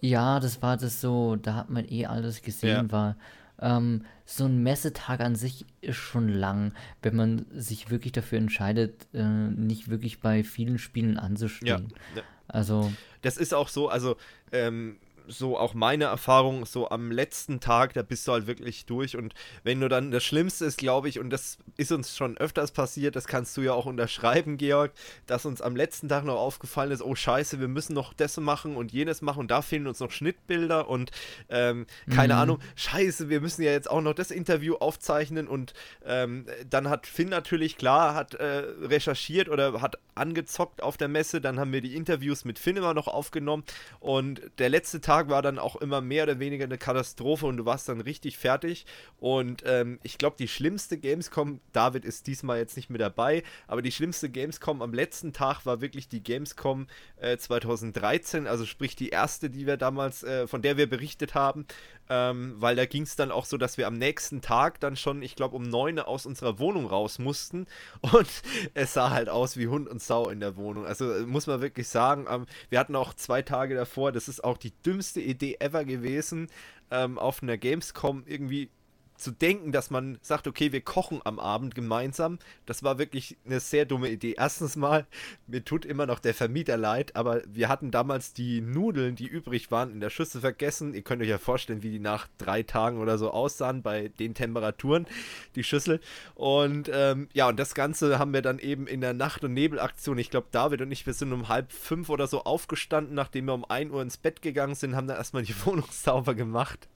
Ja, das war das so, da hat man eh alles gesehen, ja. war ähm, so ein Messetag an sich ist schon lang, wenn man sich wirklich dafür entscheidet, äh, nicht wirklich bei vielen Spielen anzustehen. Ja, ja. Also. Das ist auch so, also ähm, so auch meine Erfahrung, so am letzten Tag, da bist du halt wirklich durch. Und wenn du dann, das Schlimmste ist, glaube ich, und das ist uns schon öfters passiert, das kannst du ja auch unterschreiben, Georg, dass uns am letzten Tag noch aufgefallen ist, oh scheiße, wir müssen noch das machen und jenes machen und da fehlen uns noch Schnittbilder und ähm, keine mhm. Ahnung, scheiße, wir müssen ja jetzt auch noch das Interview aufzeichnen und ähm, dann hat Finn natürlich klar, hat äh, recherchiert oder hat angezockt auf der Messe, dann haben wir die Interviews mit Finn immer noch aufgenommen und der letzte Tag Tag war dann auch immer mehr oder weniger eine Katastrophe und du warst dann richtig fertig. Und ähm, ich glaube, die schlimmste Gamescom, David ist diesmal jetzt nicht mit dabei, aber die schlimmste Gamescom am letzten Tag war wirklich die Gamescom äh, 2013, also sprich die erste, die wir damals, äh, von der wir berichtet haben ähm, weil da ging es dann auch so, dass wir am nächsten Tag dann schon, ich glaube, um 9 aus unserer Wohnung raus mussten und es sah halt aus wie Hund und Sau in der Wohnung. Also äh, muss man wirklich sagen, ähm, wir hatten auch zwei Tage davor, das ist auch die dümmste Idee ever gewesen, ähm, auf einer Gamescom irgendwie zu denken, dass man sagt, okay, wir kochen am Abend gemeinsam, das war wirklich eine sehr dumme Idee. Erstens mal, mir tut immer noch der Vermieter leid, aber wir hatten damals die Nudeln, die übrig waren, in der Schüssel vergessen. Ihr könnt euch ja vorstellen, wie die nach drei Tagen oder so aussahen bei den Temperaturen, die Schüssel. Und ähm, ja, und das Ganze haben wir dann eben in der Nacht- und Nebelaktion, ich glaube, David und ich, wir sind um halb fünf oder so aufgestanden, nachdem wir um ein Uhr ins Bett gegangen sind, haben dann erstmal die Wohnung sauber gemacht.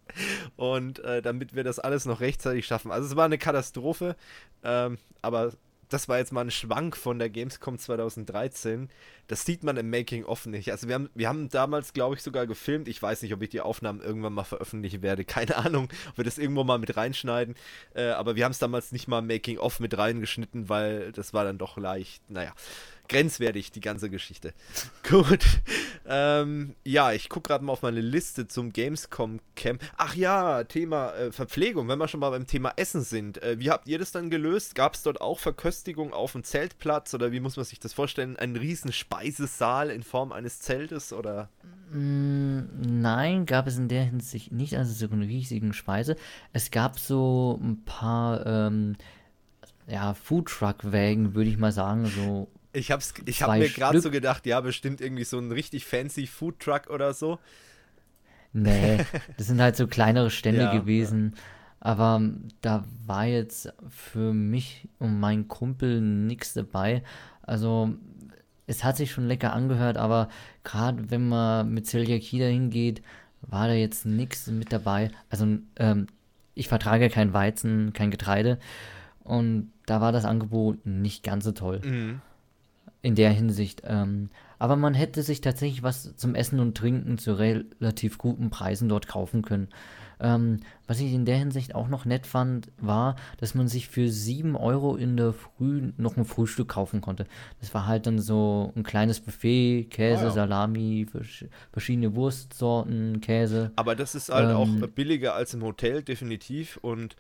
Und äh, damit wir das alles noch rechtzeitig schaffen. Also es war eine Katastrophe, ähm, aber das war jetzt mal ein Schwank von der Gamescom 2013. Das sieht man im Making-of nicht. Also wir haben, wir haben damals, glaube ich, sogar gefilmt. Ich weiß nicht, ob ich die Aufnahmen irgendwann mal veröffentlichen werde. Keine Ahnung, ob wir das irgendwo mal mit reinschneiden. Äh, aber wir haben es damals nicht mal Making-of mit reingeschnitten, weil das war dann doch leicht, naja, grenzwertig, die ganze Geschichte. Gut. Ähm, ja, ich gucke gerade mal auf meine Liste zum Gamescom Camp. Ach ja, Thema äh, Verpflegung, wenn wir schon mal beim Thema Essen sind. Äh, wie habt ihr das dann gelöst? Gab es dort auch Verköstigung auf dem Zeltplatz oder wie muss man sich das vorstellen? Ein riesen Speisesaal in Form eines Zeltes oder? Mm, nein, gab es in der Hinsicht nicht, also so eine riesigen Speise. Es gab so ein paar ähm, ja, Foodtruck-Wägen, würde ich mal sagen, so ich hab's, ich hab mir gerade so gedacht, ja, bestimmt irgendwie so ein richtig fancy Foodtruck oder so. Nee, das sind halt so kleinere Stände ja, gewesen. Ja. Aber da war jetzt für mich und meinen Kumpel nichts dabei. Also, es hat sich schon lecker angehört, aber gerade wenn man mit Zeliakie dahin geht, war da jetzt nichts mit dabei. Also, ähm, ich vertrage kein Weizen, kein Getreide. Und da war das Angebot nicht ganz so toll. Mhm in der Hinsicht. Ähm, aber man hätte sich tatsächlich was zum Essen und Trinken zu relativ guten Preisen dort kaufen können. Ähm, was ich in der Hinsicht auch noch nett fand, war, dass man sich für 7 Euro in der Früh noch ein Frühstück kaufen konnte. Das war halt dann so ein kleines Buffet, Käse, ah, ja. Salami, verschiedene Wurstsorten, Käse. Aber das ist halt ähm, auch billiger als im Hotel, definitiv. Und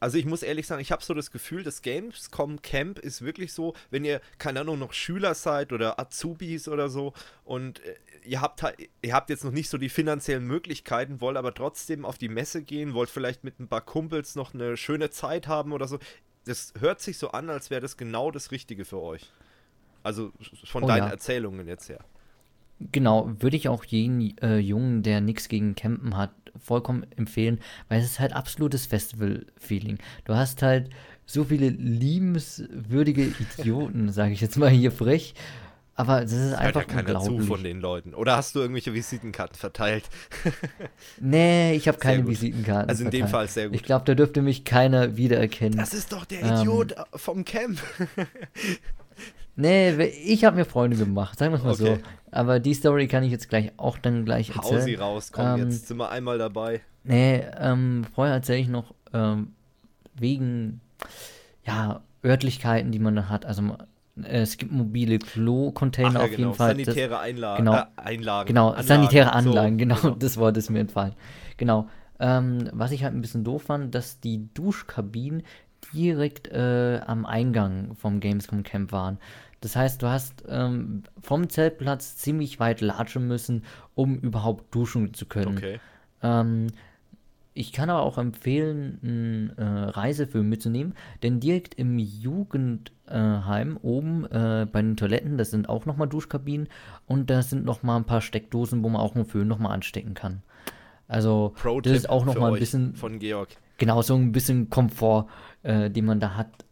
also ich muss ehrlich sagen, ich habe so das Gefühl, das Gamescom Camp ist wirklich so, wenn ihr, keine Ahnung, noch Schüler seid oder Azubis oder so und äh, ihr habt ihr habt jetzt noch nicht so die finanziellen Möglichkeiten, wollt aber trotzdem auf die Messe gehen, wollt vielleicht mit ein paar Kumpels noch eine schöne Zeit haben oder so. Das hört sich so an, als wäre das genau das Richtige für euch. Also von oh, deinen ja. Erzählungen jetzt her. Genau, würde ich auch jeden äh, Jungen, der nichts gegen Campen hat, vollkommen empfehlen, weil es ist halt absolutes Festival-Feeling. Du hast halt so viele liebenswürdige Idioten, sage ich jetzt mal hier frech. Aber das ist einfach ja keiner zu von den Leuten. Oder hast du irgendwelche Visitenkarten verteilt? nee, ich habe keine Visitenkarten. Also in verteilt. dem Fall sehr gut. Ich glaube, da dürfte mich keiner wiedererkennen. Das ist doch der Idiot ähm, vom Camp. nee, ich habe mir Freunde gemacht, sagen wir es mal okay. so. Aber die Story kann ich jetzt gleich auch dann gleich erzählen. Hau sie raus, komm, ähm, jetzt sind wir einmal dabei. Nee, ähm, vorher erzähle ich noch ähm, wegen, ja, Örtlichkeiten, die man da hat. Also äh, es gibt mobile Klo-Container ja, auf genau. jeden Fall. Sanitäre das, Einlagen. Genau, äh, Einlagen. Genau, Anlagen, sanitäre Anlagen, so, genau, genau, das Wort ist mir entfallen. Genau. Ähm, was ich halt ein bisschen doof fand, dass die Duschkabinen direkt äh, am Eingang vom Gamescom Camp waren. Das heißt, du hast ähm, vom Zeltplatz ziemlich weit latschen müssen, um überhaupt duschen zu können. Okay. Ähm, ich kann aber auch empfehlen, einen äh, Reisefilm mitzunehmen, denn direkt im Jugendheim äh, oben äh, bei den Toiletten, das sind auch nochmal Duschkabinen und da sind nochmal ein paar Steckdosen, wo man auch einen Föhn nochmal anstecken kann. Also, das ist auch nochmal ein bisschen. Von Georg. Genau, so ein bisschen Komfort, äh, den man da hat.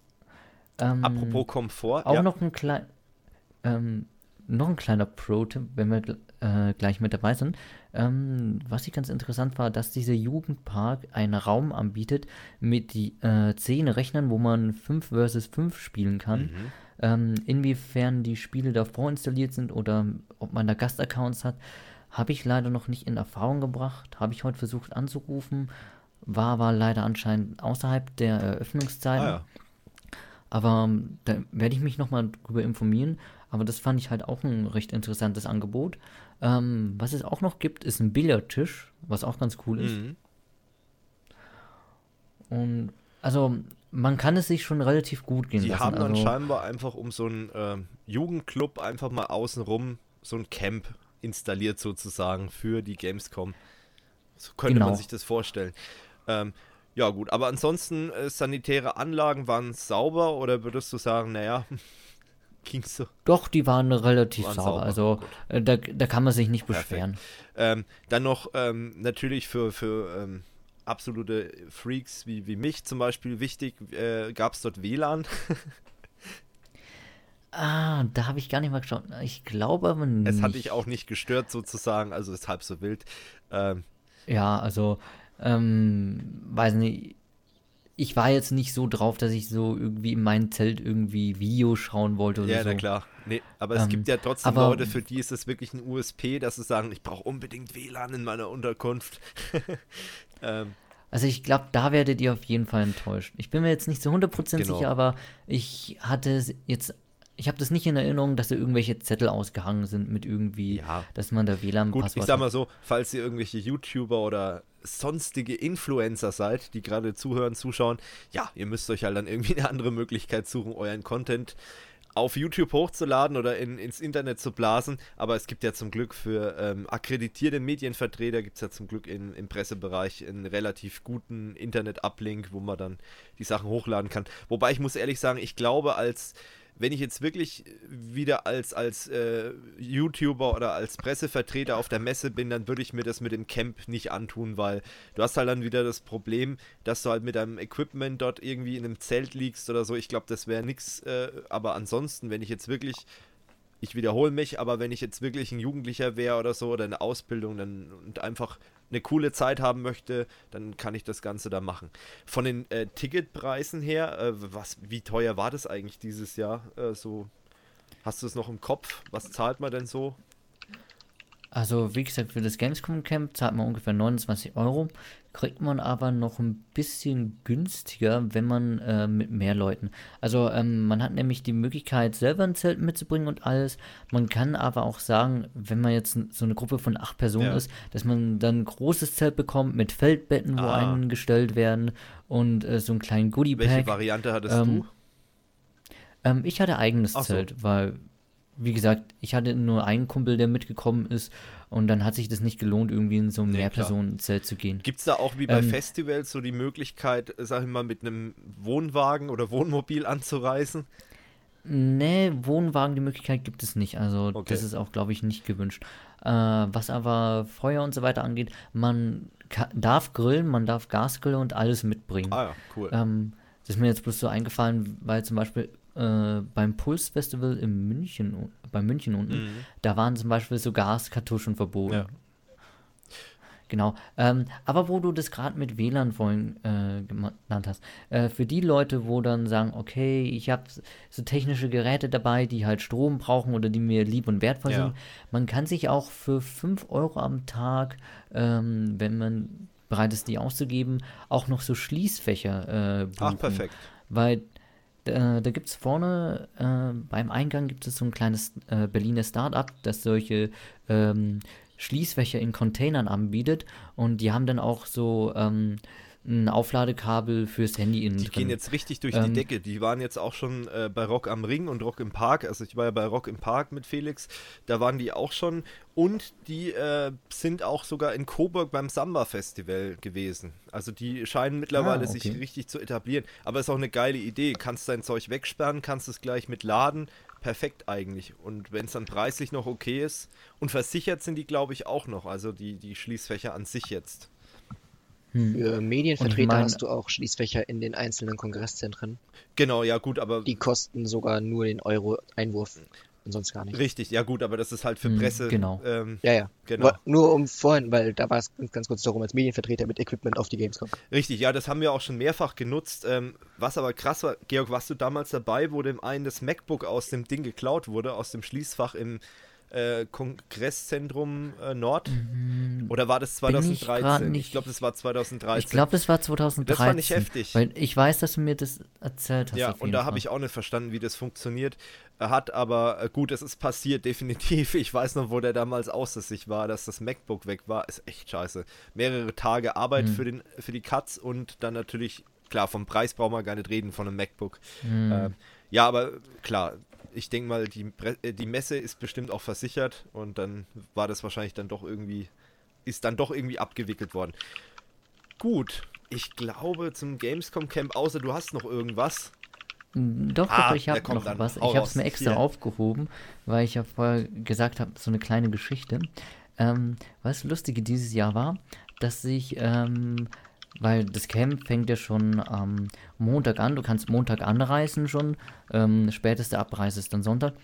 Ähm, Apropos Komfort. Auch ja. noch ein kleiner. Ähm, noch ein kleiner Pro-Tipp, wenn wir äh, gleich mit dabei sind. Ähm, was ich ganz interessant war, dass dieser Jugendpark einen Raum anbietet mit die, äh, zehn Rechnern, wo man 5 versus 5 spielen kann. Mhm. Ähm, inwiefern die Spiele da vorinstalliert sind oder ob man da Gastaccounts hat, habe ich leider noch nicht in Erfahrung gebracht. Habe ich heute versucht anzurufen, war aber leider anscheinend außerhalb der Eröffnungszeiten. Ah, ja. Aber ähm, da werde ich mich nochmal drüber informieren. Aber das fand ich halt auch ein recht interessantes Angebot. Ähm, was es auch noch gibt, ist ein Billardtisch, was auch ganz cool ist. Mhm. Und also man kann es sich schon relativ gut gehen Die lassen. Die haben dann also, scheinbar einfach um so einen äh, Jugendclub einfach mal außenrum so ein Camp installiert sozusagen für die Gamescom. So könnte genau. man sich das vorstellen. Ähm, ja, gut, aber ansonsten äh, sanitäre Anlagen waren sauber oder würdest du sagen, naja, ging so? Doch, die waren relativ waren sauber. sauber. Also äh, da, da kann man sich nicht beschweren. Ähm, dann noch ähm, natürlich für, für ähm, absolute Freaks wie, wie mich zum Beispiel wichtig, äh, gab es dort WLAN. Ah, da habe ich gar nicht mal geschaut. Ich glaube aber nicht. Es hat dich auch nicht gestört sozusagen, also ist halb so wild. Ähm, ja, also ähm, weiß nicht, ich war jetzt nicht so drauf, dass ich so irgendwie in meinem Zelt irgendwie Video schauen wollte oder ja, so. Ja, na klar. Nee, aber es ähm, gibt ja trotzdem aber, Leute, für die ist es wirklich ein USP, dass sie sagen, ich brauche unbedingt WLAN in meiner Unterkunft. ähm, also ich glaube, da werdet ihr auf jeden Fall enttäuscht. Ich bin mir jetzt nicht zu 100% genau. sicher, aber ich hatte jetzt ich habe das nicht in Erinnerung, dass da irgendwelche Zettel ausgehangen sind mit irgendwie, ja. dass man da WLAN-Passwort Gut, ich sag mal so, falls ihr irgendwelche YouTuber oder sonstige Influencer seid, die gerade zuhören, zuschauen, ja, ihr müsst euch halt dann irgendwie eine andere Möglichkeit suchen, euren Content auf YouTube hochzuladen oder in, ins Internet zu blasen. Aber es gibt ja zum Glück für ähm, akkreditierte Medienvertreter, gibt es ja zum Glück in, im Pressebereich einen relativ guten Internet-Uplink, wo man dann die Sachen hochladen kann. Wobei ich muss ehrlich sagen, ich glaube, als wenn ich jetzt wirklich wieder als, als äh, YouTuber oder als Pressevertreter auf der Messe bin, dann würde ich mir das mit dem Camp nicht antun, weil du hast halt dann wieder das Problem, dass du halt mit deinem Equipment dort irgendwie in einem Zelt liegst oder so. Ich glaube, das wäre nichts. Äh, aber ansonsten, wenn ich jetzt wirklich ich wiederhole mich, aber wenn ich jetzt wirklich ein Jugendlicher wäre oder so oder eine Ausbildung dann und einfach eine coole Zeit haben möchte, dann kann ich das Ganze da machen. Von den äh, Ticketpreisen her, äh, was, wie teuer war das eigentlich dieses Jahr? Äh, so, hast du es noch im Kopf? Was zahlt man denn so? Also, wie gesagt, für das Gamescom Camp zahlt man ungefähr 29 Euro, kriegt man aber noch ein bisschen günstiger, wenn man äh, mit mehr Leuten. Also, ähm, man hat nämlich die Möglichkeit, selber ein Zelt mitzubringen und alles. Man kann aber auch sagen, wenn man jetzt so eine Gruppe von acht Personen ja. ist, dass man dann ein großes Zelt bekommt mit Feldbetten, wo ah. eingestellt werden und äh, so einen kleinen Goodie-Pack. Welche Variante hattest ähm, du? Ähm, ich hatte eigenes so. Zelt, weil wie gesagt, ich hatte nur einen Kumpel, der mitgekommen ist und dann hat sich das nicht gelohnt, irgendwie in so ein nee, Mehrpersonenzelt zu gehen. Gibt es da auch wie bei ähm, Festivals so die Möglichkeit, sag ich mal, mit einem Wohnwagen oder Wohnmobil anzureisen? Nee, Wohnwagen, die Möglichkeit gibt es nicht. Also okay. das ist auch, glaube ich, nicht gewünscht. Äh, was aber Feuer und so weiter angeht, man darf grillen, man darf Gasgrille und alles mitbringen. Ah ja, cool. Ähm, das ist mir jetzt bloß so eingefallen, weil zum Beispiel äh, beim Puls Festival in München, bei München unten, mhm. da waren zum Beispiel so Gaskartuschen verboten. Ja. Genau. Ähm, aber wo du das gerade mit WLAN vorhin äh, genannt hast, äh, für die Leute, wo dann sagen, okay, ich habe so technische Geräte dabei, die halt Strom brauchen oder die mir lieb und wertvoll ja. sind, man kann sich auch für 5 Euro am Tag, ähm, wenn man bereit ist, die auszugeben, auch noch so Schließfächer äh, buchen. Ach, perfekt. Weil da, gibt es vorne äh, beim Eingang gibt es so ein kleines äh, Berliner Start-up, das solche ähm, Schließfächer in Containern anbietet. Und die haben dann auch so ähm, ein Aufladekabel fürs Handy innen Die drin. gehen jetzt richtig durch ähm, die Decke. Die waren jetzt auch schon äh, bei Rock am Ring und Rock im Park. Also ich war ja bei Rock im Park mit Felix. Da waren die auch schon. Und die äh, sind auch sogar in Coburg beim Samba Festival gewesen. Also die scheinen mittlerweile ah, okay. sich richtig zu etablieren. Aber ist auch eine geile Idee. Kannst dein Zeug wegsperren, kannst es gleich mit laden. Perfekt eigentlich. Und wenn es dann preislich noch okay ist. Und versichert sind die, glaube ich, auch noch. Also die, die Schließfächer an sich jetzt. Hm. Für Medienvertreter hast du auch Schließfächer in den einzelnen Kongresszentren. Genau, ja gut, aber... Die kosten sogar nur den Euro-Einwurf und sonst gar nicht. Richtig, ja gut, aber das ist halt für hm, Presse. Genau. Ähm, ja, ja. Genau. Nur um vorhin, weil da war es ganz kurz darum, als Medienvertreter mit Equipment auf die Games kommen. Richtig, ja, das haben wir auch schon mehrfach genutzt. Ähm, was aber krass war, Georg, warst du damals dabei, wo dem einen das MacBook aus dem Ding geklaut wurde, aus dem Schließfach im äh, Kongresszentrum äh, Nord? Mhm. Oder war das 2013? Ich, ich glaube, das war 2013. Ich glaube, das war 2013. Das war nicht heftig. Weil ich weiß, dass du mir das erzählt hast. Ja, und da habe ich auch nicht verstanden, wie das funktioniert. Hat aber, äh, gut, es ist passiert, definitiv. Ich weiß noch, wo der damals aussässig war, dass das MacBook weg war. Ist echt scheiße. Mehrere Tage Arbeit mhm. für, den, für die Cuts und dann natürlich, klar, vom Preis brauchen wir gar nicht reden von einem MacBook. Mhm. Äh, ja, aber klar, ich denke mal, die, äh, die Messe ist bestimmt auch versichert und dann war das wahrscheinlich dann doch irgendwie, ist dann doch irgendwie abgewickelt worden. Gut, ich glaube zum Gamescom Camp, außer du hast noch irgendwas. Doch, ah, doch, ich habe noch was. Ich habe es mir extra Hier. aufgehoben, weil ich ja vorher gesagt habe, so eine kleine Geschichte. Ähm, was Lustige dieses Jahr war, dass sich ähm, weil das Camp fängt ja schon am Montag an. Du kannst Montag anreisen schon. Ähm, späteste Abreise ist dann Sonntag.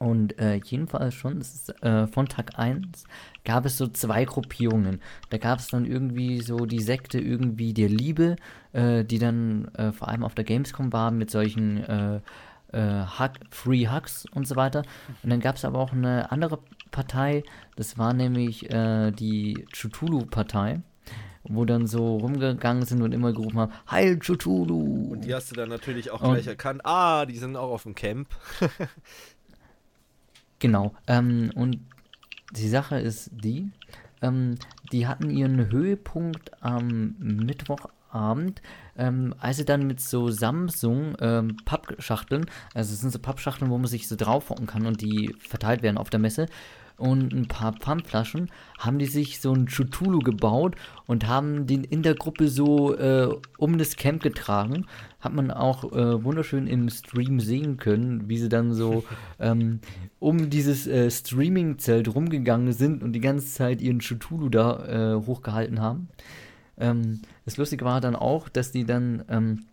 Und äh, jedenfalls schon ist, äh, von Tag 1 gab es so zwei Gruppierungen. Da gab es dann irgendwie so die Sekte irgendwie der Liebe, äh, die dann äh, vor allem auf der Gamescom war mit solchen äh, äh, Hug, Free Hugs und so weiter. Und dann gab es aber auch eine andere Partei, das war nämlich die Chutulu-Partei. Wo dann so rumgegangen sind und immer gerufen haben, Heil Cthulhu! Und die hast du dann natürlich auch gleich und, erkannt, ah, die sind auch auf dem Camp. genau, ähm, und die Sache ist die, ähm, die hatten ihren Höhepunkt am Mittwochabend, ähm, als sie dann mit so Samsung ähm, Pappschachteln, also es sind so Pappschachteln, wo man sich so draufhocken kann und die verteilt werden auf der Messe, und ein paar Pfandflaschen, haben die sich so ein Chutulu gebaut und haben den in der Gruppe so äh, um das Camp getragen. Hat man auch äh, wunderschön im Stream sehen können, wie sie dann so ähm, um dieses äh, Streaming-Zelt rumgegangen sind und die ganze Zeit ihren Chutulu da äh, hochgehalten haben. Ähm, das Lustige war dann auch, dass die dann ähm,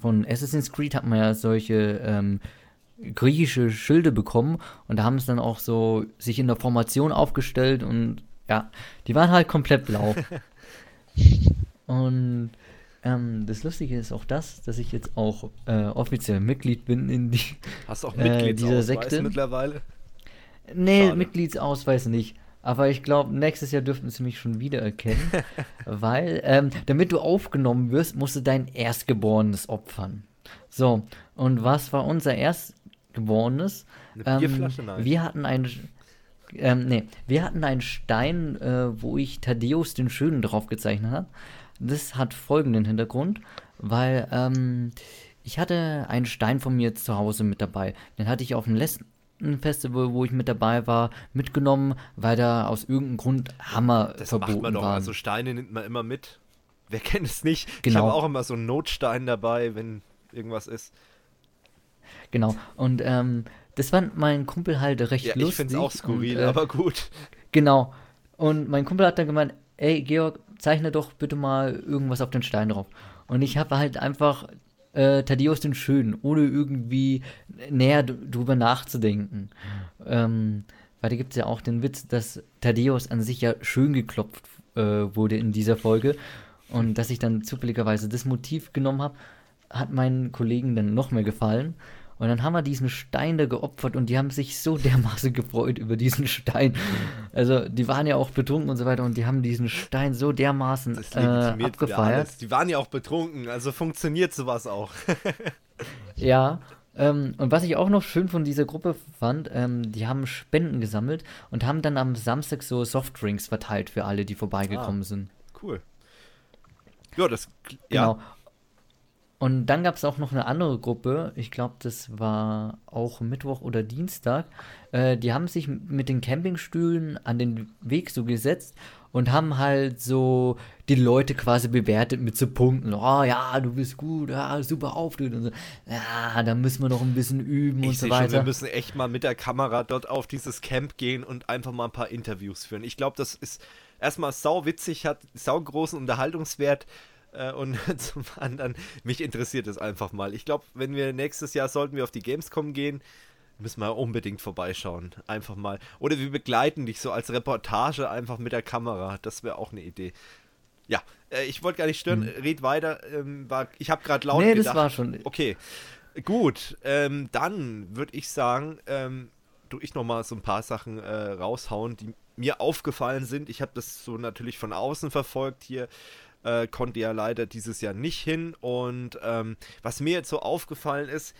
von Assassin's Creed hat man ja solche ähm, griechische Schilde bekommen und da haben es dann auch so sich in der Formation aufgestellt und ja, die waren halt komplett blau. und ähm, das Lustige ist auch das, dass ich jetzt auch äh, offiziell Mitglied bin in die Hast auch äh, dieser Sekte mittlerweile? Nee, Schade. Mitgliedsausweis nicht. Aber ich glaube, nächstes Jahr dürften sie mich schon wieder erkennen. weil, ähm, damit du aufgenommen wirst, musst du dein Erstgeborenes opfern. So, und was war unser Erst Geborenes. Eine Bierflasche, ähm, nein. Wir hatten ein, ähm, nee, wir hatten einen Stein, äh, wo ich Thaddeus den Schönen drauf gezeichnet habe. Das hat folgenden Hintergrund, weil ähm, ich hatte einen Stein von mir zu Hause mit dabei. Den hatte ich auf dem letzten Festival, wo ich mit dabei war, mitgenommen, weil da aus irgendeinem Grund Hammer das verboten macht man doch. Waren. Also Steine nimmt man immer mit. Wer kennt es nicht? Genau. Ich habe auch immer so einen Notstein dabei, wenn irgendwas ist. Genau. Und ähm, das fand mein Kumpel halt recht ja, lustig. Ich finde es auch skurril, und, äh, aber gut. Genau. Und mein Kumpel hat dann gemeint, ey Georg, zeichne doch bitte mal irgendwas auf den Stein drauf. Und ich habe halt einfach äh, Thaddeus den Schönen, ohne irgendwie näher drüber nachzudenken. Ähm, weil da gibt es ja auch den Witz, dass Thaddeus an sich ja schön geklopft äh, wurde in dieser Folge. Und dass ich dann zufälligerweise das Motiv genommen habe, hat meinen Kollegen dann noch mehr gefallen. Und dann haben wir diesen Stein da geopfert und die haben sich so dermaßen gefreut über diesen Stein. Also die waren ja auch betrunken und so weiter und die haben diesen Stein so dermaßen äh, abgefeiert. Die waren ja auch betrunken, also funktioniert sowas auch. ja. Ähm, und was ich auch noch schön von dieser Gruppe fand, ähm, die haben Spenden gesammelt und haben dann am Samstag so Softdrinks verteilt für alle, die vorbeigekommen ah, sind. Cool. Ja, das. Ja. Genau. Und dann gab es auch noch eine andere Gruppe, ich glaube, das war auch Mittwoch oder Dienstag. Äh, die haben sich mit den Campingstühlen an den Weg so gesetzt und haben halt so die Leute quasi bewertet mit so Punkten. Oh ja, du bist gut, ja, super Auftritt und so. Ja, da müssen wir noch ein bisschen üben ich und so weiter. Schon, wir müssen echt mal mit der Kamera dort auf dieses Camp gehen und einfach mal ein paar Interviews führen. Ich glaube, das ist erstmal sau witzig, hat sau großen Unterhaltungswert. Äh, und zum anderen, mich interessiert es einfach mal. Ich glaube, wenn wir nächstes Jahr sollten wir auf die Gamescom gehen, müssen wir unbedingt vorbeischauen. Einfach mal. Oder wir begleiten dich so als Reportage einfach mit der Kamera. Das wäre auch eine Idee. Ja, äh, ich wollte gar nicht stören. Hm. Red weiter. Ähm, war, ich habe gerade laut nee, gedacht. das war schon. Okay, gut. Ähm, dann würde ich sagen, ähm, du ich noch mal so ein paar Sachen äh, raushauen, die mir aufgefallen sind. Ich habe das so natürlich von außen verfolgt hier äh, konnte ja leider dieses Jahr nicht hin. Und ähm, was mir jetzt so aufgefallen ist,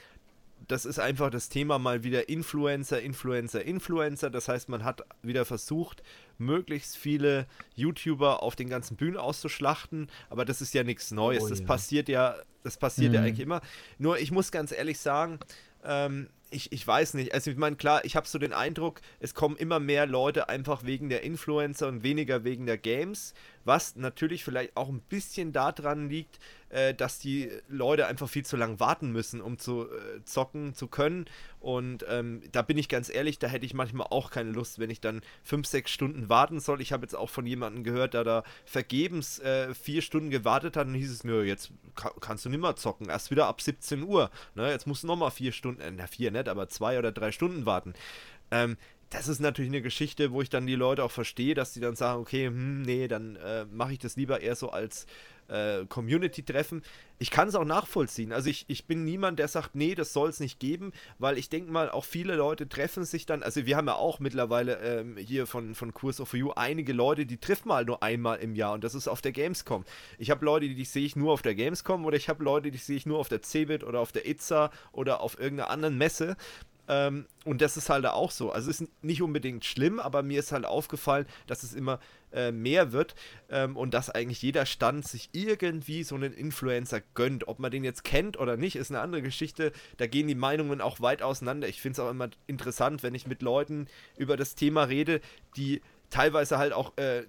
das ist einfach das Thema mal wieder Influencer, Influencer, Influencer. Das heißt, man hat wieder versucht, möglichst viele YouTuber auf den ganzen Bühnen auszuschlachten. Aber das ist ja nichts Neues. Oh, das ja. passiert ja, das passiert mhm. ja eigentlich immer. Nur ich muss ganz ehrlich sagen, ähm, ich, ich weiß nicht. Also ich meine, klar, ich habe so den Eindruck, es kommen immer mehr Leute einfach wegen der Influencer und weniger wegen der Games, was natürlich vielleicht auch ein bisschen daran liegt, äh, dass die Leute einfach viel zu lang warten müssen, um zu äh, zocken zu können. Und ähm, da bin ich ganz ehrlich, da hätte ich manchmal auch keine Lust, wenn ich dann fünf, sechs Stunden warten soll. Ich habe jetzt auch von jemandem gehört, der da vergebens äh, vier Stunden gewartet hat und hieß es mir, jetzt ka kannst du nimmer zocken, erst wieder ab 17 Uhr. Ne? Jetzt musst du nochmal vier Stunden, äh, na vier nicht, aber zwei oder drei Stunden warten. Ähm, das ist natürlich eine Geschichte, wo ich dann die Leute auch verstehe, dass die dann sagen, okay, hm, nee, dann äh, mache ich das lieber eher so als äh, Community-Treffen. Ich kann es auch nachvollziehen. Also ich, ich bin niemand, der sagt, nee, das soll es nicht geben, weil ich denke mal, auch viele Leute treffen sich dann, also wir haben ja auch mittlerweile ähm, hier von, von Kurs of You einige Leute, die treffen mal nur einmal im Jahr und das ist auf der Gamescom. Ich habe Leute, die, die sehe ich nur auf der Gamescom oder ich habe Leute, die sehe ich nur auf der Cebit oder auf der Itza oder auf irgendeiner anderen Messe ähm, und das ist halt auch so. Also es ist nicht unbedingt schlimm, aber mir ist halt aufgefallen, dass es immer äh, mehr wird ähm, und dass eigentlich jeder Stand sich irgendwie so einen Influencer gönnt. Ob man den jetzt kennt oder nicht, ist eine andere Geschichte. Da gehen die Meinungen auch weit auseinander. Ich finde es auch immer interessant, wenn ich mit Leuten über das Thema rede, die teilweise halt auch, äh,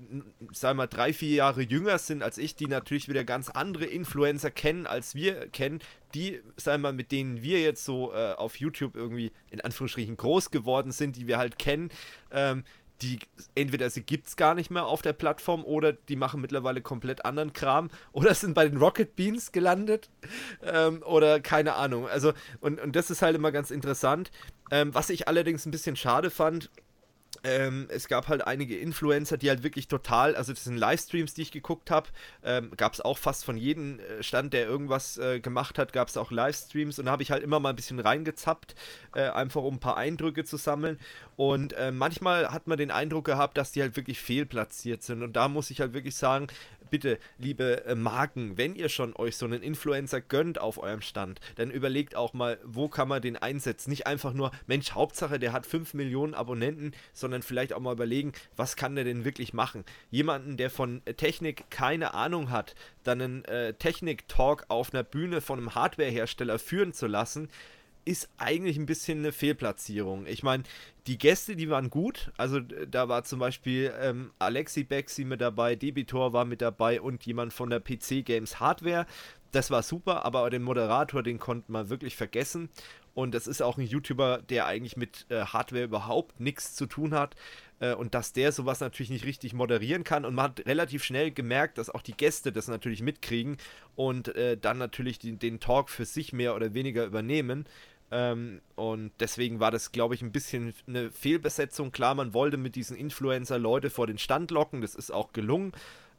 sagen wir mal, drei, vier Jahre jünger sind als ich, die natürlich wieder ganz andere Influencer kennen, als wir kennen, die, sagen wir mal, mit denen wir jetzt so äh, auf YouTube irgendwie in Anführungsstrichen groß geworden sind, die wir halt kennen, ähm, die entweder sie gibt es gar nicht mehr auf der Plattform oder die machen mittlerweile komplett anderen Kram oder sind bei den Rocket Beans gelandet ähm, oder keine Ahnung. Also, und, und das ist halt immer ganz interessant. Ähm, was ich allerdings ein bisschen schade fand, ähm, es gab halt einige Influencer, die halt wirklich total, also das sind Livestreams, die ich geguckt habe, ähm, gab es auch fast von jedem äh, Stand, der irgendwas äh, gemacht hat, gab es auch Livestreams. Und da habe ich halt immer mal ein bisschen reingezappt, äh, einfach um ein paar Eindrücke zu sammeln. Und äh, manchmal hat man den Eindruck gehabt, dass die halt wirklich fehlplatziert sind. Und da muss ich halt wirklich sagen, bitte, liebe äh, Marken, wenn ihr schon euch so einen Influencer gönnt auf eurem Stand, dann überlegt auch mal, wo kann man den einsetzen. Nicht einfach nur, Mensch, Hauptsache, der hat 5 Millionen Abonnenten, sondern vielleicht auch mal überlegen, was kann der denn wirklich machen. Jemanden, der von Technik keine Ahnung hat, dann einen äh, Technik-Talk auf einer Bühne von einem Hardwarehersteller führen zu lassen, ist eigentlich ein bisschen eine Fehlplatzierung. Ich meine, die Gäste, die waren gut. Also da war zum Beispiel ähm, Alexi Bexi mit dabei, Debitor war mit dabei und jemand von der PC Games Hardware. Das war super, aber den Moderator, den konnte man wirklich vergessen. Und das ist auch ein YouTuber, der eigentlich mit äh, Hardware überhaupt nichts zu tun hat. Äh, und dass der sowas natürlich nicht richtig moderieren kann. Und man hat relativ schnell gemerkt, dass auch die Gäste das natürlich mitkriegen und äh, dann natürlich den, den Talk für sich mehr oder weniger übernehmen. Ähm, und deswegen war das, glaube ich, ein bisschen eine Fehlbesetzung. Klar, man wollte mit diesen Influencer Leute vor den Stand locken, das ist auch gelungen.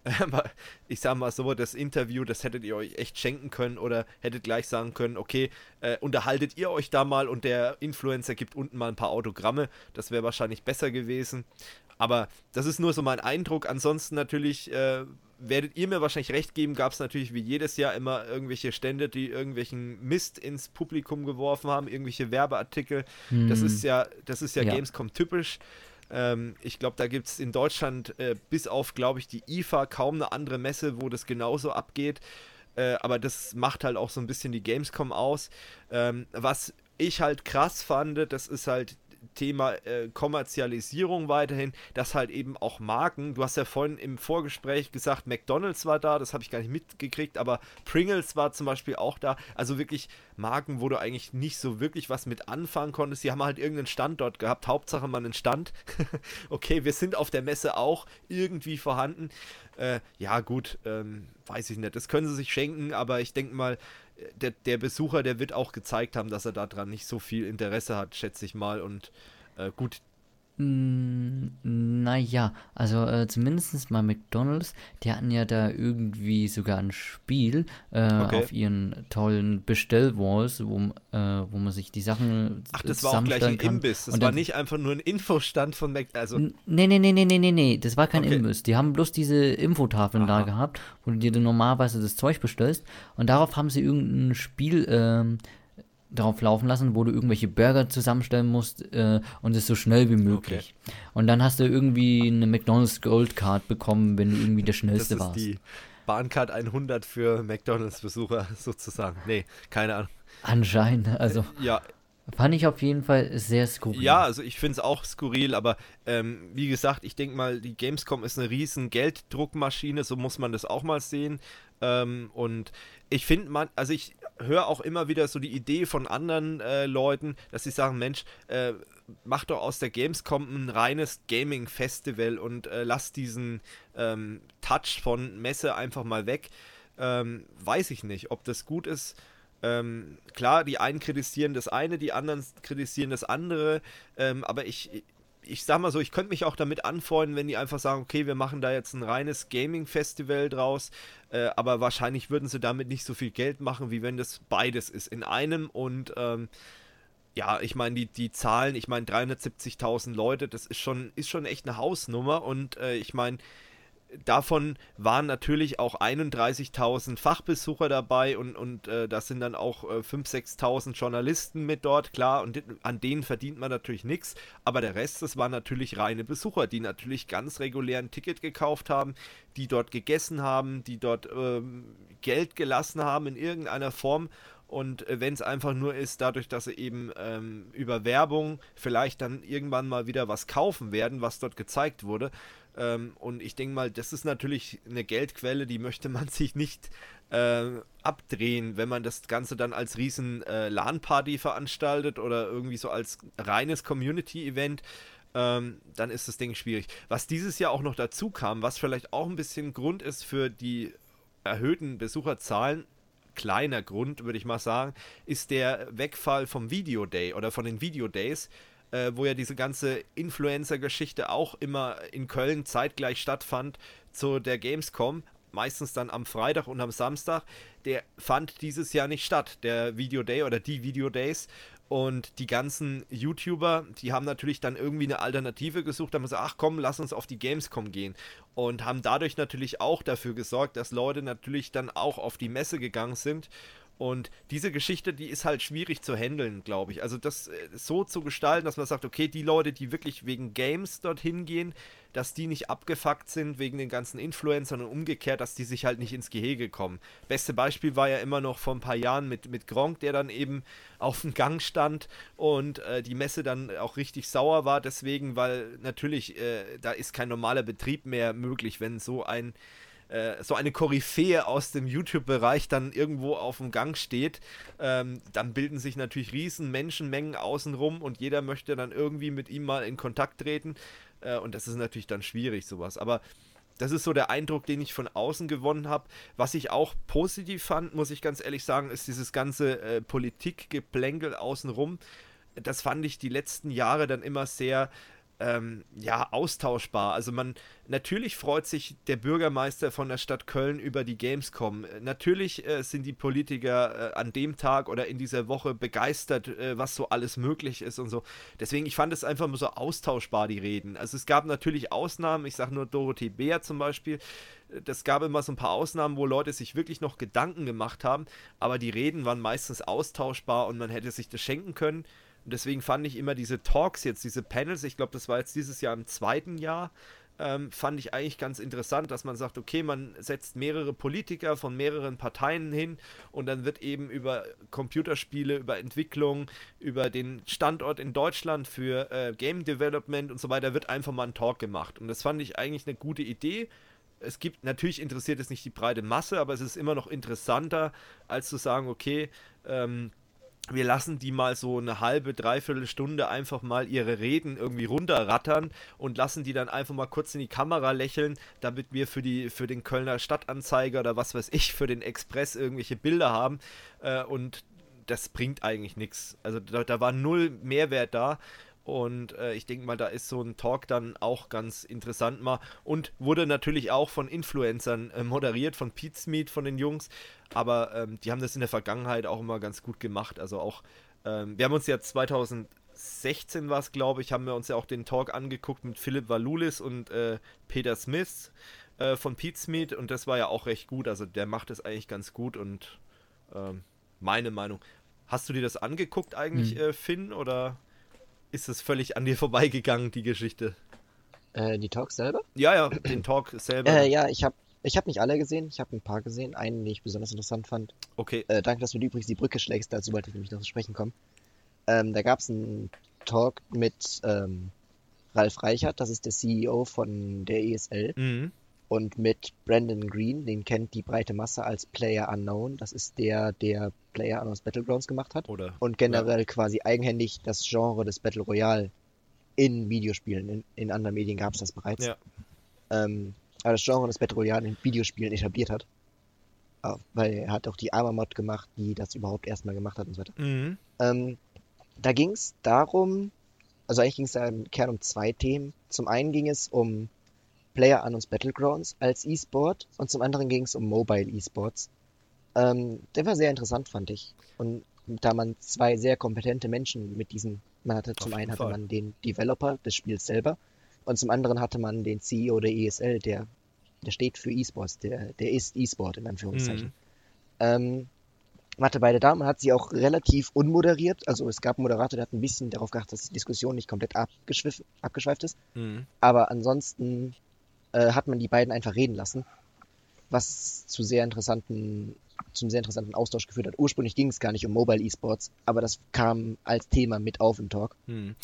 Ich sage mal so, das Interview, das hättet ihr euch echt schenken können oder hättet gleich sagen können, okay, äh, unterhaltet ihr euch da mal und der Influencer gibt unten mal ein paar Autogramme. Das wäre wahrscheinlich besser gewesen. Aber das ist nur so mein Eindruck. Ansonsten natürlich äh, werdet ihr mir wahrscheinlich recht geben, gab es natürlich wie jedes Jahr immer irgendwelche Stände, die irgendwelchen Mist ins Publikum geworfen haben, irgendwelche Werbeartikel. Hm. Das ist ja, das ist ja, ja. Gamescom typisch. Ähm, ich glaube, da gibt es in Deutschland äh, bis auf, glaube ich, die IFA kaum eine andere Messe, wo das genauso abgeht. Äh, aber das macht halt auch so ein bisschen die Gamescom aus. Ähm, was ich halt krass fand, das ist halt Thema äh, Kommerzialisierung weiterhin, dass halt eben auch Marken, du hast ja vorhin im Vorgespräch gesagt, McDonalds war da, das habe ich gar nicht mitgekriegt, aber Pringles war zum Beispiel auch da. Also wirklich Marken, wo du eigentlich nicht so wirklich was mit anfangen konntest. Die haben halt irgendeinen Standort gehabt, Hauptsache mal einen Stand. okay, wir sind auf der Messe auch irgendwie vorhanden. Äh, ja, gut, ähm, weiß ich nicht. Das können sie sich schenken, aber ich denke mal, der, der Besucher, der wird auch gezeigt haben, dass er daran nicht so viel Interesse hat, schätze ich mal. Und äh, gut, naja, also äh, zumindest mal McDonalds, die hatten ja da irgendwie sogar ein Spiel äh, okay. auf ihren tollen Bestellwalls, wo, äh, wo man sich die Sachen Ach, das war auch gleich ein kann. Imbiss, das Und war nicht einfach nur ein Infostand von McDonalds. Also nee, nee, nee, nee, nee, nee, nee, das war kein okay. Imbiss. Die haben bloß diese Infotafeln Aha. da gehabt, wo du dir normalerweise das Zeug bestellst und darauf haben sie irgendein Spiel ähm, drauf laufen lassen, wo du irgendwelche Burger zusammenstellen musst äh, und es so schnell wie möglich. Okay. Und dann hast du irgendwie eine McDonald's Gold Card bekommen, wenn du irgendwie der schnellste das ist warst. Die Bahncard 100 für McDonald's Besucher sozusagen. Nee, keine Ahnung. Anscheinend, also. Äh, ja, Fand ich auf jeden Fall sehr skurril. Ja, also ich finde es auch skurril, aber ähm, wie gesagt, ich denke mal, die Gamescom ist eine riesen Gelddruckmaschine, so muss man das auch mal sehen. Ähm, und ich finde man, also ich höre auch immer wieder so die Idee von anderen äh, Leuten, dass sie sagen, Mensch, äh, mach doch aus der Gamescom ein reines Gaming-Festival und äh, lass diesen ähm, Touch von Messe einfach mal weg. Ähm, weiß ich nicht, ob das gut ist. Ähm, klar, die einen kritisieren das eine, die anderen kritisieren das andere, ähm, aber ich, ich sag mal so, ich könnte mich auch damit anfreunden, wenn die einfach sagen, okay, wir machen da jetzt ein reines Gaming-Festival draus, äh, aber wahrscheinlich würden sie damit nicht so viel Geld machen, wie wenn das beides ist. In einem und ähm, ja, ich meine, die, die Zahlen, ich meine 370.000 Leute, das ist schon, ist schon echt eine Hausnummer und äh, ich meine, davon waren natürlich auch 31.000 Fachbesucher dabei und, und äh, das sind dann auch äh, 5.000, 6.000 Journalisten mit dort, klar, und an denen verdient man natürlich nichts, aber der Rest, das waren natürlich reine Besucher, die natürlich ganz regulär ein Ticket gekauft haben, die dort gegessen haben, die dort ähm, Geld gelassen haben in irgendeiner Form und äh, wenn es einfach nur ist, dadurch, dass sie eben ähm, über Werbung vielleicht dann irgendwann mal wieder was kaufen werden, was dort gezeigt wurde, ähm, und ich denke mal, das ist natürlich eine Geldquelle, die möchte man sich nicht äh, abdrehen, wenn man das Ganze dann als riesen äh, LAN-Party veranstaltet oder irgendwie so als reines Community-Event. Ähm, dann ist das Ding schwierig. Was dieses Jahr auch noch dazu kam, was vielleicht auch ein bisschen Grund ist für die erhöhten Besucherzahlen, kleiner Grund, würde ich mal sagen, ist der Wegfall vom Video Day oder von den Video Days äh, wo ja diese ganze Influencer-Geschichte auch immer in Köln zeitgleich stattfand zu der Gamescom, meistens dann am Freitag und am Samstag, der fand dieses Jahr nicht statt, der Video Day oder die Video Days. Und die ganzen YouTuber, die haben natürlich dann irgendwie eine Alternative gesucht, haben gesagt, ach komm, lass uns auf die Gamescom gehen. Und haben dadurch natürlich auch dafür gesorgt, dass Leute natürlich dann auch auf die Messe gegangen sind und diese Geschichte, die ist halt schwierig zu handeln, glaube ich. Also das äh, so zu gestalten, dass man sagt, okay, die Leute, die wirklich wegen Games dorthin gehen, dass die nicht abgefuckt sind wegen den ganzen Influencern und umgekehrt, dass die sich halt nicht ins Gehege kommen. Beste Beispiel war ja immer noch vor ein paar Jahren mit, mit Gronk, der dann eben auf dem Gang stand und äh, die Messe dann auch richtig sauer war, deswegen, weil natürlich äh, da ist kein normaler Betrieb mehr möglich, wenn so ein äh, so eine Koryphäe aus dem YouTube-Bereich dann irgendwo auf dem Gang steht, ähm, dann bilden sich natürlich riesen Menschenmengen außenrum und jeder möchte dann irgendwie mit ihm mal in Kontakt treten. Äh, und das ist natürlich dann schwierig, sowas. Aber das ist so der Eindruck, den ich von außen gewonnen habe. Was ich auch positiv fand, muss ich ganz ehrlich sagen, ist dieses ganze äh, Politikgeplänkel außenrum. Das fand ich die letzten Jahre dann immer sehr ähm, ja, austauschbar. Also man, natürlich freut sich der Bürgermeister von der Stadt Köln über die Gamescom. Natürlich äh, sind die Politiker äh, an dem Tag oder in dieser Woche begeistert, äh, was so alles möglich ist und so. Deswegen, ich fand es einfach nur so austauschbar, die Reden. Also es gab natürlich Ausnahmen, ich sage nur Dorothee Bär zum Beispiel. Das gab immer so ein paar Ausnahmen, wo Leute sich wirklich noch Gedanken gemacht haben, aber die Reden waren meistens austauschbar und man hätte sich das schenken können. Und deswegen fand ich immer diese Talks jetzt, diese Panels, ich glaube, das war jetzt dieses Jahr im zweiten Jahr, ähm, fand ich eigentlich ganz interessant, dass man sagt, okay, man setzt mehrere Politiker von mehreren Parteien hin und dann wird eben über Computerspiele, über Entwicklung, über den Standort in Deutschland für äh, Game Development und so weiter, wird einfach mal ein Talk gemacht. Und das fand ich eigentlich eine gute Idee. Es gibt, natürlich interessiert es nicht die breite Masse, aber es ist immer noch interessanter, als zu sagen, okay, ähm, wir lassen die mal so eine halbe, dreiviertel Stunde einfach mal ihre Reden irgendwie runterrattern und lassen die dann einfach mal kurz in die Kamera lächeln, damit wir für, die, für den Kölner Stadtanzeiger oder was weiß ich, für den Express irgendwelche Bilder haben. Äh, und das bringt eigentlich nichts. Also da, da war null Mehrwert da. Und äh, ich denke mal, da ist so ein Talk dann auch ganz interessant mal. Und wurde natürlich auch von Influencern äh, moderiert, von Pete von den Jungs. Aber ähm, die haben das in der Vergangenheit auch immer ganz gut gemacht. Also auch, ähm, wir haben uns ja 2016 war es, glaube ich, haben wir uns ja auch den Talk angeguckt mit Philipp Valulis und äh, Peter Smith äh, von Pete Und das war ja auch recht gut. Also der macht es eigentlich ganz gut und ähm, meine Meinung. Hast du dir das angeguckt eigentlich, hm. Äh, Finn, oder? Ist es völlig an dir vorbeigegangen, die Geschichte? Äh, die Talks selber? Ja, ja, den Talk selber. Äh, ja, ich habe ich hab nicht alle gesehen, ich habe ein paar gesehen, einen, den ich besonders interessant fand. Okay. Äh, danke, dass du übrigens die Brücke schlägst, dazu wollte ich nämlich noch zu sprechen kommen. Ähm, da gab es einen Talk mit ähm, Ralf Reichert, das ist der CEO von der ESL. Mhm. Und mit Brandon Green, den kennt die breite Masse als Player Unknown. Das ist der, der Player Unknowns Battlegrounds gemacht hat. Oder, und generell ja. quasi eigenhändig das Genre des Battle Royale in Videospielen. In, in anderen Medien gab es das bereits. Ja. Ähm, aber das Genre des Battle Royale in Videospielen etabliert hat. Weil er hat auch die Armor-Mod gemacht, die das überhaupt erstmal gemacht hat und so weiter. Mhm. Ähm, da ging es darum, also eigentlich ging es da im Kern um zwei Themen. Zum einen ging es um Player Unknowns Battlegrounds als E-Sport und zum anderen ging es um Mobile E-Sports. Ähm, der war sehr interessant, fand ich. Und da man zwei sehr kompetente Menschen mit diesen, man hatte zum einen hatte man den Developer des Spiels selber und zum anderen hatte man den CEO der ESL, der, der steht für E-Sports, der, der ist E-Sport in Anführungszeichen. Mhm. Ähm, man hatte beide da, man hat sie auch relativ unmoderiert, also es gab einen Moderator, der hat ein bisschen darauf geachtet, dass die Diskussion nicht komplett abgeschweift ist, mhm. aber ansonsten äh, hat man die beiden einfach reden lassen, was zu sehr interessanten zum sehr interessanten Austausch geführt hat. Ursprünglich ging es gar nicht um Mobile Esports, aber das kam als Thema mit auf im Talk, hm.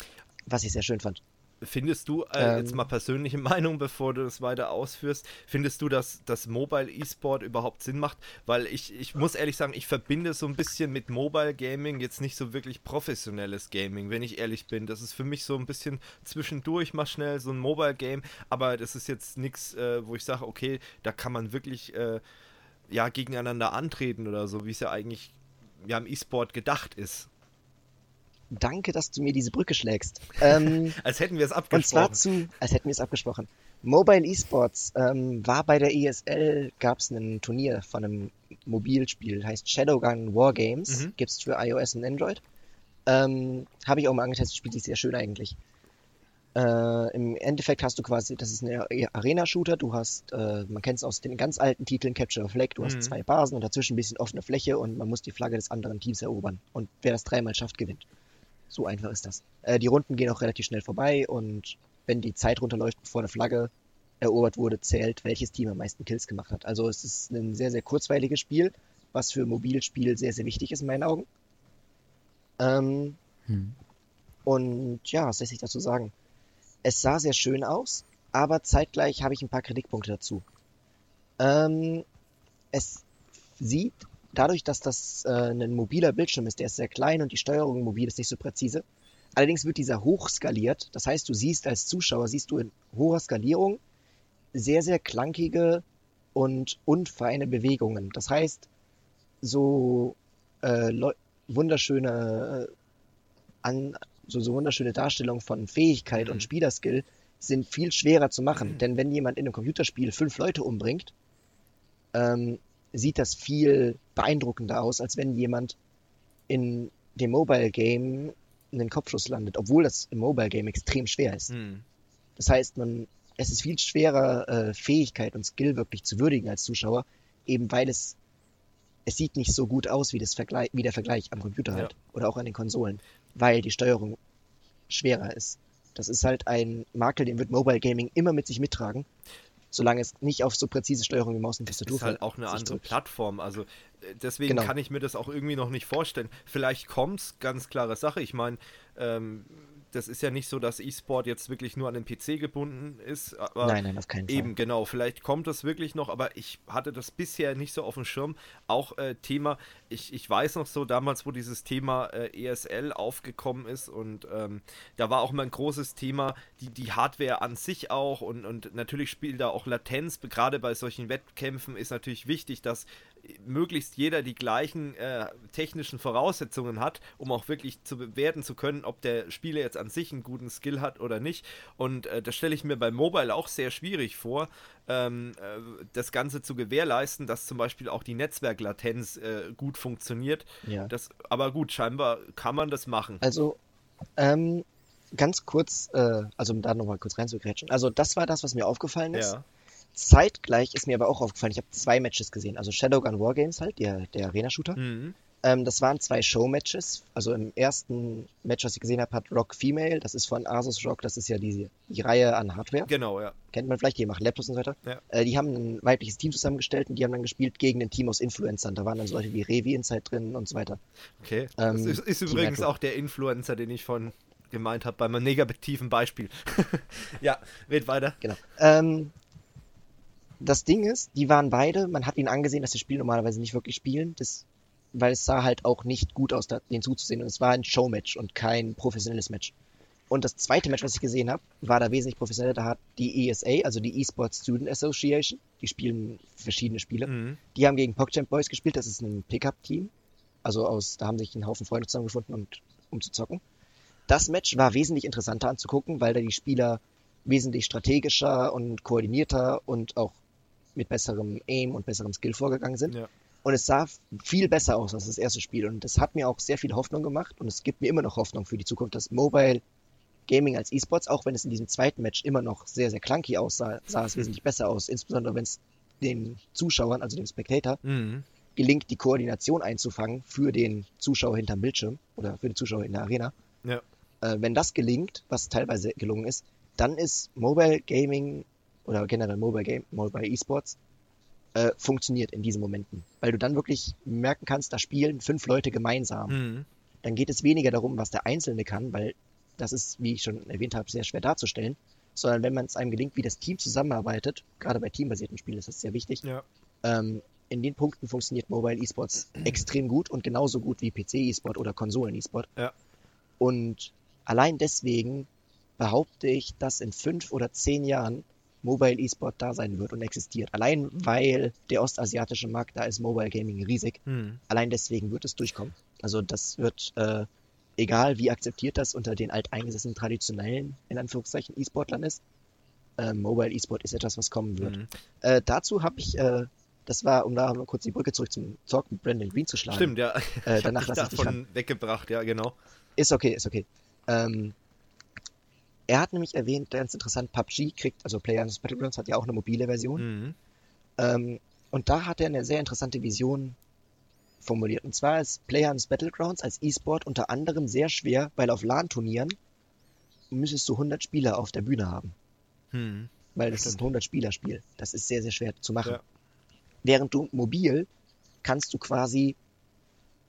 was ich sehr schön fand. Findest du, äh, ähm, jetzt mal persönliche Meinung, bevor du das weiter ausführst, findest du, dass das Mobile E-Sport überhaupt Sinn macht? Weil ich, ich muss ehrlich sagen, ich verbinde so ein bisschen mit Mobile Gaming jetzt nicht so wirklich professionelles Gaming, wenn ich ehrlich bin. Das ist für mich so ein bisschen zwischendurch mal schnell so ein Mobile Game, aber das ist jetzt nichts, äh, wo ich sage, okay, da kann man wirklich äh, ja, gegeneinander antreten oder so, wie es ja eigentlich ja, im E-Sport gedacht ist. Danke, dass du mir diese Brücke schlägst. Ähm, als hätten wir es abgesprochen. Und zwar zu, als hätten wir es abgesprochen. Mobile Esports ähm, war bei der ESL, gab es ein Turnier von einem Mobilspiel, heißt Shadowgun Wargames, mhm. gibt es für iOS und Android. Ähm, Habe ich auch mal angetestet, spielt sich sehr schön eigentlich. Äh, Im Endeffekt hast du quasi, das ist ein Arena-Shooter, du hast, äh, man kennt es aus den ganz alten Titeln, Capture the Flag, du mhm. hast zwei Basen und dazwischen ein bisschen offene Fläche und man muss die Flagge des anderen Teams erobern. Und wer das dreimal schafft, gewinnt. So einfach ist das. Äh, die Runden gehen auch relativ schnell vorbei und wenn die Zeit runterläuft, bevor eine Flagge erobert wurde, zählt, welches Team am meisten Kills gemacht hat. Also es ist ein sehr, sehr kurzweiliges Spiel, was für Mobilspiel sehr, sehr wichtig ist in meinen Augen. Ähm, hm. Und ja, was lässt sich dazu sagen? Es sah sehr schön aus, aber zeitgleich habe ich ein paar Kritikpunkte dazu. Ähm, es sieht dadurch, dass das äh, ein mobiler Bildschirm ist, der ist sehr klein und die Steuerung mobil ist nicht so präzise. Allerdings wird dieser hochskaliert. Das heißt, du siehst als Zuschauer, siehst du in hoher Skalierung sehr, sehr klankige und unfeine Bewegungen. Das heißt, so äh, wunderschöne, äh, an, so, so wunderschöne Darstellungen von Fähigkeit mhm. und Spielerskill sind viel schwerer zu machen. Mhm. Denn wenn jemand in einem Computerspiel fünf Leute umbringt, ähm, sieht das viel beeindruckender aus, als wenn jemand in dem Mobile Game einen Kopfschuss landet, obwohl das im Mobile Game extrem schwer ist. Mhm. Das heißt, man, es ist viel schwerer, äh, Fähigkeit und Skill wirklich zu würdigen als Zuschauer, eben weil es es sieht nicht so gut aus wie, das Vergleich, wie der Vergleich am Computer halt ja. oder auch an den Konsolen, weil die Steuerung schwerer ist. Das ist halt ein Makel, den wird Mobile Gaming immer mit sich mittragen solange es nicht auf so präzise Steuerung wie Maus und Tastatur ist halt auch eine andere drückt. Plattform. Also äh, deswegen genau. kann ich mir das auch irgendwie noch nicht vorstellen. Vielleicht kommt's, ganz klare Sache. Ich meine, ähm, das ist ja nicht so, dass E-Sport jetzt wirklich nur an den PC gebunden ist. nein, nein, auf keinen Fall. Eben, genau. Vielleicht kommt das wirklich noch, aber ich hatte das bisher nicht so auf dem Schirm. Auch äh, Thema, ich, ich weiß noch so damals, wo dieses Thema äh, ESL aufgekommen ist und ähm, da war auch mal ein großes Thema, die, die Hardware an sich auch und, und natürlich spielt da auch Latenz. Gerade bei solchen Wettkämpfen ist natürlich wichtig, dass möglichst jeder die gleichen äh, technischen Voraussetzungen hat, um auch wirklich zu bewerten zu können, ob der Spieler jetzt an sich einen guten Skill hat oder nicht. Und äh, das stelle ich mir bei Mobile auch sehr schwierig vor, ähm, äh, das Ganze zu gewährleisten, dass zum Beispiel auch die Netzwerklatenz äh, gut funktioniert. Ja. Das, aber gut, scheinbar kann man das machen. Also, ähm, ganz kurz, äh, also um da nochmal kurz reinzugrätschen. Also, das war das, was mir aufgefallen ist. Ja. Zeitgleich ist mir aber auch aufgefallen, ich habe zwei Matches gesehen. Also Shadowgun Wargames halt, der, der Arena-Shooter. Mhm. Ähm, das waren zwei Show-Matches. Also im ersten Match, was ich gesehen habe, hat Rock Female, das ist von Asus Rock, das ist ja die, die Reihe an Hardware. Genau, ja. Kennt man vielleicht, die machen Laptops und so weiter. Ja. Äh, die haben ein weibliches Team zusammengestellt und die haben dann gespielt gegen ein Team aus Influencern. Da waren dann so Leute wie Revi Inside drin und so weiter. Okay. Ähm, das ist, ist übrigens auch der Influencer, den ich von gemeint habe, bei meinem negativen Beispiel. ja, red weiter. Genau. Ähm, das Ding ist, die waren beide, man hat ihnen angesehen, dass sie Spiel normalerweise nicht wirklich spielen, das, weil es sah halt auch nicht gut aus, denen zuzusehen. Und es war ein Showmatch und kein professionelles Match. Und das zweite Match, was ich gesehen habe, war da wesentlich professioneller. Da hat die ESA, also die eSports Student Association, die spielen verschiedene Spiele. Mhm. Die haben gegen PogChamp Boys gespielt. Das ist ein Pickup-Team. Also aus, da haben sich ein Haufen Freunde zusammengefunden, und, um zu zocken. Das Match war wesentlich interessanter anzugucken, weil da die Spieler wesentlich strategischer und koordinierter und auch mit besserem Aim und besserem Skill vorgegangen sind. Ja. Und es sah viel besser aus als das erste Spiel. Und das hat mir auch sehr viel Hoffnung gemacht. Und es gibt mir immer noch Hoffnung für die Zukunft, dass Mobile Gaming als E-Sports, auch wenn es in diesem zweiten Match immer noch sehr, sehr clunky aussah, sah es wesentlich besser aus. Insbesondere wenn es den Zuschauern, also dem Spectator, mhm. gelingt, die Koordination einzufangen für den Zuschauer hinterm Bildschirm oder für den Zuschauer in der Arena. Ja. Äh, wenn das gelingt, was teilweise gelungen ist, dann ist Mobile Gaming oder generell Mobile Game, Mobile Esports äh, funktioniert in diesen Momenten. Weil du dann wirklich merken kannst, da spielen fünf Leute gemeinsam. Mhm. Dann geht es weniger darum, was der Einzelne kann, weil das ist, wie ich schon erwähnt habe, sehr schwer darzustellen, sondern wenn man es einem gelingt, wie das Team zusammenarbeitet, gerade bei teambasierten Spielen ist das sehr wichtig, ja. ähm, in den Punkten funktioniert Mobile Esports extrem gut und genauso gut wie PC Esport oder Konsolen Esport. Ja. Und allein deswegen behaupte ich, dass in fünf oder zehn Jahren Mobile Esport da sein wird und existiert. Allein weil der ostasiatische Markt da ist, Mobile Gaming riesig. Hm. Allein deswegen wird es durchkommen. Also das wird äh, egal wie akzeptiert das unter den alteingesessenen traditionellen, in Anführungszeichen, E-Sportlern ist, äh, Mobile E-Sport ist etwas, was kommen wird. Mhm. Äh, dazu habe ich, äh, das war, um da mal kurz die Brücke zurück zum Talk mit Brandon Green zu schlagen. Stimmt, ja. Äh, danach lasse ich davon weggebracht, ja, genau. Ist okay, ist okay. Ähm, er hat nämlich erwähnt, ganz interessant, PUBG kriegt, also Players Battlegrounds hat ja auch eine mobile Version. Mhm. Ähm, und da hat er eine sehr interessante Vision formuliert. Und zwar ist Players Battlegrounds als E-Sport unter anderem sehr schwer, weil auf LAN-Turnieren müsstest du 100 Spieler auf der Bühne haben. Hm, weil das ist ein 100-Spieler-Spiel. Das ist sehr, sehr schwer zu machen. Ja. Während du mobil kannst du quasi,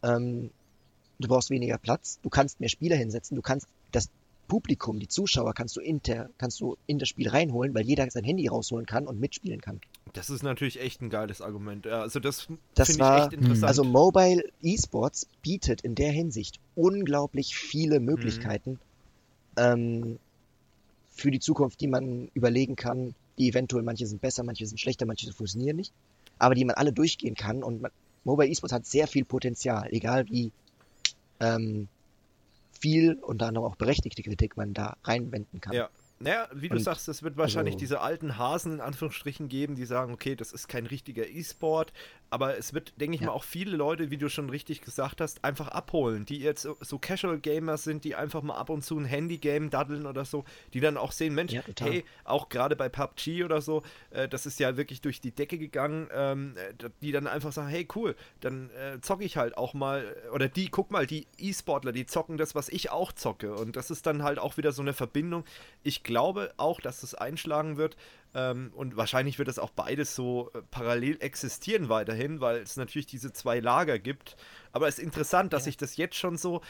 ähm, du brauchst weniger Platz, du kannst mehr Spieler hinsetzen, du kannst das Publikum, die Zuschauer kannst du, inter, kannst du in das Spiel reinholen, weil jeder sein Handy rausholen kann und mitspielen kann. Das ist natürlich echt ein geiles Argument. Also das, das finde ich echt interessant. Also Mobile Esports bietet in der Hinsicht unglaublich viele Möglichkeiten mhm. ähm, für die Zukunft, die man überlegen kann, die eventuell manche sind besser, manche sind schlechter, manche funktionieren nicht, aber die man alle durchgehen kann und man, Mobile Esports hat sehr viel Potenzial, egal wie ähm, viel und dann auch berechtigte Kritik man da reinwenden kann. Ja. Naja, wie du und, sagst, es wird wahrscheinlich also, diese alten Hasen in Anführungsstrichen geben, die sagen, okay, das ist kein richtiger E-Sport, aber es wird, denke ich ja. mal, auch viele Leute, wie du schon richtig gesagt hast, einfach abholen, die jetzt so, Casual Gamer sind, die einfach mal ab und zu ein Handy-Game daddeln oder so, die dann auch sehen, Mensch, ja, hey, auch gerade bei PUBG oder so, äh, das ist ja wirklich durch die Decke gegangen, ähm, äh, die dann einfach sagen, hey, cool, dann äh, zocke ich halt auch mal, oder die, guck mal, die E-Sportler, die zocken das, was ich auch zocke und das ist dann halt auch wieder so eine Verbindung. Ich glaube auch, dass es einschlagen wird. Ähm, und wahrscheinlich wird das auch beides so äh, parallel existieren weiterhin, weil es natürlich diese zwei Lager gibt. Aber es ist interessant, dass sich das jetzt schon so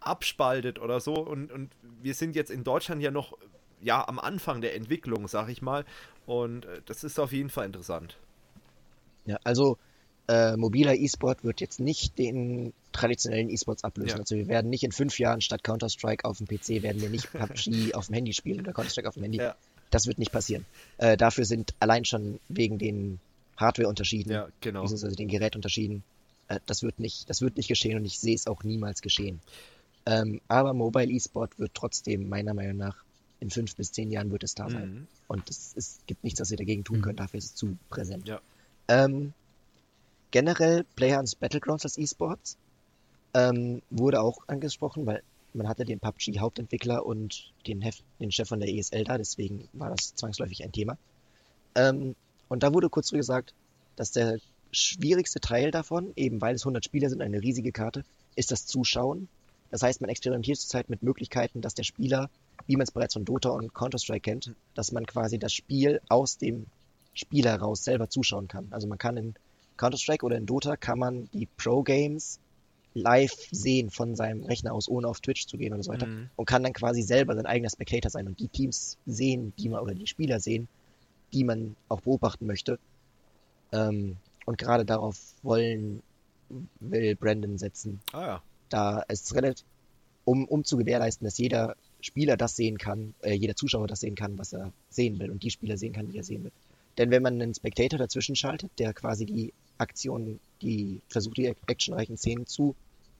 abspaltet oder so. Und, und wir sind jetzt in Deutschland ja noch ja, am Anfang der Entwicklung, sag ich mal. Und äh, das ist auf jeden Fall interessant. Ja, also äh, mobiler E-Sport wird jetzt nicht den traditionellen E-Sports ablösen. Ja. Also wir werden nicht in fünf Jahren statt Counter-Strike auf dem PC werden wir nicht PUBG auf dem Handy spielen oder Counter-Strike auf dem Handy. Ja. Das wird nicht passieren. Äh, dafür sind allein schon wegen den Hardware-Unterschieden, ja, genau. beziehungsweise den Gerätunterschieden, äh, das wird nicht, das wird nicht geschehen und ich sehe es auch niemals geschehen. Ähm, aber Mobile E-Sport wird trotzdem meiner Meinung nach in fünf bis zehn Jahren wird es da sein. Mhm. Und es gibt nichts, was wir dagegen tun mhm. können. Dafür ist es zu präsent. Ja. Ähm, generell Players Battlegrounds als E-Sports ähm, wurde auch angesprochen, weil man hatte den PUBG-Hauptentwickler und den, Hef den Chef von der ESL da, deswegen war das zwangsläufig ein Thema. Ähm, und da wurde kurz gesagt, dass der schwierigste Teil davon, eben weil es 100 Spieler sind, eine riesige Karte, ist das Zuschauen. Das heißt, man experimentiert zurzeit mit Möglichkeiten, dass der Spieler, wie man es bereits von Dota und Counter-Strike kennt, dass man quasi das Spiel aus dem Spiel heraus selber zuschauen kann. Also man kann in Counter-Strike oder in Dota kann man die Pro-Games live sehen von seinem Rechner aus, ohne auf Twitch zu gehen oder so weiter. Mhm. Und kann dann quasi selber sein eigener Spectator sein und die Teams sehen, die man, oder die Spieler sehen, die man auch beobachten möchte. Ähm, und gerade darauf wollen, will Brandon setzen. Ah ja. Da es relativ, um, um zu gewährleisten, dass jeder Spieler das sehen kann, äh, jeder Zuschauer das sehen kann, was er sehen will und die Spieler sehen kann, die er sehen will. Denn wenn man einen Spectator dazwischen schaltet, der quasi die Aktion, die versucht, die actionreichen Szenen zu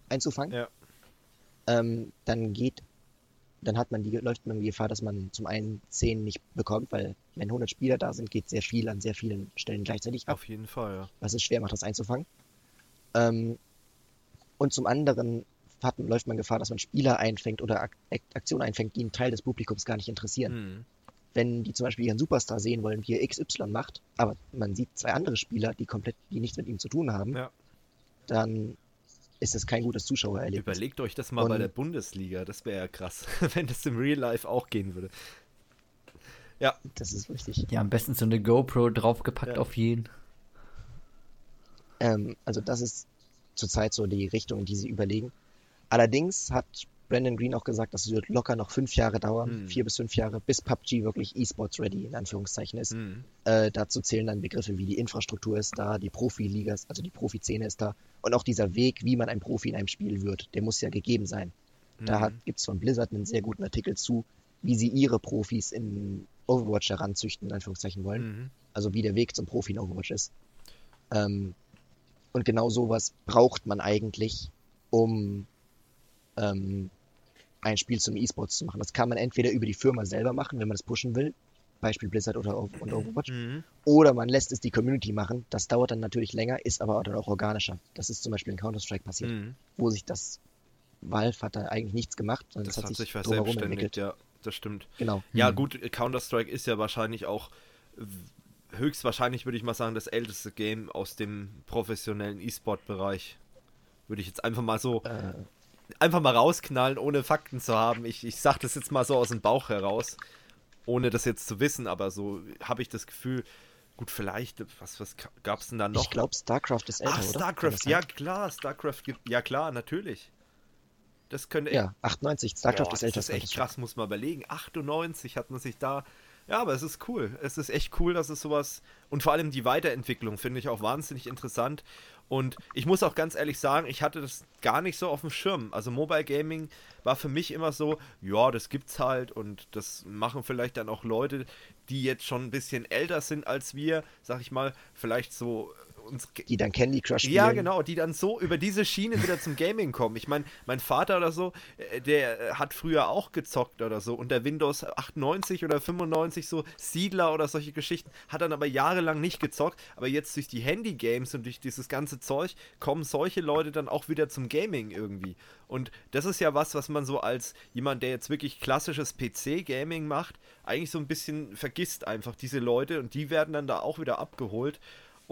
einzufangen, ja. ähm, dann geht dann hat man die, läuft man die Gefahr, dass man zum einen 10 nicht bekommt, weil wenn 100 Spieler da sind, geht sehr viel an sehr vielen Stellen gleichzeitig ab. Auf jeden Fall, ja. Was es schwer macht, das einzufangen. Ähm, und zum anderen hat, läuft man Gefahr, dass man Spieler einfängt oder Ak Aktionen einfängt, die einen Teil des Publikums gar nicht interessieren. Mhm. Wenn die zum Beispiel ihren Superstar sehen wollen, wie er XY macht, aber man sieht zwei andere Spieler, die komplett, die nichts mit ihm zu tun haben, ja. dann ist es kein gutes Zuschauererlebnis. Überlegt euch das mal und, bei der Bundesliga, das wäre ja krass, wenn das im Real Life auch gehen würde. Ja. Das ist richtig. Ja, am besten so eine GoPro draufgepackt ja. auf jeden. Ähm, also das ist zurzeit so die Richtung, die sie überlegen. Allerdings hat Brandon Green auch gesagt, dass es wird locker noch fünf Jahre dauern, mhm. vier bis fünf Jahre, bis PUBG wirklich E-Sports ready in Anführungszeichen ist. Mhm. Äh, dazu zählen dann Begriffe wie die Infrastruktur ist da, die Profiligas, also die Profi-Szene ist da und auch dieser Weg, wie man ein Profi in einem Spiel wird, der muss ja gegeben sein. Mhm. Da gibt es von Blizzard einen sehr guten Artikel zu, wie sie ihre Profis in Overwatch heranzüchten, in Anführungszeichen wollen. Mhm. Also wie der Weg zum Profi in Overwatch ist. Ähm, und genau sowas braucht man eigentlich, um ähm, ein Spiel zum E-Sports zu machen. Das kann man entweder über die Firma selber machen, wenn man es pushen will, Beispiel Blizzard oder und Overwatch, mhm. oder man lässt es die Community machen. Das dauert dann natürlich länger, ist aber dann auch organischer. Das ist zum Beispiel in Counter-Strike passiert, mhm. wo sich das Valve hat da eigentlich nichts gemacht, sondern das, das hat, hat sich drumherum entwickelt. Ja, das stimmt. Genau. Ja, mhm. gut, Counter-Strike ist ja wahrscheinlich auch höchstwahrscheinlich, würde ich mal sagen, das älteste Game aus dem professionellen E-Sport-Bereich. Würde ich jetzt einfach mal so äh, einfach mal rausknallen, ohne Fakten zu haben. Ich, ich sag das jetzt mal so aus dem Bauch heraus, ohne das jetzt zu wissen, aber so habe ich das Gefühl, gut, vielleicht, was, was gab es denn da noch? Ich glaube, StarCraft ist älter, Ach, StarCraft, ja klar, StarCraft gibt, ja klar, natürlich. Das könnte Ja, 98, StarCraft Boah, ist älter. Das ist echt krass, muss man überlegen. 98 hat man sich da ja, aber es ist cool. Es ist echt cool, dass es sowas. Und vor allem die Weiterentwicklung finde ich auch wahnsinnig interessant. Und ich muss auch ganz ehrlich sagen, ich hatte das gar nicht so auf dem Schirm. Also Mobile Gaming war für mich immer so, ja, das gibt's halt und das machen vielleicht dann auch Leute, die jetzt schon ein bisschen älter sind als wir, sag ich mal, vielleicht so uns. Die dann Candy Crush spielen. Ja, genau, die dann so über diese Schiene wieder zum Gaming kommen. Ich meine, mein Vater oder so, äh, der äh, hat früher auch gezockt oder so unter Windows 98 oder 95 so Siedler oder solche Geschichten, hat dann aber jahrelang nicht gezockt. Aber jetzt durch die Handy-Games und durch dieses ganze Zeug kommen solche Leute dann auch wieder zum Gaming irgendwie. Und das ist ja was, was man so als jemand, der jetzt wirklich klassisches PC-Gaming macht, eigentlich so ein bisschen vergisst einfach diese Leute und die werden dann da auch wieder abgeholt.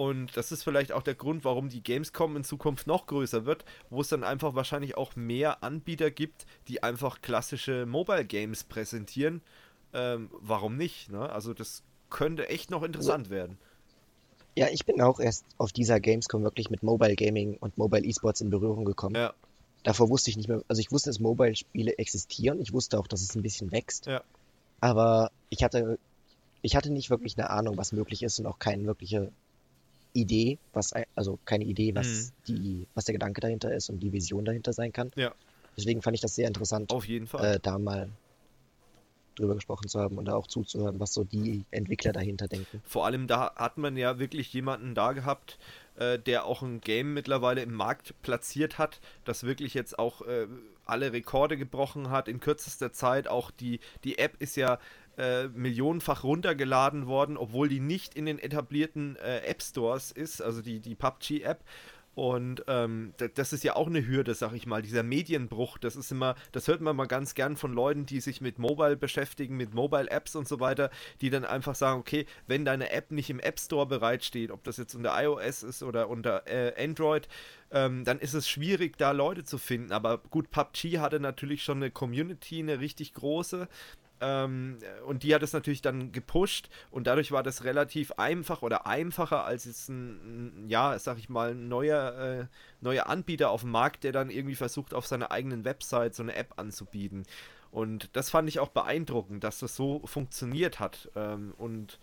Und das ist vielleicht auch der Grund, warum die Gamescom in Zukunft noch größer wird, wo es dann einfach wahrscheinlich auch mehr Anbieter gibt, die einfach klassische Mobile Games präsentieren. Ähm, warum nicht? Ne? Also das könnte echt noch interessant ja. werden. Ja, ich bin auch erst auf dieser Gamescom wirklich mit Mobile Gaming und Mobile Esports in Berührung gekommen. Ja. Davor wusste ich nicht mehr, also ich wusste, dass Mobile-Spiele existieren. Ich wusste auch, dass es ein bisschen wächst. Ja. Aber ich hatte, ich hatte nicht wirklich eine Ahnung, was möglich ist und auch keine wirkliche Idee, was also keine Idee, was mhm. die, was der Gedanke dahinter ist und die Vision dahinter sein kann. Ja. Deswegen fand ich das sehr interessant, auf jeden Fall, äh, da mal drüber gesprochen zu haben und da auch zuzuhören, was so die Entwickler dahinter denken. Vor allem da hat man ja wirklich jemanden da gehabt, äh, der auch ein Game mittlerweile im Markt platziert hat, das wirklich jetzt auch äh, alle Rekorde gebrochen hat in kürzester Zeit. Auch die, die App ist ja äh, millionenfach runtergeladen worden, obwohl die nicht in den etablierten äh, App Stores ist, also die, die PUBG-App. Und ähm, das ist ja auch eine Hürde, sag ich mal, dieser Medienbruch. Das ist immer, das hört man mal ganz gern von Leuten, die sich mit Mobile beschäftigen, mit Mobile-Apps und so weiter, die dann einfach sagen, okay, wenn deine App nicht im App Store bereitsteht, ob das jetzt unter iOS ist oder unter äh, Android, ähm, dann ist es schwierig, da Leute zu finden. Aber gut, PUBG hatte natürlich schon eine Community, eine richtig große. Ähm, und die hat es natürlich dann gepusht und dadurch war das relativ einfach oder einfacher als jetzt ein, ja, sag ich mal, neuer, äh, neuer Anbieter auf dem Markt, der dann irgendwie versucht, auf seiner eigenen Website so eine App anzubieten. Und das fand ich auch beeindruckend, dass das so funktioniert hat. Ähm, und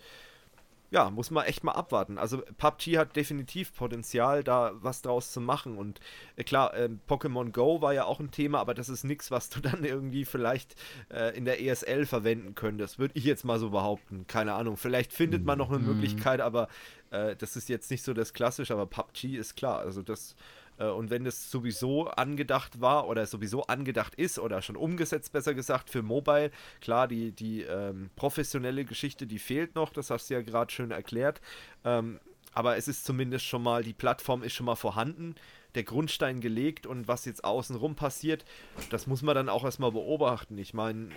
ja, muss man echt mal abwarten. Also PUBG hat definitiv Potenzial, da was draus zu machen. Und äh, klar, äh, Pokémon Go war ja auch ein Thema, aber das ist nichts, was du dann irgendwie vielleicht äh, in der ESL verwenden könntest. Würde ich jetzt mal so behaupten. Keine Ahnung. Vielleicht findet man noch eine mhm. Möglichkeit, aber äh, das ist jetzt nicht so das Klassische. Aber PUBG ist klar. Also das und wenn es sowieso angedacht war oder sowieso angedacht ist oder schon umgesetzt, besser gesagt, für Mobile, klar, die, die ähm, professionelle Geschichte, die fehlt noch, das hast du ja gerade schön erklärt. Ähm, aber es ist zumindest schon mal, die Plattform ist schon mal vorhanden, der Grundstein gelegt und was jetzt außenrum passiert, das muss man dann auch erstmal beobachten. Ich meine,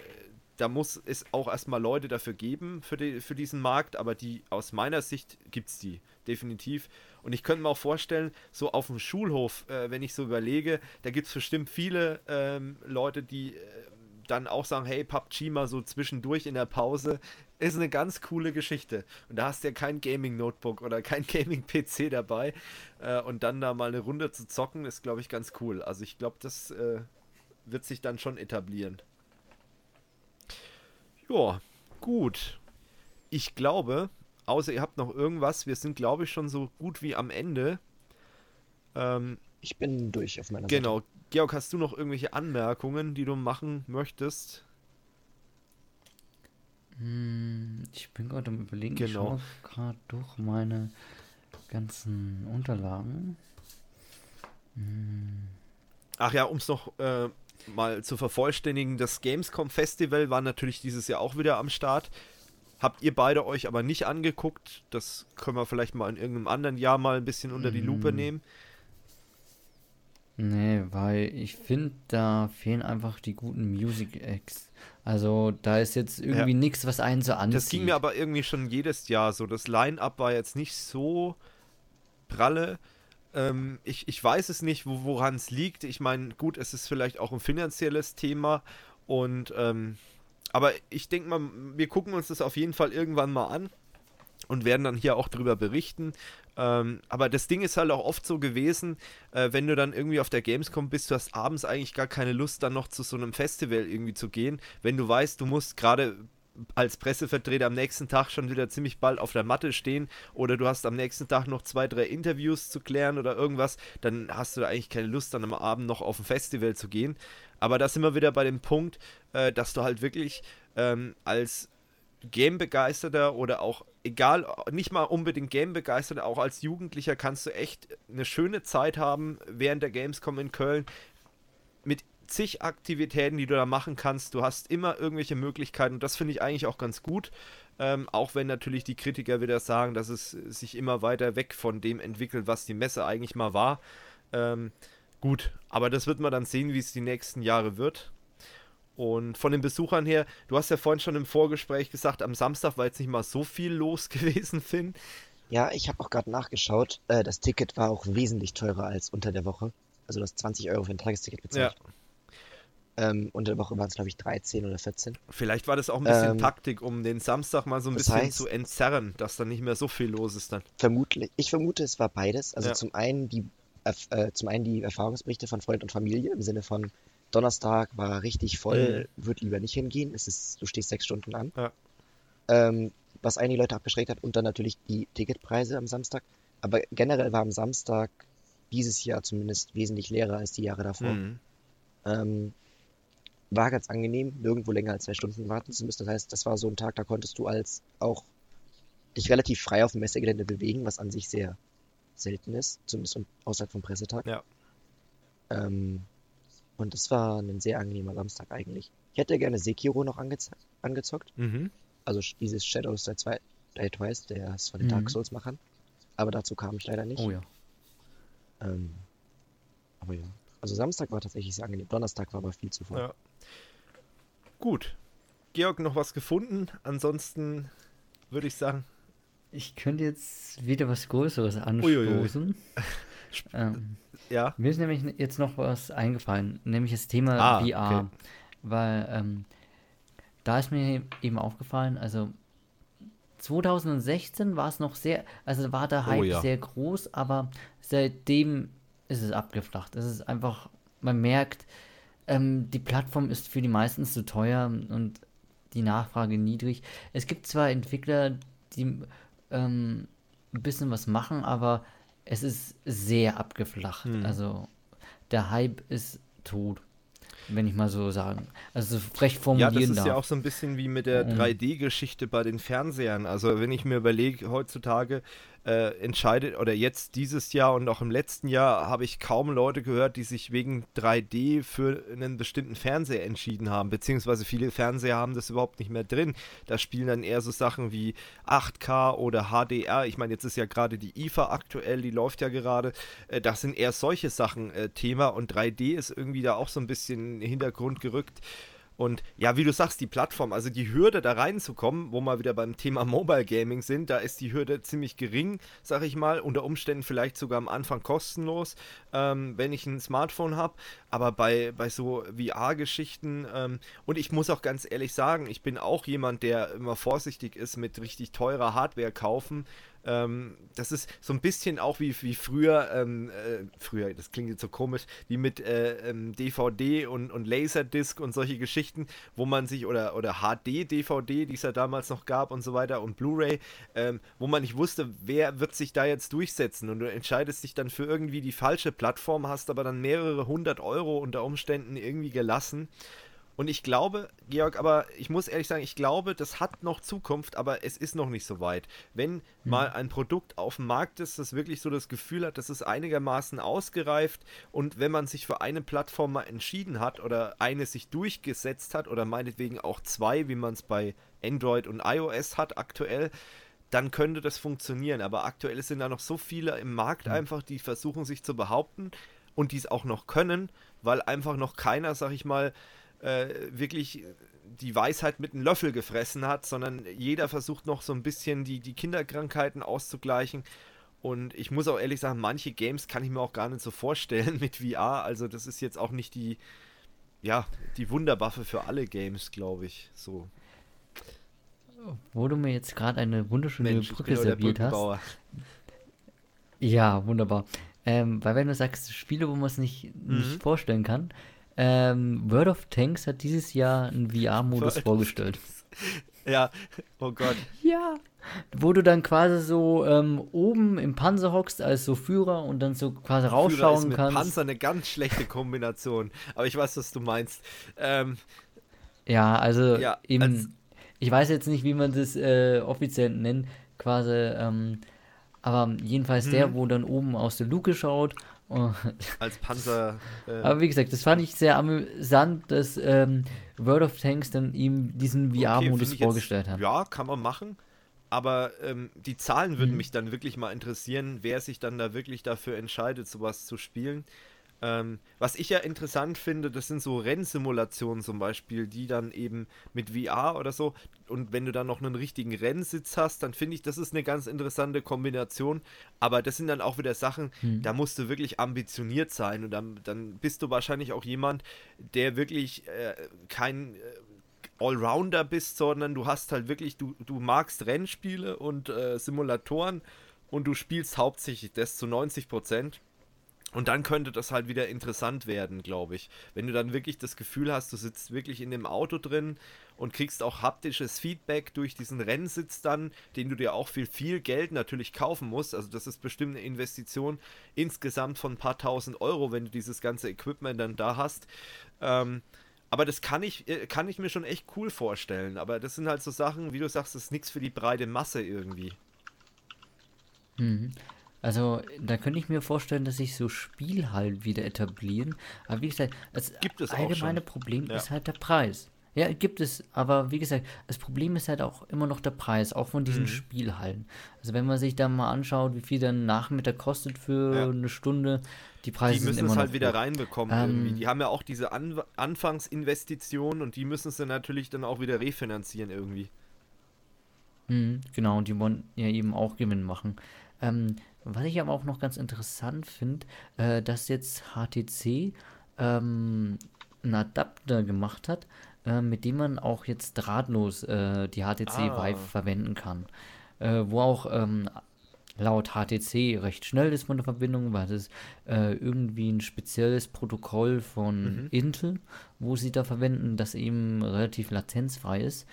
da muss es auch erstmal Leute dafür geben, für, die, für diesen Markt, aber die aus meiner Sicht gibt es die, definitiv. Und ich könnte mir auch vorstellen, so auf dem Schulhof, äh, wenn ich so überlege, da gibt es bestimmt viele ähm, Leute, die äh, dann auch sagen, hey, PUBG mal so zwischendurch in der Pause, ist eine ganz coole Geschichte. Und da hast du ja kein Gaming-Notebook oder kein Gaming-PC dabei. Äh, und dann da mal eine Runde zu zocken, ist, glaube ich, ganz cool. Also ich glaube, das äh, wird sich dann schon etablieren. Ja, gut. Ich glaube, außer ihr habt noch irgendwas, wir sind, glaube ich, schon so gut wie am Ende. Ähm, ich bin durch auf meiner genau. Seite. Genau. Georg, hast du noch irgendwelche Anmerkungen, die du machen möchtest? Hm, ich bin gerade am überlegen, genau. ich schaue gerade durch meine ganzen Unterlagen. Hm. Ach ja, um es noch äh, mal zu vervollständigen, das Gamescom Festival war natürlich dieses Jahr auch wieder am Start. Habt ihr beide euch aber nicht angeguckt? Das können wir vielleicht mal in irgendeinem anderen Jahr mal ein bisschen unter die Lupe hm. nehmen. Nee, weil ich finde, da fehlen einfach die guten Music Acts. Also da ist jetzt irgendwie ja. nichts, was einen so anzieht. Das ging mir aber irgendwie schon jedes Jahr so. Das Line-Up war jetzt nicht so pralle. Ähm, ich, ich weiß es nicht, wo, woran es liegt. Ich meine, gut, es ist vielleicht auch ein finanzielles Thema. Und ähm, aber ich denke mal, wir gucken uns das auf jeden Fall irgendwann mal an und werden dann hier auch drüber berichten. Ähm, aber das Ding ist halt auch oft so gewesen, äh, wenn du dann irgendwie auf der Gamescom bist, du hast abends eigentlich gar keine Lust, dann noch zu so einem Festival irgendwie zu gehen, wenn du weißt, du musst gerade als Pressevertreter am nächsten Tag schon wieder ziemlich bald auf der Matte stehen oder du hast am nächsten Tag noch zwei, drei Interviews zu klären oder irgendwas, dann hast du da eigentlich keine Lust, dann am Abend noch auf ein Festival zu gehen. Aber da sind wir wieder bei dem Punkt, äh, dass du halt wirklich ähm, als Game-Begeisterter oder auch, egal, nicht mal unbedingt Game-Begeisterter, auch als Jugendlicher kannst du echt eine schöne Zeit haben während der Gamescom in Köln mit zig Aktivitäten, die du da machen kannst. Du hast immer irgendwelche Möglichkeiten und das finde ich eigentlich auch ganz gut. Ähm, auch wenn natürlich die Kritiker wieder sagen, dass es sich immer weiter weg von dem entwickelt, was die Messe eigentlich mal war. Ähm, gut, aber das wird man dann sehen, wie es die nächsten Jahre wird. Und von den Besuchern her, du hast ja vorhin schon im Vorgespräch gesagt, am Samstag war jetzt nicht mal so viel los gewesen, Finn. Ja, ich habe auch gerade nachgeschaut. Äh, das Ticket war auch wesentlich teurer als unter der Woche. Also du hast 20 Euro für ein Tagesticket bezahlt. Ja. Ähm, unter der Woche waren es, glaube ich, 13 oder 14. Vielleicht war das auch ein bisschen ähm, Taktik, um den Samstag mal so ein bisschen heißt, zu entzerren, dass da nicht mehr so viel los ist dann. Vermutlich. Ich vermute, es war beides. Also ja. zum einen die äh, zum einen die Erfahrungsberichte von Freund und Familie im Sinne von, Donnerstag war richtig voll, mhm. würde lieber nicht hingehen. Es ist, du stehst sechs Stunden an. Ja. Ähm, was einige Leute abgeschreckt hat und dann natürlich die Ticketpreise am Samstag. Aber generell war am Samstag dieses Jahr zumindest wesentlich leerer als die Jahre davor. Mhm. Ähm, war ganz angenehm, nirgendwo länger als zwei Stunden warten zu müssen. Das heißt, das war so ein Tag, da konntest du als auch dich relativ frei auf dem Messegelände bewegen, was an sich sehr selten ist, zumindest außerhalb vom Pressetag. Ja. Ähm, und es war ein sehr angenehmer Samstag eigentlich. Ich hätte gerne Sekiro noch angezockt. Mhm. Also dieses Shadows der zwei Die Twice, der ist von den mhm. Dark Souls Machern. Aber dazu kam ich leider nicht. Oh ja. Ähm, aber ja. Also Samstag war tatsächlich sehr angenehm. Donnerstag war aber viel zu voll. Ja. Gut. Georg, noch was gefunden? Ansonsten würde ich sagen. Ich könnte jetzt wieder was Größeres anstoßen. ähm, ja. Mir ist nämlich jetzt noch was eingefallen, nämlich das Thema ah, VR. Okay. Weil ähm, da ist mir eben aufgefallen, also 2016 war es noch sehr, also war der oh Hype oh, ja. sehr groß, aber seitdem ist es abgeflacht. Es ist einfach, man merkt, ähm, die Plattform ist für die meisten zu teuer und die Nachfrage niedrig. Es gibt zwar Entwickler, die ähm, ein bisschen was machen, aber es ist sehr abgeflacht. Hm. Also der Hype ist tot, wenn ich mal so sagen. Also frech formulieren Ja, das ist darf. ja auch so ein bisschen wie mit der 3D-Geschichte bei den Fernsehern. Also wenn ich mir überlege, heutzutage äh, entscheidet, oder jetzt dieses Jahr und auch im letzten Jahr habe ich kaum Leute gehört, die sich wegen 3D für einen bestimmten Fernseher entschieden haben, beziehungsweise viele Fernseher haben das überhaupt nicht mehr drin. Da spielen dann eher so Sachen wie 8K oder HDR. Ich meine, jetzt ist ja gerade die IFA aktuell, die läuft ja gerade. Äh, das sind eher solche Sachen äh, Thema und 3D ist irgendwie da auch so ein bisschen in den Hintergrund gerückt. Und ja, wie du sagst, die Plattform, also die Hürde da reinzukommen, wo wir wieder beim Thema Mobile Gaming sind, da ist die Hürde ziemlich gering, sag ich mal. Unter Umständen vielleicht sogar am Anfang kostenlos, ähm, wenn ich ein Smartphone habe. Aber bei, bei so VR-Geschichten, ähm, und ich muss auch ganz ehrlich sagen, ich bin auch jemand, der immer vorsichtig ist mit richtig teurer Hardware kaufen. Ähm, das ist so ein bisschen auch wie, wie früher, ähm, äh, früher, das klingt jetzt so komisch, wie mit äh, ähm, DVD und, und Laserdisc und solche Geschichten, wo man sich, oder, oder HD-DVD, die es ja damals noch gab und so weiter, und Blu-ray, ähm, wo man nicht wusste, wer wird sich da jetzt durchsetzen und du entscheidest dich dann für irgendwie die falsche Plattform, hast aber dann mehrere hundert Euro unter Umständen irgendwie gelassen. Und ich glaube, Georg, aber ich muss ehrlich sagen, ich glaube, das hat noch Zukunft, aber es ist noch nicht so weit. Wenn mhm. mal ein Produkt auf dem Markt ist, das wirklich so das Gefühl hat, das ist einigermaßen ausgereift und wenn man sich für eine Plattform mal entschieden hat oder eine sich durchgesetzt hat oder meinetwegen auch zwei, wie man es bei Android und iOS hat aktuell, dann könnte das funktionieren. Aber aktuell sind da noch so viele im Markt mhm. einfach, die versuchen sich zu behaupten und dies auch noch können, weil einfach noch keiner, sag ich mal, äh, wirklich die Weisheit mit einem Löffel gefressen hat, sondern jeder versucht noch so ein bisschen die, die Kinderkrankheiten auszugleichen. Und ich muss auch ehrlich sagen, manche Games kann ich mir auch gar nicht so vorstellen mit VR. Also das ist jetzt auch nicht die, ja, die Wunderwaffe für alle Games, glaube ich. So. Wo du mir jetzt gerade eine wunderschöne Mensch, Brücke serviert hast. Ja, wunderbar. Ähm, weil wenn du sagst, Spiele, wo man es nicht, mhm. nicht vorstellen kann, ähm, World of Tanks hat dieses Jahr einen VR-Modus vorgestellt. Ja, oh Gott. Ja. Wo du dann quasi so ähm, oben im Panzer hockst als so Führer und dann so quasi Führer rausschauen ist mit kannst. Panzer eine ganz schlechte Kombination. Aber ich weiß, was du meinst. Ähm, ja, also ja, eben, als, ich weiß jetzt nicht, wie man das äh, offiziell nennt, quasi, ähm, aber jedenfalls der, hm. wo dann oben aus der Luke schaut Oh. Als Panzer. Äh Aber wie gesagt, das fand ich sehr amüsant, dass ähm, World of Tanks dann ihm diesen VR-Modus okay, vorgestellt hat. Ja, kann man machen. Aber ähm, die Zahlen würden mhm. mich dann wirklich mal interessieren, wer sich dann da wirklich dafür entscheidet, sowas zu spielen. Ähm, was ich ja interessant finde, das sind so Rennsimulationen zum Beispiel, die dann eben mit VR oder so, und wenn du dann noch einen richtigen Rennsitz hast, dann finde ich, das ist eine ganz interessante Kombination. Aber das sind dann auch wieder Sachen, hm. da musst du wirklich ambitioniert sein und dann, dann bist du wahrscheinlich auch jemand, der wirklich äh, kein. Äh, Allrounder bist, sondern du hast halt wirklich, du, du magst Rennspiele und äh, Simulatoren und du spielst hauptsächlich das zu 90 Prozent. Und dann könnte das halt wieder interessant werden, glaube ich. Wenn du dann wirklich das Gefühl hast, du sitzt wirklich in dem Auto drin und kriegst auch haptisches Feedback durch diesen Rennsitz dann, den du dir auch für viel Geld natürlich kaufen musst. Also das ist bestimmt eine Investition insgesamt von ein paar tausend Euro, wenn du dieses ganze Equipment dann da hast. Ähm, aber das kann ich, äh, kann ich mir schon echt cool vorstellen. Aber das sind halt so Sachen, wie du sagst, das ist nichts für die breite Masse irgendwie. Mhm. Also, da könnte ich mir vorstellen, dass sich so Spielhallen wieder etablieren. Aber wie gesagt, das gibt es allgemeine Problem ja. ist halt der Preis. Ja, gibt es, aber wie gesagt, das Problem ist halt auch immer noch der Preis, auch von diesen mhm. Spielhallen. Also wenn man sich da mal anschaut, wie viel dann Nachmittag kostet für ja. eine Stunde, die Preise die müssen es halt wieder reinbekommen ähm, irgendwie. Die haben ja auch diese An Anfangsinvestitionen und die müssen sie natürlich dann auch wieder refinanzieren irgendwie. Mhm, genau, und die wollen ja eben auch Gewinn machen. Ähm, was ich aber auch noch ganz interessant finde, äh, dass jetzt HTC ähm, einen Adapter gemacht hat, äh, mit dem man auch jetzt drahtlos äh, die HTC ah. Vive verwenden kann. Äh, wo auch ähm, laut HTC recht schnell ist von der Verbindung, weil das äh, irgendwie ein spezielles Protokoll von mhm. Intel, wo sie da verwenden, das eben relativ latenzfrei ist.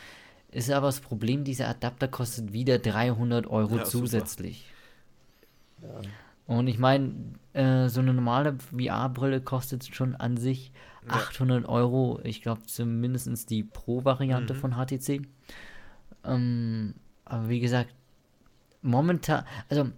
Ist aber das Problem, dieser Adapter kostet wieder 300 Euro ja, zusätzlich. Super. Ja. Und ich meine, äh, so eine normale VR-Brille kostet schon an sich ja. 800 Euro. Ich glaube zumindest die Pro-Variante mhm. von HTC. Ähm, aber wie gesagt, momentan, also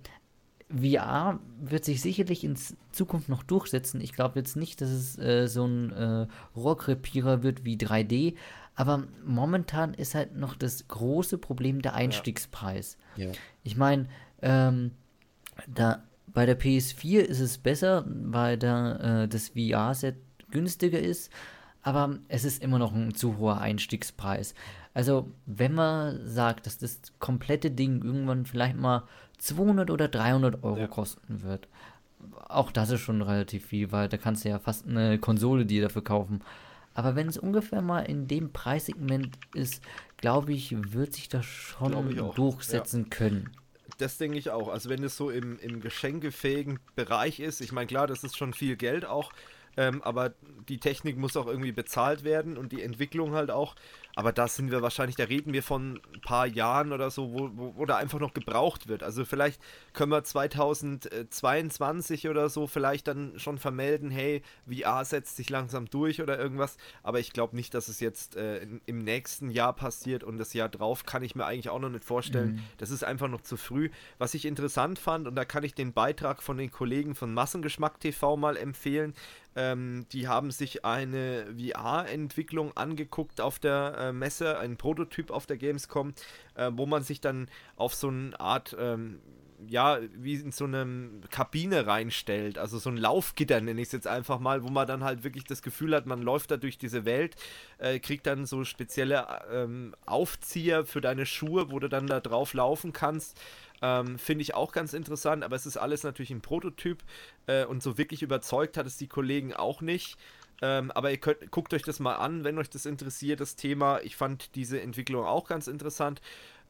VR wird sich sicherlich in Zukunft noch durchsetzen. Ich glaube jetzt nicht, dass es äh, so ein äh, Rohrkrepierer wird wie 3D, aber momentan ist halt noch das große Problem der Einstiegspreis. Ja. Ich meine, ähm, da bei der PS4 ist es besser, weil da äh, das VR-Set günstiger ist, aber es ist immer noch ein zu hoher Einstiegspreis. Also, wenn man sagt, dass das komplette Ding irgendwann vielleicht mal 200 oder 300 Euro ja. kosten wird, auch das ist schon relativ viel, weil da kannst du ja fast eine Konsole dir dafür kaufen. Aber wenn es ungefähr mal in dem Preissegment ist, glaube ich, wird sich das schon durchsetzen ja. können. Das denke ich auch. Also wenn es so im, im geschenkefähigen Bereich ist, ich meine, klar, das ist schon viel Geld auch, ähm, aber die Technik muss auch irgendwie bezahlt werden und die Entwicklung halt auch. Aber da sind wir wahrscheinlich, da reden wir von ein paar Jahren oder so, wo, wo, wo da einfach noch gebraucht wird. Also vielleicht können wir 2022 oder so vielleicht dann schon vermelden, hey, VR setzt sich langsam durch oder irgendwas. Aber ich glaube nicht, dass es jetzt äh, im nächsten Jahr passiert und das Jahr drauf kann ich mir eigentlich auch noch nicht vorstellen. Mhm. Das ist einfach noch zu früh. Was ich interessant fand, und da kann ich den Beitrag von den Kollegen von Massengeschmack TV mal empfehlen, ähm, die haben sich eine VR-Entwicklung angeguckt auf der äh, Messe, ein Prototyp auf der Gamescom, äh, wo man sich dann auf so eine Art, ähm, ja, wie in so eine Kabine reinstellt, also so ein Laufgitter nenne ich es jetzt einfach mal, wo man dann halt wirklich das Gefühl hat, man läuft da durch diese Welt, äh, kriegt dann so spezielle ähm, Aufzieher für deine Schuhe, wo du dann da drauf laufen kannst. Ähm, Finde ich auch ganz interessant, aber es ist alles natürlich ein Prototyp äh, und so wirklich überzeugt hat es die Kollegen auch nicht. Ähm, aber ihr könnt, guckt euch das mal an, wenn euch das interessiert, das Thema. Ich fand diese Entwicklung auch ganz interessant.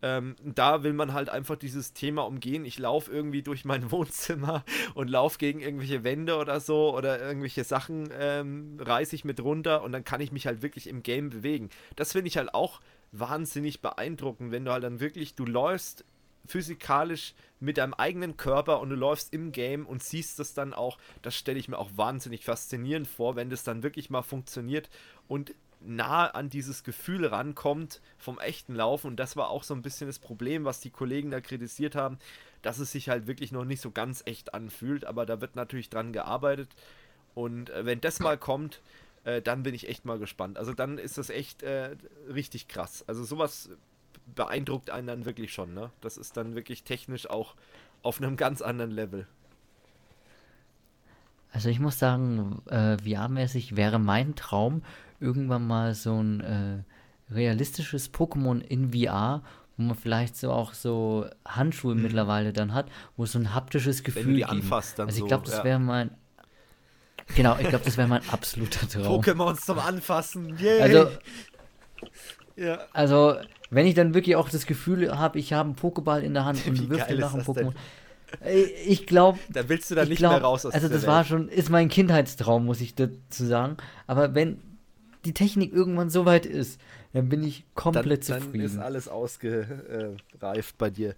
Ähm, da will man halt einfach dieses Thema umgehen. Ich laufe irgendwie durch mein Wohnzimmer und laufe gegen irgendwelche Wände oder so oder irgendwelche Sachen ähm, reiße ich mit runter und dann kann ich mich halt wirklich im Game bewegen. Das finde ich halt auch wahnsinnig beeindruckend, wenn du halt dann wirklich, du läufst physikalisch mit deinem eigenen Körper und du läufst im Game und siehst das dann auch. Das stelle ich mir auch wahnsinnig faszinierend vor, wenn das dann wirklich mal funktioniert und nah an dieses Gefühl rankommt vom echten Laufen. Und das war auch so ein bisschen das Problem, was die Kollegen da kritisiert haben, dass es sich halt wirklich noch nicht so ganz echt anfühlt. Aber da wird natürlich dran gearbeitet. Und äh, wenn das mal kommt, äh, dann bin ich echt mal gespannt. Also dann ist das echt äh, richtig krass. Also sowas beeindruckt einen dann wirklich schon, ne? Das ist dann wirklich technisch auch auf einem ganz anderen Level. Also ich muss sagen, äh, VR-mäßig wäre mein Traum irgendwann mal so ein äh, realistisches Pokémon in VR, wo man vielleicht so auch so Handschuhe mhm. mittlerweile dann hat, wo so ein haptisches Gefühl Wenn du die anfasst, dann Also ich so, glaube, das ja. wäre mein Genau, ich glaube, das wäre mein absoluter Traum. Pokémons zum Anfassen. Yay. Also ja. Also, wenn ich dann wirklich auch das Gefühl habe, ich habe einen Pokéball in der Hand und wirf den nach einem Pokémon. Ich glaube. Da willst du da nicht glaub, mehr raus aus Also, das war schon, ist mein Kindheitstraum, muss ich dazu sagen. Aber wenn die Technik irgendwann so weit ist, dann bin ich komplett dann, zufrieden. Dann ist alles ausgereift bei dir.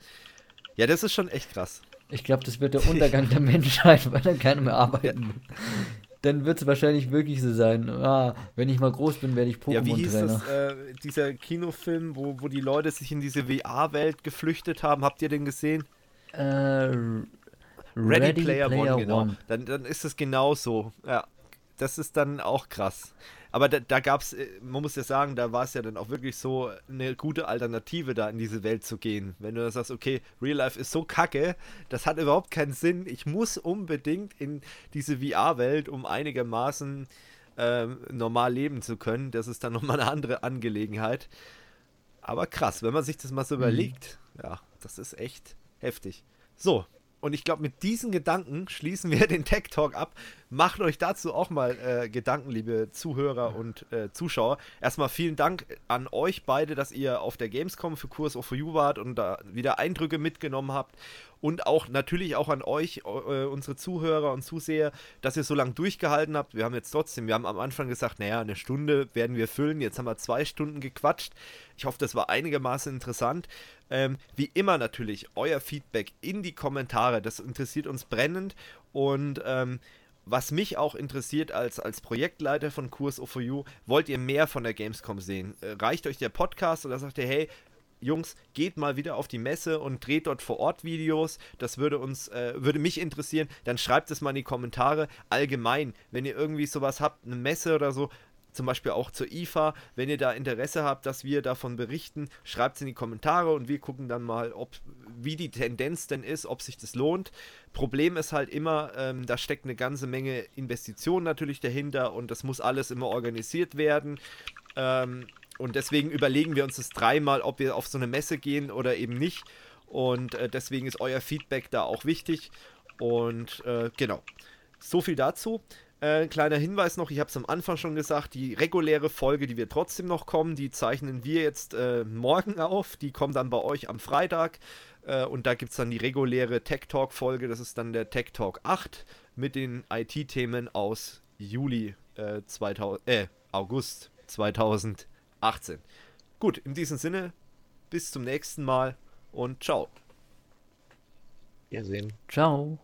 Ja, das ist schon echt krass. Ich glaube, das wird der Untergang der Menschheit, weil dann keiner mehr arbeiten will dann wird es wahrscheinlich wirklich so sein. Ah, wenn ich mal groß bin, werde ich Pokémon-Trainer. Ja, wie hieß das, äh, dieser Kinofilm, wo, wo die Leute sich in diese VR-Welt geflüchtet haben? Habt ihr den gesehen? Äh, Ready, Ready, Player, Player One, genau. One. Dann, dann ist es genauso. Ja, das ist dann auch krass. Aber da, da gab es, äh, man muss ja sagen, da war es ja dann auch wirklich so eine gute Alternative, da in diese Welt zu gehen. Wenn du sagst, okay, Real Life ist so kacke, das hat überhaupt keinen Sinn. Ich muss unbedingt in diese VR-Welt, um einigermaßen äh, normal leben zu können. Das ist dann nochmal eine andere Angelegenheit. Aber krass, wenn man sich das mal so mhm. überlegt, ja, das ist echt heftig. So, und ich glaube, mit diesen Gedanken schließen wir den Tech Talk ab. Macht euch dazu auch mal äh, Gedanken, liebe Zuhörer und äh, Zuschauer. Erstmal vielen Dank an euch beide, dass ihr auf der Gamescom für Kurs of You wart und da wieder Eindrücke mitgenommen habt und auch natürlich auch an euch, äh, unsere Zuhörer und Zuseher, dass ihr so lange durchgehalten habt. Wir haben jetzt trotzdem, wir haben am Anfang gesagt, naja, eine Stunde werden wir füllen. Jetzt haben wir zwei Stunden gequatscht. Ich hoffe, das war einigermaßen interessant. Ähm, wie immer natürlich euer Feedback in die Kommentare. Das interessiert uns brennend und ähm, was mich auch interessiert als, als Projektleiter von Kurs O4U, wollt ihr mehr von der Gamescom sehen? Äh, reicht euch der Podcast oder sagt ihr, hey, Jungs, geht mal wieder auf die Messe und dreht dort vor Ort Videos. Das würde uns, äh, würde mich interessieren. Dann schreibt es mal in die Kommentare. Allgemein, wenn ihr irgendwie sowas habt, eine Messe oder so, zum Beispiel auch zur IFA. Wenn ihr da Interesse habt, dass wir davon berichten, schreibt es in die Kommentare und wir gucken dann mal, ob, wie die Tendenz denn ist, ob sich das lohnt. Problem ist halt immer, ähm, da steckt eine ganze Menge Investitionen natürlich dahinter und das muss alles immer organisiert werden. Ähm, und deswegen überlegen wir uns das dreimal, ob wir auf so eine Messe gehen oder eben nicht. Und äh, deswegen ist euer Feedback da auch wichtig. Und äh, genau. So viel dazu. Äh, kleiner Hinweis noch, ich habe es am Anfang schon gesagt, die reguläre Folge, die wird trotzdem noch kommen, die zeichnen wir jetzt äh, morgen auf. Die kommt dann bei euch am Freitag. Äh, und da gibt es dann die reguläre Tech Talk Folge. Das ist dann der Tech Talk 8 mit den IT-Themen aus Juli 2000, äh, äh, August 2018. Gut, in diesem Sinne, bis zum nächsten Mal und ciao. Wir sehen. Ciao.